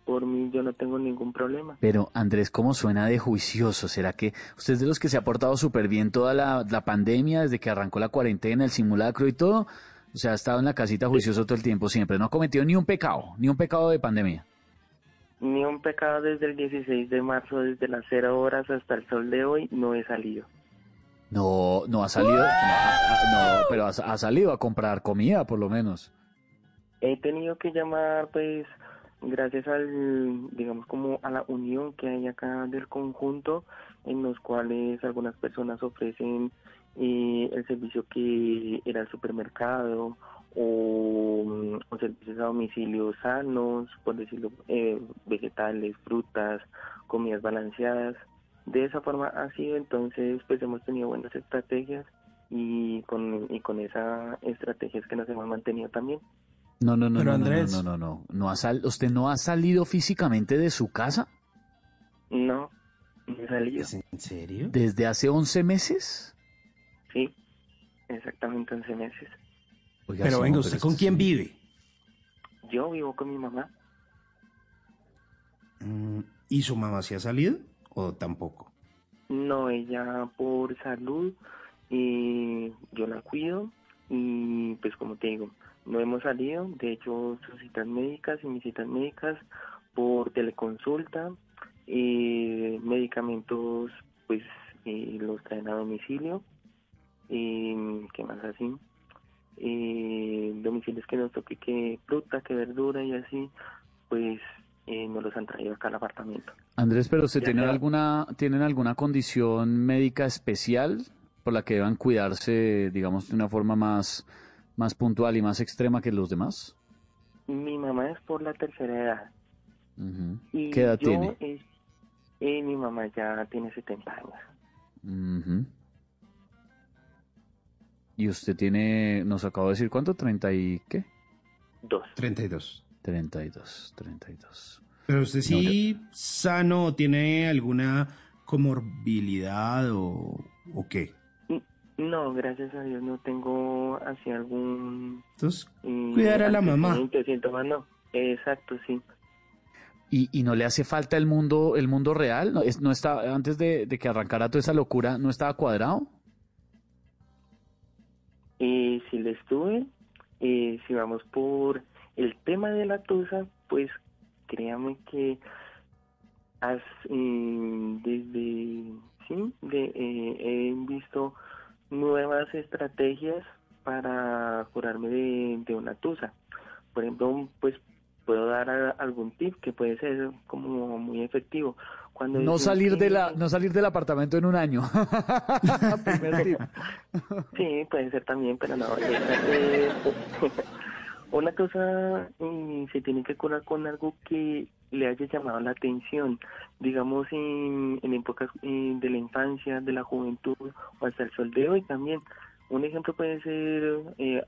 [SPEAKER 55] por mí yo no tengo ningún problema.
[SPEAKER 25] Pero Andrés, ¿cómo suena de juicioso? ¿Será que usted es de los que se ha portado súper bien toda la, la pandemia, desde que arrancó la cuarentena, el simulacro y todo? O sea, ha estado en la casita juicioso todo el tiempo siempre, no ha cometido ni un pecado, ni un pecado de pandemia.
[SPEAKER 55] Ni un pecado desde el 16 de marzo, desde las 0 horas hasta el sol de hoy, no he salido.
[SPEAKER 25] No, no ha salido, no, a- a- no, pero ha, ha salido a comprar comida por lo menos.
[SPEAKER 55] He tenido que llamar, pues, gracias al, digamos, como a la unión que hay acá del conjunto, en los cuales algunas personas ofrecen eh, el servicio que era el supermercado o, mm, o servicios a domicilio sanos, por decirlo, eh, vegetales, frutas, comidas balanceadas. De esa forma ha sido, entonces, pues hemos tenido buenas estrategias y con, y con esa estrategia es que nos hemos mantenido también.
[SPEAKER 25] No, no, no,
[SPEAKER 55] Pero,
[SPEAKER 25] no, no,
[SPEAKER 55] Andrés.
[SPEAKER 25] no, no, no, no. ha sal- ¿Usted no ha salido físicamente de su casa
[SPEAKER 55] No, no he salido.
[SPEAKER 53] ¿En serio?
[SPEAKER 25] desde hace 11 meses?
[SPEAKER 55] Sí, exactamente 11 meses.
[SPEAKER 25] Oiga,
[SPEAKER 53] Pero venga,
[SPEAKER 25] no,
[SPEAKER 53] ¿usted con quién vive?
[SPEAKER 55] Yo vivo con mi mamá.
[SPEAKER 53] Mm, ¿Y su mamá sí ha salido tampoco?
[SPEAKER 55] No, ella por salud, y yo la cuido y pues como te digo, no hemos salido. De hecho, sus citas médicas y mis citas médicas por teleconsulta, eh, medicamentos pues eh, los traen a domicilio. Eh, ¿Qué más así? Eh, domicilios que nos toque que fruta, que verdura y así, pues eh, nos los han traído acá al apartamento.
[SPEAKER 25] Andrés, pero ¿usted
[SPEAKER 55] Ya
[SPEAKER 25] tiene
[SPEAKER 55] sea-
[SPEAKER 25] alguna, tienen alguna condición médica especial por la que deban cuidarse, digamos, de una forma más, más puntual y más extrema que los demás?
[SPEAKER 55] Mi mamá es por la tercera edad. Y
[SPEAKER 25] ¿Qué edad
[SPEAKER 55] yo
[SPEAKER 25] tiene?
[SPEAKER 55] es- eh, mi mamá ya tiene 70 años.
[SPEAKER 25] Y usted tiene, nos acabo de decir cuánto, 30 y qué?
[SPEAKER 55] Dos.
[SPEAKER 53] 32.
[SPEAKER 25] 32, 32.
[SPEAKER 53] Pero usted sí sano o tiene alguna comorbilidad o, o qué?
[SPEAKER 55] No, gracias a Dios no tengo así algún...
[SPEAKER 53] Entonces,
[SPEAKER 55] mm,
[SPEAKER 53] cuidar a la mamá.
[SPEAKER 55] síntomas, no. Exacto, sí.
[SPEAKER 25] ¿Y, y no le hace falta el mundo, el mundo real? ¿No, es- no está, antes de, de que arrancara toda esa locura, ¿no estaba cuadrado?
[SPEAKER 55] Y si le estuve, eh, si vamos por el tema de la tusa, pues créame que has, eh, desde, sí, de, eh, he visto nuevas estrategias para curarme de, de una tusa. Por ejemplo, pues puedo dar a- algún tip que puede ser como muy efectivo. Cuando
[SPEAKER 25] No salir
[SPEAKER 55] que-
[SPEAKER 25] de la, no salir del apartamento en un año. Primer tip.
[SPEAKER 55] Sí, puede ser también, pero no. es- una cosa mm, se tiene que curar con algo que le haya llamado la atención, digamos en, en épocas eh, de la infancia, de la juventud o hasta el sol de hoy también. Un ejemplo puede ser eh,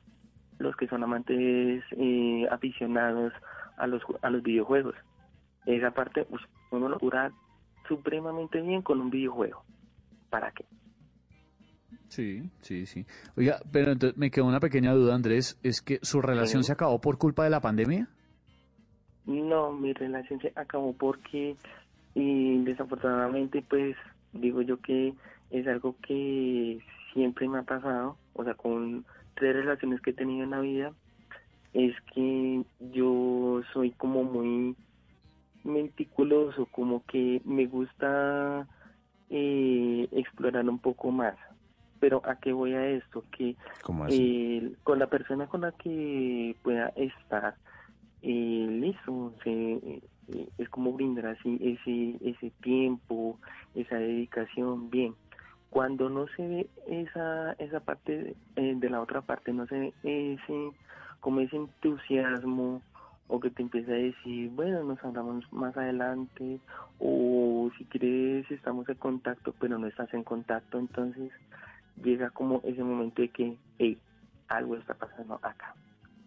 [SPEAKER 55] los que son amantes eh, aficionados a los a los videojuegos. Esa parte uno lo cura supremamente bien con un videojuego. ¿Para qué?
[SPEAKER 25] Sí, sí, sí. Oiga, pero entonces me quedó una pequeña duda, Andrés, ¿es que su relación
[SPEAKER 55] Sí.
[SPEAKER 25] se acabó por culpa de la pandemia?
[SPEAKER 55] No, mi relación se acabó porque y desafortunadamente pues digo yo que es algo que siempre me ha pasado, o sea, con tres relaciones que he tenido en la vida, es que yo soy como muy meticuloso, como que me gusta eh, explorar un poco más. Pero ¿a qué voy a esto? Que eh, con la persona con la que pueda estar, eh, listo, se, eh, es como brindar así ese, ese tiempo, esa dedicación, bien. Cuando no se ve esa, esa parte eh, de la otra parte, no se ve ese, como ese entusiasmo, o que te empieza a decir, bueno, nos hablamos más adelante, o si quieres estamos en contacto, pero no estás en contacto, entonces llega como ese momento de que, hey, algo está pasando acá.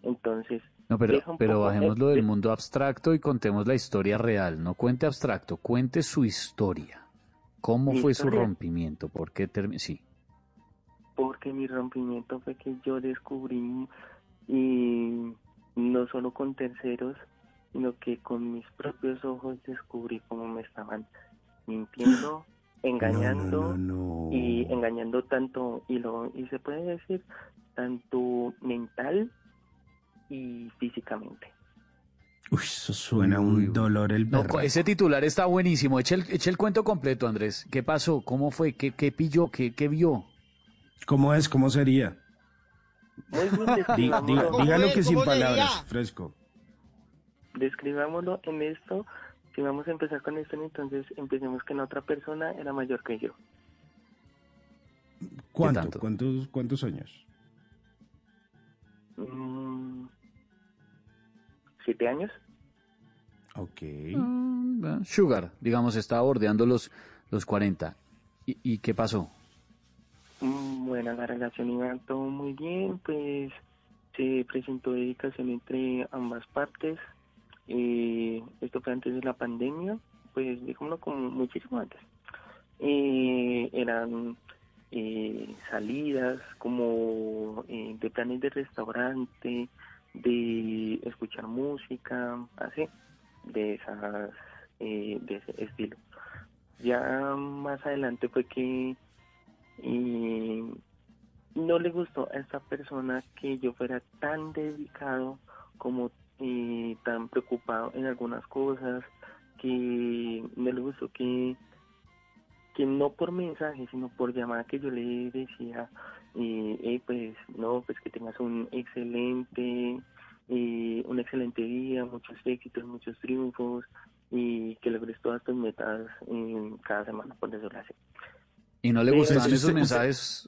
[SPEAKER 55] Entonces,
[SPEAKER 25] No, pero, pero bajémoslo
[SPEAKER 55] eh,
[SPEAKER 25] del mundo abstracto y contemos la historia real. No cuente abstracto, cuente su historia. ¿Cómo
[SPEAKER 55] ¿Mi
[SPEAKER 25] fue su rompimiento? ¿Por qué terminó? Sí.
[SPEAKER 55] porque mi rompimiento fue que yo descubrí y no solo con terceros sino que con mis propios ojos descubrí cómo me estaban mintiendo engañando y engañando tanto y lo y se puede decir tanto mental y físicamente
[SPEAKER 53] Uy, eso suena un dolor el
[SPEAKER 25] co- ese titular está buenísimo. Eche el, eche el cuento completo, Andrés. ¿Qué pasó? ¿Cómo fue? ¿Qué, qué pilló? ¿Qué, qué vio?
[SPEAKER 53] ¿Cómo es? ¿Cómo sería?
[SPEAKER 55] muy bien
[SPEAKER 53] dígalo que sin palabras, fresco.
[SPEAKER 55] describámoslo en esto si vamos a empezar con esto entonces empecemos que la otra persona era mayor que yo
[SPEAKER 53] ¿Cuánto? ¿Cuántos, ¿Cuántos años?
[SPEAKER 55] Mm, siete años
[SPEAKER 53] Ok.
[SPEAKER 25] Mm, Sugar, digamos, estaba bordeando los, los 40. ¿Y, y qué pasó?
[SPEAKER 55] Mm, Bueno, la relación iba todo muy bien, pues se presentó dedicación entre ambas partes. Eh, esto fue antes de la pandemia, pues digámoslo como muchísimo antes. Eh, eran eh, salidas como eh, de planes de restaurante, de escuchar música, así, de esas, eh, de ese estilo. Ya más adelante fue que y no le gustó a esta persona que yo fuera tan dedicado como eh, tan preocupado en algunas cosas que no le gustó que que no por mensaje sino por llamada que yo le decía eh, eh, pues no pues que tengas un excelente eh, un excelente día muchos éxitos muchos triunfos y que logres todas tus metas en cada semana por decirlo así
[SPEAKER 25] ¿Y no le gustaban esos mensajes?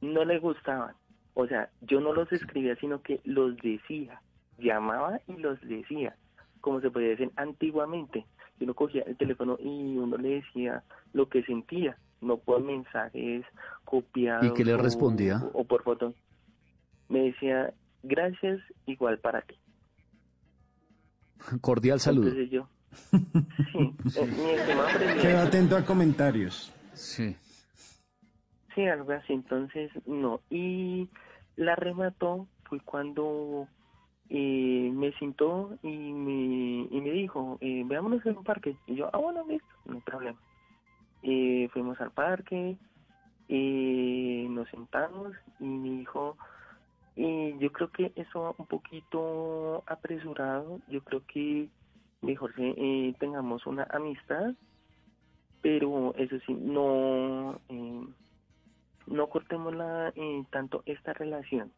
[SPEAKER 55] no le gustaban. O sea, yo no los escribía, sino que los decía. Llamaba y los decía. Como se podía decir antiguamente. Uno cogía el teléfono y uno le decía lo que sentía, no por mensajes copiados.
[SPEAKER 25] ¿Y qué le
[SPEAKER 55] o-
[SPEAKER 25] respondía?
[SPEAKER 55] O, por foto. Me decía, gracias, igual para ti.
[SPEAKER 25] Cordial saludo.
[SPEAKER 55] Entonces yo, sí, eh, mi estimado presidente,
[SPEAKER 53] Quedo atento a comentarios.
[SPEAKER 25] Sí.
[SPEAKER 55] Sí, algo así. Entonces, no. Y la remató fue cuando y me sentó y me, y me dijo, eh, veámonos en un parque. Y yo, ah, bueno, listo, no hay problema. Y fuimos al parque, y nos sentamos y me dijo, y yo creo que eso va un poquito apresurado, yo creo que mejor que eh, tengamos una amistad, pero eso sí, no, eh, no cortemos la, eh, tanto esta relación.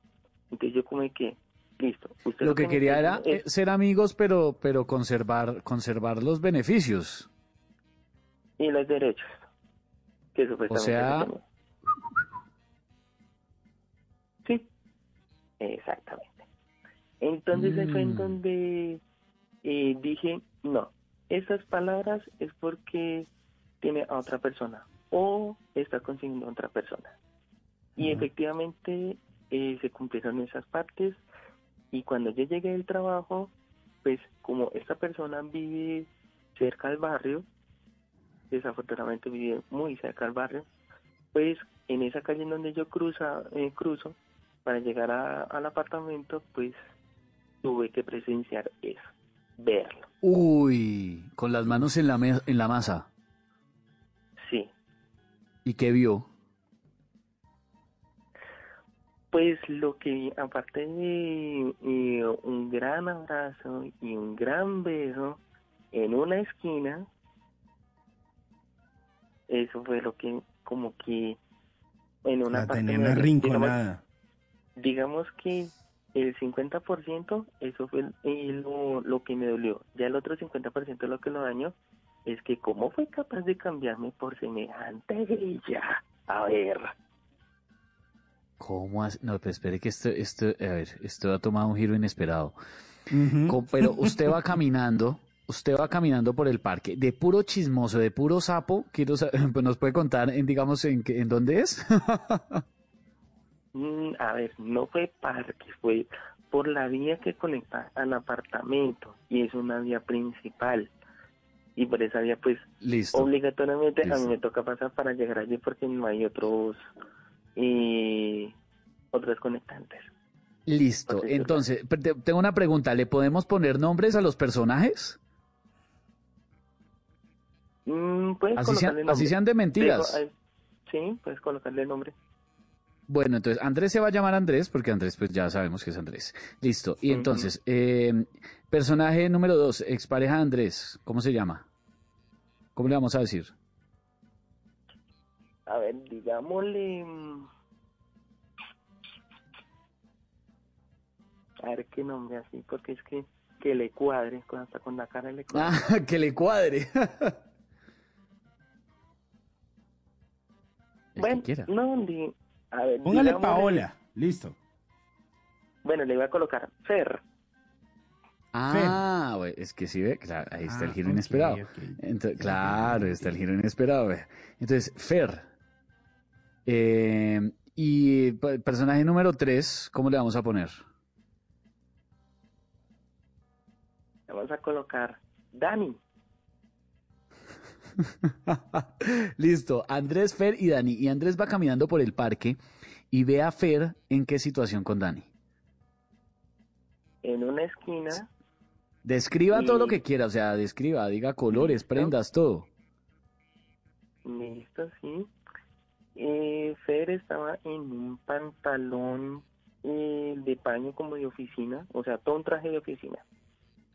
[SPEAKER 55] Entonces yo como que, listo. Usted
[SPEAKER 25] Lo que quería era eh,
[SPEAKER 55] es-
[SPEAKER 25] ser amigos, pero, pero conservar, conservar los beneficios.
[SPEAKER 55] y los derechos. Que
[SPEAKER 25] O sea.
[SPEAKER 55] Sí, exactamente. Entonces ahí fue en
[SPEAKER 25] Mm.
[SPEAKER 55] donde eh, dije, no, esas palabras es porque tiene a otra persona o está consiguiendo a otra persona. Y efectivamente eh, se cumplieron esas partes y cuando yo llegué del trabajo, pues como esta persona vive cerca del barrio, desafortunadamente vive muy cerca del barrio, pues en esa calle en donde yo cruza, eh, cruzo para llegar a- al apartamento, pues tuve que presenciar eso, verlo.
[SPEAKER 25] uy, con las manos en la, en la masa.
[SPEAKER 55] Sí,
[SPEAKER 25] ¿Y qué vio?
[SPEAKER 55] Pues lo que aparte de eh, un gran abrazo y un gran beso en una esquina, eso fue lo que como que en una
[SPEAKER 53] La
[SPEAKER 55] parte
[SPEAKER 53] tenía
[SPEAKER 55] digamos que el 50% eso fue lo, lo que me dolió. Ya el otro 50% lo que lo dañó es que cómo fue capaz de cambiarme por semejante grilla. A ver,
[SPEAKER 25] ¿Cómo hace? No, pero espere que esto, esto, a ver, esto ha tomado un giro inesperado. Pero usted va caminando, usted va caminando por el parque, de puro chismoso, de puro sapo, quiero sa- pues nos puede contar, en, digamos, en, en dónde es.
[SPEAKER 55] mm, a ver, no fue parque, fue por la vía que conecta al apartamento y es una vía principal. Y por esa vía, pues,
[SPEAKER 25] Listo.
[SPEAKER 55] obligatoriamente a mí me toca pasar para llegar allí porque no hay otros, eh, otros conectantes.
[SPEAKER 25] Listo. Entonces, tengo una pregunta, ¿le podemos poner nombres a los personajes?
[SPEAKER 55] Mm, puedes
[SPEAKER 25] Así sean-
[SPEAKER 55] colocarle
[SPEAKER 25] así
[SPEAKER 55] nombre.
[SPEAKER 25] sean de mentiras.
[SPEAKER 55] Sí, puedes colocarle nombre.
[SPEAKER 25] Bueno, entonces Andrés se va a llamar Andrés porque Andrés pues ya sabemos que es Andrés. Listo. Y entonces, eh, personaje número dos, expareja de Andrés, ¿cómo se llama? ¿Cómo le vamos a decir?
[SPEAKER 55] A ver, digámosle... mm, A ver qué nombre así, porque es que que le cuadre, con- hasta con la cara le cuadre.
[SPEAKER 25] Ah, que le cuadre.
[SPEAKER 55] bueno, no, di- a ver,
[SPEAKER 53] Póngale Paola. Listo.
[SPEAKER 55] Bueno, le iba a colocar Fer.
[SPEAKER 25] Ah, güey, es que sí ve, claro, ahí está el giro inesperado.
[SPEAKER 53] ok.
[SPEAKER 25] Ento- claro, está el giro inesperado. ve. Entonces, Fer. Eh, y personaje número tres, ¿cómo le vamos a poner?
[SPEAKER 55] Le vamos a colocar Dani.
[SPEAKER 25] Listo, Andrés, Fer y Dani. Y Andrés va caminando por el parque y ve a Fer en qué situación con Dani.
[SPEAKER 55] En una esquina,
[SPEAKER 25] Describa todo lo que quiera, o sea, describa, diga colores,
[SPEAKER 55] Listo.
[SPEAKER 25] prendas, todo.
[SPEAKER 55] listo, sí. Eh, Fer estaba en un pantalón eh, de paño como de oficina, o sea, todo un traje de oficina,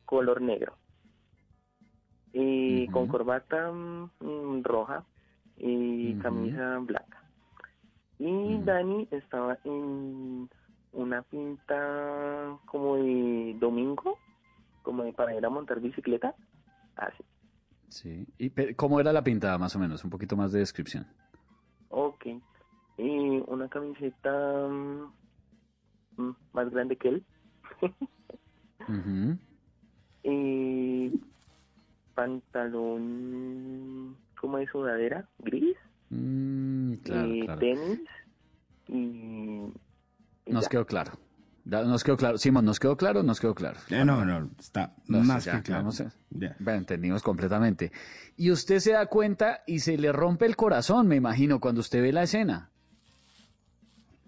[SPEAKER 55] color negro. Y con corbata mm, roja y camisa blanca. Y. Dani estaba en una pinta como de domingo, como de para ir a montar bicicleta, así.
[SPEAKER 25] Sí. ¿Y cómo era la pintada, más o menos? Un poquito más de descripción.
[SPEAKER 55] Ok. Y una camiseta mm, mm, más grande que él. Y pantalón como de sudadera, gris.
[SPEAKER 25] Mm, claro,
[SPEAKER 55] tenis. Y. y
[SPEAKER 25] Nos
[SPEAKER 55] ya.
[SPEAKER 25] quedó claro. Nos quedó claro. Simón, ¿nos quedó claro? Nos quedó claro.
[SPEAKER 53] Eh, no, no, está
[SPEAKER 25] No,
[SPEAKER 53] más
[SPEAKER 25] ya,
[SPEAKER 53] que claro.
[SPEAKER 25] vamos a-
[SPEAKER 53] Ya.
[SPEAKER 25] Bueno, entendimos completamente. Y usted se da cuenta y se le rompe el corazón, me imagino, cuando usted ve la escena.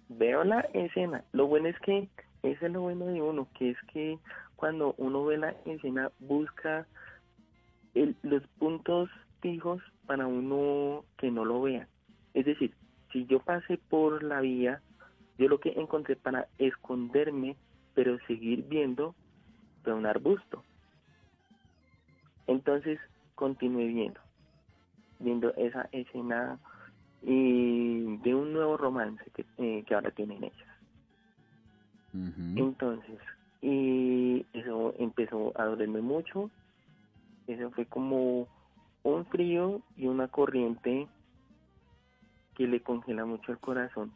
[SPEAKER 55] Veo la escena. Lo bueno es que ese es lo bueno de uno, que es que cuando uno ve la escena busca el- los puntos fijos para uno que no lo vea. Es decir, si yo pasé por la vía, yo lo que encontré para esconderme, pero seguir viendo, fue un arbusto. Entonces continué viendo, viendo esa escena y de un nuevo romance que, eh, que ahora tienen ellas. Entonces, y eso empezó a dolerme mucho. Eso fue como un frío y una corriente que le congela mucho el corazón.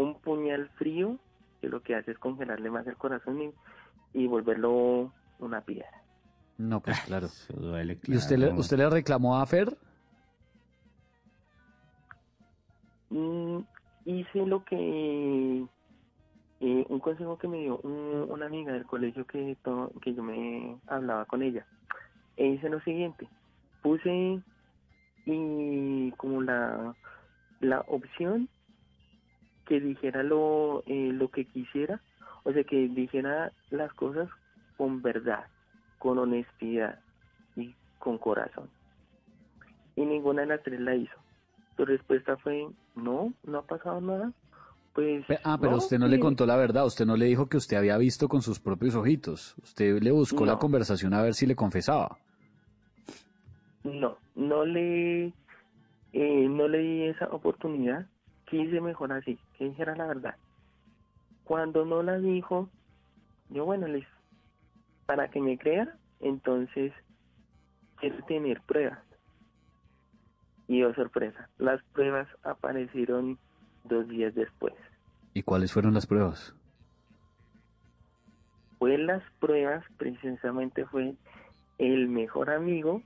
[SPEAKER 55] Un puñal frío que lo que hace es congelarle más el corazón y, y volverlo una piedra.
[SPEAKER 25] No, pues claro.
[SPEAKER 53] duele,
[SPEAKER 25] ¿Y usted le,
[SPEAKER 53] claro.
[SPEAKER 25] usted le reclamó a Fer?
[SPEAKER 55] Mm, hice lo que eh, un consejo que me dio un- una amiga del colegio que to- que yo me hablaba con ella e hice lo siguiente puse y como la la opción que dijera lo eh, lo que quisiera o sea que dijera las cosas con verdad con honestidad y con corazón y ninguna de las tres la hizo su respuesta fue no no ha pasado nada pues
[SPEAKER 25] Ah, pero
[SPEAKER 55] no,
[SPEAKER 25] usted no le
[SPEAKER 55] sí.
[SPEAKER 25] contó la verdad, usted no le dijo que usted había visto con sus propios ojitos. Usted le buscó la conversación a ver si le confesaba.
[SPEAKER 55] No, no le, eh, no le di esa oportunidad. Quise mejor así, que dijera la verdad. Cuando no la dijo, yo bueno, les, para que me crea, entonces quiero tener pruebas. Y oh sorpresa, las pruebas aparecieron dos días después.
[SPEAKER 25] ¿Y cuáles fueron las pruebas?
[SPEAKER 55] Pues las pruebas precisamente fue el mejor amigo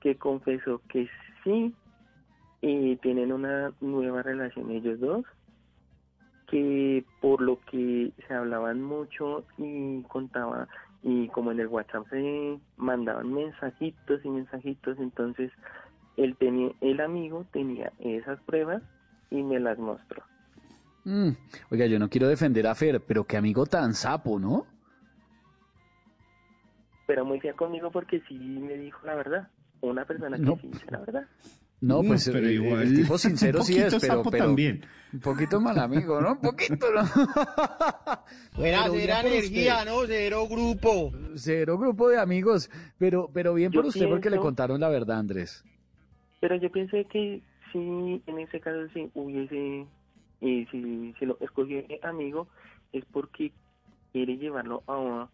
[SPEAKER 55] que confesó que sí y tienen una nueva relación ellos dos que por lo que se hablaban mucho y contaba y como en el WhatsApp se mandaban mensajitos y mensajitos entonces él tenía el amigo tenía esas pruebas y me las mostró
[SPEAKER 25] Mm, Oiga, yo no quiero defender a Fer, pero qué amigo tan sapo, ¿no?
[SPEAKER 55] pero muy fiel conmigo porque sí me dijo la verdad una persona que
[SPEAKER 25] No.
[SPEAKER 55] sí dice la verdad
[SPEAKER 25] No,
[SPEAKER 53] No,
[SPEAKER 25] pues
[SPEAKER 53] pero
[SPEAKER 25] eh,
[SPEAKER 53] igual,
[SPEAKER 25] el tipo sincero sí es, pero, pero
[SPEAKER 53] también.
[SPEAKER 25] un poquito mal amigo, ¿no? Un poquito, ¿no?
[SPEAKER 56] Buena,
[SPEAKER 25] por
[SPEAKER 56] energía,
[SPEAKER 25] usted.
[SPEAKER 56] ¿no? Cero grupo.
[SPEAKER 25] Cero grupo de amigos, pero, pero bien
[SPEAKER 55] Yo
[SPEAKER 25] por usted porque le contaron la verdad, Andrés.
[SPEAKER 55] Pero yo pensé que si en ese caso si hubiese, eh, si, si lo escogió de amigo, es porque quiere llevarlo a un-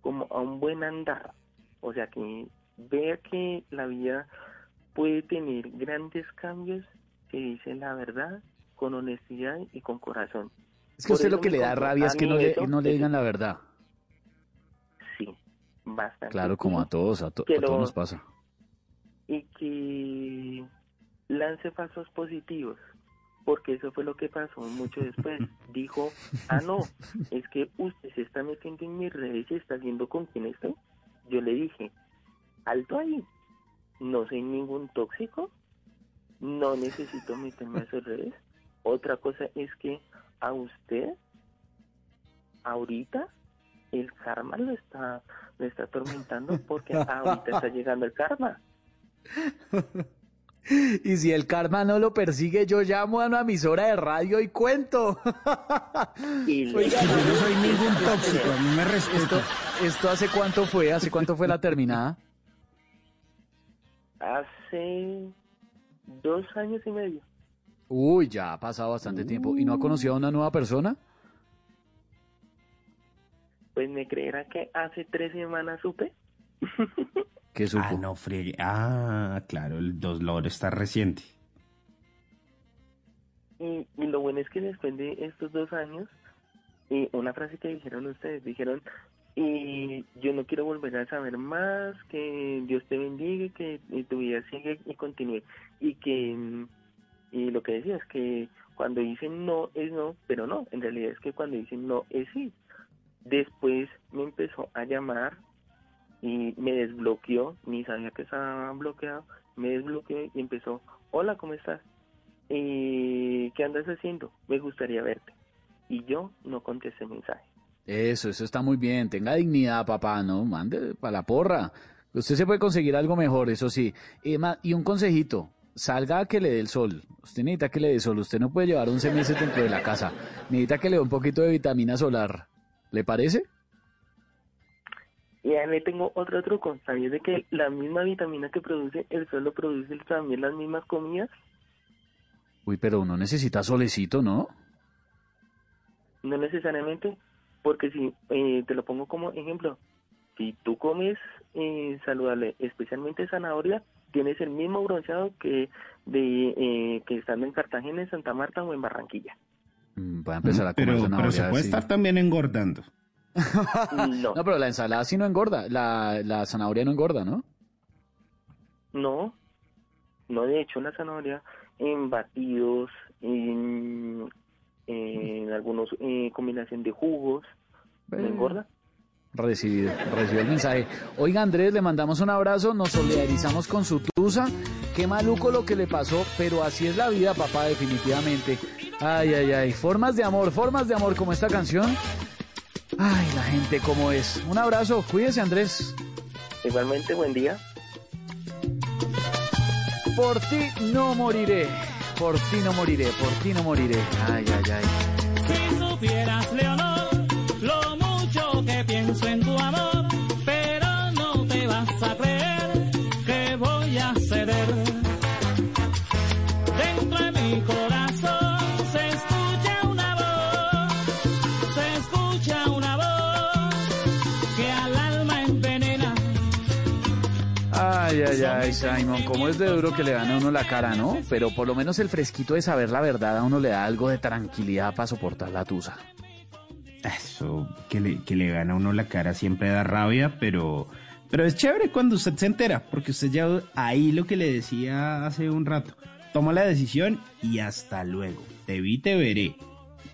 [SPEAKER 55] como a un buen andar. O sea, que vea que la vida puede tener grandes cambios, que dice la verdad, con honestidad y con corazón.
[SPEAKER 25] Es que
[SPEAKER 55] Por
[SPEAKER 25] usted lo que le da rabia es que no le, no le digan la verdad.
[SPEAKER 55] Sí, bastante.
[SPEAKER 25] Claro, como a todos, a, to-
[SPEAKER 55] Que
[SPEAKER 25] a todos
[SPEAKER 55] lo-
[SPEAKER 25] nos pasa.
[SPEAKER 55] y que lance falsos positivos, porque eso fue lo que pasó mucho después. Dijo, ah, no, es que usted se está metiendo en mis redes y está viendo con quién estoy. Yo le dije, alto ahí, no soy ningún tóxico, no necesito meterme a sus redes. Otra cosa es que a usted, ahorita, el karma lo está, lo está atormentando porque ahorita está llegando el karma.
[SPEAKER 25] Y si el karma no lo persigue, yo llamo a una emisora de radio y cuento. Oiga,
[SPEAKER 53] Yo no soy ningún tóxico, a mí me
[SPEAKER 25] ¿Esto,
[SPEAKER 53] respeto.
[SPEAKER 25] ¿Esto hace cuánto fue? ¿Hace cuánto fue la terminada?
[SPEAKER 55] Hace dos años y medio.
[SPEAKER 25] Uy, ya ha pasado bastante tiempo. ¿Y no ha conocido a una nueva persona?
[SPEAKER 55] Pues me creerá que hace tres semanas supe.
[SPEAKER 25] ¿Qué supo?
[SPEAKER 53] Ah, no, friegue. Ah, claro, el dolor está reciente.
[SPEAKER 55] Y, y lo bueno es que después de estos dos años, y una frase que dijeron ustedes, dijeron, y yo no quiero volver a saber más, que Dios te bendiga, que tu vida sigue y continúe. Y que, mm, y lo que decía es que cuando dicen no es no, pero no, en realidad es que cuando dicen no es sí. Después me empezó a llamar y me desbloqueó, ni sabía que estaba bloqueado, me desbloqueó y empezó, hola, ¿cómo estás? ¿Y qué andas haciendo? Me gustaría verte. Y yo no contesté mensaje.
[SPEAKER 25] Eso, eso está muy bien. Tenga dignidad, papá, ¿no? Mande para la porra. Usted se puede conseguir algo mejor, eso sí. Y, un consejito, salga a que le dé el sol. Usted necesita que le dé sol. Usted no puede llevar 11 meses dentro de la casa. Necesita que le dé un poquito de vitamina solar. ¿Le parece?
[SPEAKER 55] Y ahí le tengo otro truco. ¿Sabías de que la misma vitamina que produce el sol lo produce también las mismas comidas?
[SPEAKER 25] Uy, pero uno necesita solecito, ¿no?
[SPEAKER 55] No necesariamente, porque si eh, te lo pongo como ejemplo, si tú comes eh, saludable, especialmente zanahoria, tienes el mismo bronceado que de eh, que estando en Cartagena, en Santa Marta o en Barranquilla.
[SPEAKER 25] Mm, Voy a empezar a comer
[SPEAKER 53] Pero, pero
[SPEAKER 25] zanahoria,
[SPEAKER 53] se puede
[SPEAKER 25] sí.
[SPEAKER 53] estar también engordando.
[SPEAKER 55] No,
[SPEAKER 25] No, pero la ensalada sí no engorda. La, la zanahoria no engorda, ¿no?
[SPEAKER 55] no, no. De hecho, la zanahoria en batidos, en, en algunos eh, combinación de jugos, no
[SPEAKER 25] Eh.
[SPEAKER 55] engorda.
[SPEAKER 25] Recibido, recibió el mensaje. Oiga, Andrés, le mandamos un abrazo, nos solidarizamos con su tusa. Qué maluco lo que le pasó, pero así es la vida, papá, definitivamente. Ay, ay, ay. Formas de amor, formas de amor como esta canción. Ay, la gente como es. Un abrazo, cuídese, Andrés.
[SPEAKER 55] Igualmente, buen día.
[SPEAKER 25] Por ti no moriré. Por ti no moriré, por ti no moriré. Ay, ay, ay.
[SPEAKER 50] Si supieras, Leonor,
[SPEAKER 25] Ay, Simon, cómo es de duro que le dan a uno la cara, ¿no? Pero por lo menos el fresquito de saber la verdad a uno le da algo de tranquilidad para soportar la tusa.
[SPEAKER 53] Eso que le, que le gana a uno la cara siempre da rabia, pero, pero es chévere cuando usted se entera, porque usted ya ahí lo que le decía hace un rato, toma la decisión y hasta luego. Te vi, te veré.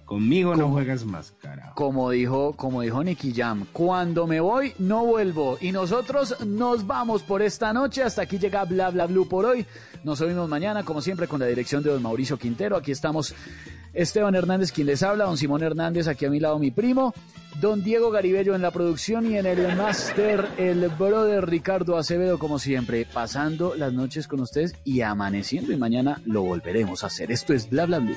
[SPEAKER 53] Conmigo no juegas más, cara.
[SPEAKER 25] Como dijo, como dijo Nicky Jam, cuando me voy no vuelvo. Y nosotros nos vamos por esta noche. Hasta aquí llega Bla Bla Blue por hoy. Nos oímos mañana, como siempre, con la dirección de don Mauricio Quintero. Aquí estamos Esteban Hernández, quien les habla, don Simón Hernández, aquí a mi lado mi primo, don Diego Garibello en la producción y en el máster, el brother Ricardo Acevedo, como siempre, pasando las noches con ustedes y amaneciendo. Y mañana lo volveremos a hacer. Esto es Bla Bla Blue.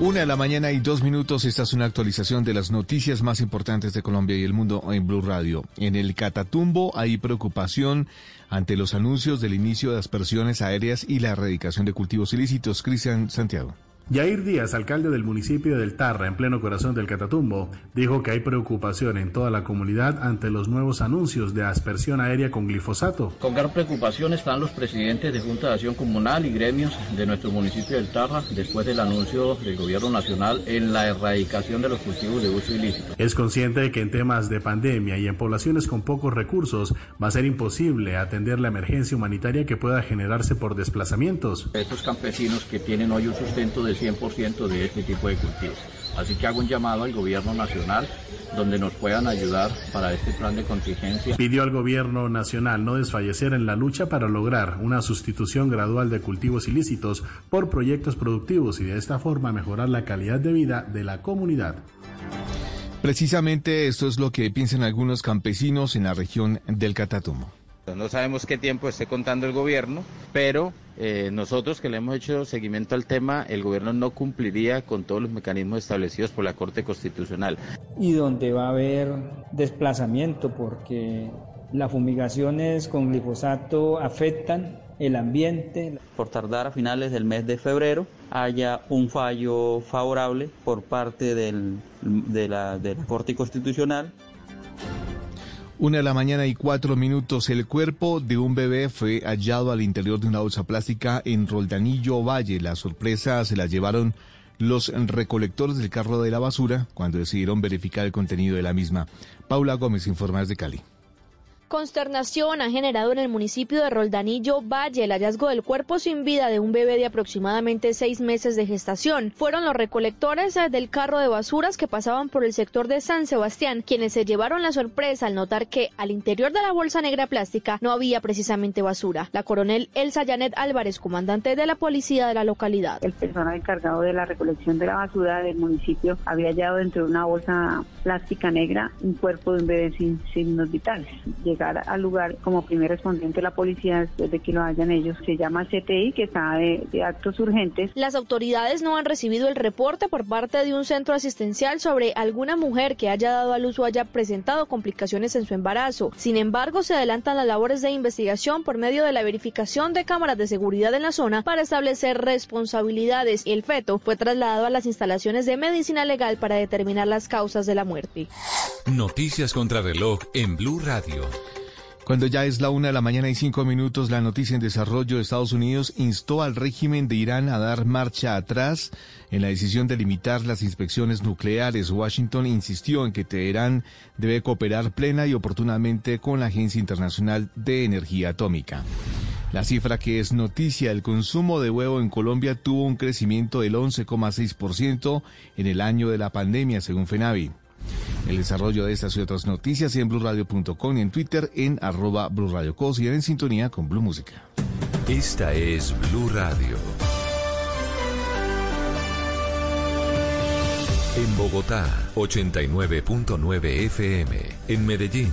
[SPEAKER 30] Una de la mañana y dos minutos. Esta es una actualización de las noticias más importantes de Colombia y el mundo en Blue Radio. En el Catatumbo hay preocupación ante los anuncios del inicio de aspersiones aéreas y la erradicación de cultivos ilícitos. Cristian Santiago.
[SPEAKER 12] Yair Díaz, alcalde del municipio del Tarra, en pleno corazón del Catatumbo, dijo que hay preocupación en toda la comunidad ante los nuevos anuncios de aspersión aérea con glifosato.
[SPEAKER 57] Con gran preocupación están los presidentes de Junta de Acción Comunal y gremios de nuestro municipio del Tarra después del anuncio del gobierno nacional en la erradicación de los cultivos de uso ilícito.
[SPEAKER 12] Es consciente de que en temas de pandemia y en poblaciones con pocos recursos va a ser imposible atender la emergencia humanitaria que pueda generarse por desplazamientos.
[SPEAKER 57] Estos campesinos que tienen hoy un sustento del 100% de este tipo de cultivos. Así que hago un llamado al gobierno nacional donde nos puedan ayudar para este plan de contingencia.
[SPEAKER 12] Pidió al gobierno nacional no desfallecer en la lucha para lograr una sustitución gradual de cultivos ilícitos por proyectos productivos y de esta forma mejorar la calidad de vida de la comunidad.
[SPEAKER 30] Precisamente esto es lo que piensan algunos campesinos en la región del Catatumbo.
[SPEAKER 58] No sabemos qué tiempo esté contando el gobierno, pero eh, nosotros que le hemos hecho seguimiento al tema, el gobierno no cumpliría con todos los mecanismos establecidos por la Corte Constitucional.
[SPEAKER 59] y donde va a haber desplazamiento porque las fumigaciones con glifosato afectan el ambiente.
[SPEAKER 57] Por tardar a finales del mes de febrero haya un fallo favorable por parte del- de, la, de la Corte Constitucional
[SPEAKER 30] Una de la mañana y cuatro minutos, el cuerpo de un bebé fue hallado al interior de una bolsa plástica en Roldanillo Valle. La sorpresa se la llevaron los recolectores del carro de la basura cuando decidieron verificar el contenido de la misma. Paula Gómez informa desde Cali.
[SPEAKER 60] Consternación ha generado en el municipio de Roldanillo Valle el hallazgo del cuerpo sin vida de un bebé de aproximadamente seis meses de gestación. Fueron los recolectores eh, del carro de basuras que pasaban por el sector de San Sebastián quienes se llevaron la sorpresa al notar que al interior de la bolsa negra plástica no había precisamente basura. La coronel Elsa Janet Álvarez, comandante de la policía de la localidad.
[SPEAKER 61] El personal encargado de la recolección de la basura del municipio había hallado dentro de una bolsa plástica negra un cuerpo de un bebé sin signos vitales. Llegar al lugar como primer respondiente la policía después de que lo hayan ellos se llama CTI que está de, de actos urgentes.
[SPEAKER 60] Las autoridades no han recibido el reporte por parte de un centro asistencial sobre alguna mujer que haya dado a luz o haya presentado complicaciones en su embarazo. Sin embargo, se adelantan las labores de investigación por medio de la verificación de cámaras de seguridad en la zona para establecer responsabilidades. El feto fue trasladado a las instalaciones de medicina legal para determinar las causas de la muerte.
[SPEAKER 4] Noticias contra reloj en Blue Radio.
[SPEAKER 30] Cuando ya es la una de la mañana y cinco minutos, la noticia en desarrollo de Estados Unidos instó al régimen de Irán a dar marcha atrás en la decisión de limitar las inspecciones nucleares. Washington insistió en que Teherán debe cooperar plena y oportunamente con la Agencia Internacional de Energía Atómica. La cifra que es noticia, el consumo de huevo en Colombia tuvo un crecimiento del 11,6% en el año de la pandemia, según FENAVI. El desarrollo de estas y otras noticias en blurradio.com y en Twitter en arroba blurradiocos y en sintonía con Blue Música.
[SPEAKER 4] Esta es Blue Radio. En Bogotá, 89.9 FM. En Medellín,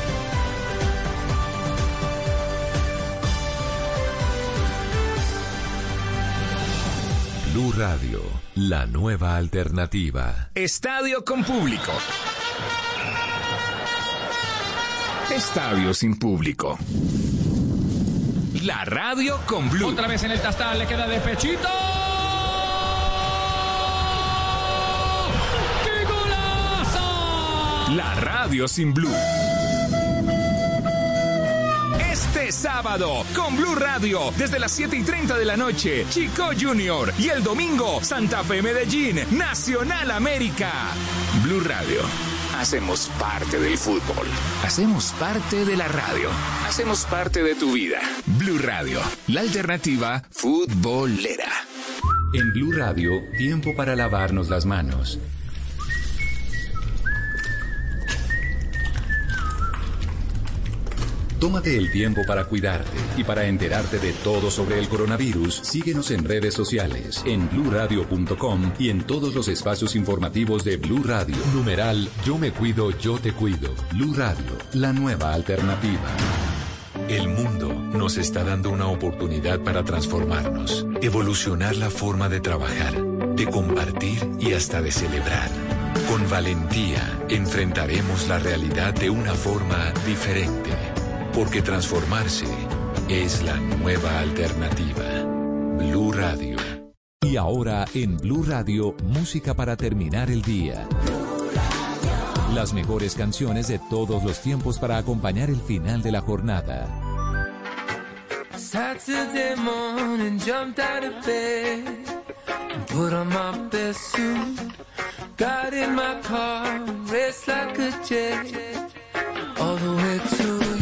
[SPEAKER 4] Blue Radio, la nueva alternativa.
[SPEAKER 21] Estadio con público. Estadio sin público. La radio con Blue.
[SPEAKER 62] Otra vez en el tastal, le queda de pechito. ¡Qué golazo!
[SPEAKER 21] La radio sin Blue. Sábado, con Blue Radio, desde las 7 y 30 de la noche, Chico Junior. Y el domingo, Santa Fe Medellín, Nacional América. Blue Radio. Hacemos parte del fútbol. Hacemos parte de la radio. Hacemos parte de tu vida. Blue Radio, la alternativa futbolera.
[SPEAKER 63] En Blue Radio, tiempo para lavarnos las manos. Tómate el tiempo para cuidarte y para enterarte de todo sobre el coronavirus. Síguenos en redes sociales, en bluradio.com y en todos los espacios informativos de Blue Radio. Numeral Yo me cuido, yo te cuido. Blue Radio, la nueva alternativa.
[SPEAKER 4] El mundo nos está dando una oportunidad para transformarnos, evolucionar la forma de trabajar, de compartir y hasta de celebrar. Con valentía enfrentaremos la realidad de una forma diferente, porque transformarse es la nueva alternativa. Blue Radio.
[SPEAKER 64] Y ahora en Blue Radio, música para terminar el día. Las mejores canciones de todos los tiempos para acompañar el final de la jornada.
[SPEAKER 38] Saturday morning, jumped out of bed and put on my best suit. Got in my car, raced like a jet, all the way to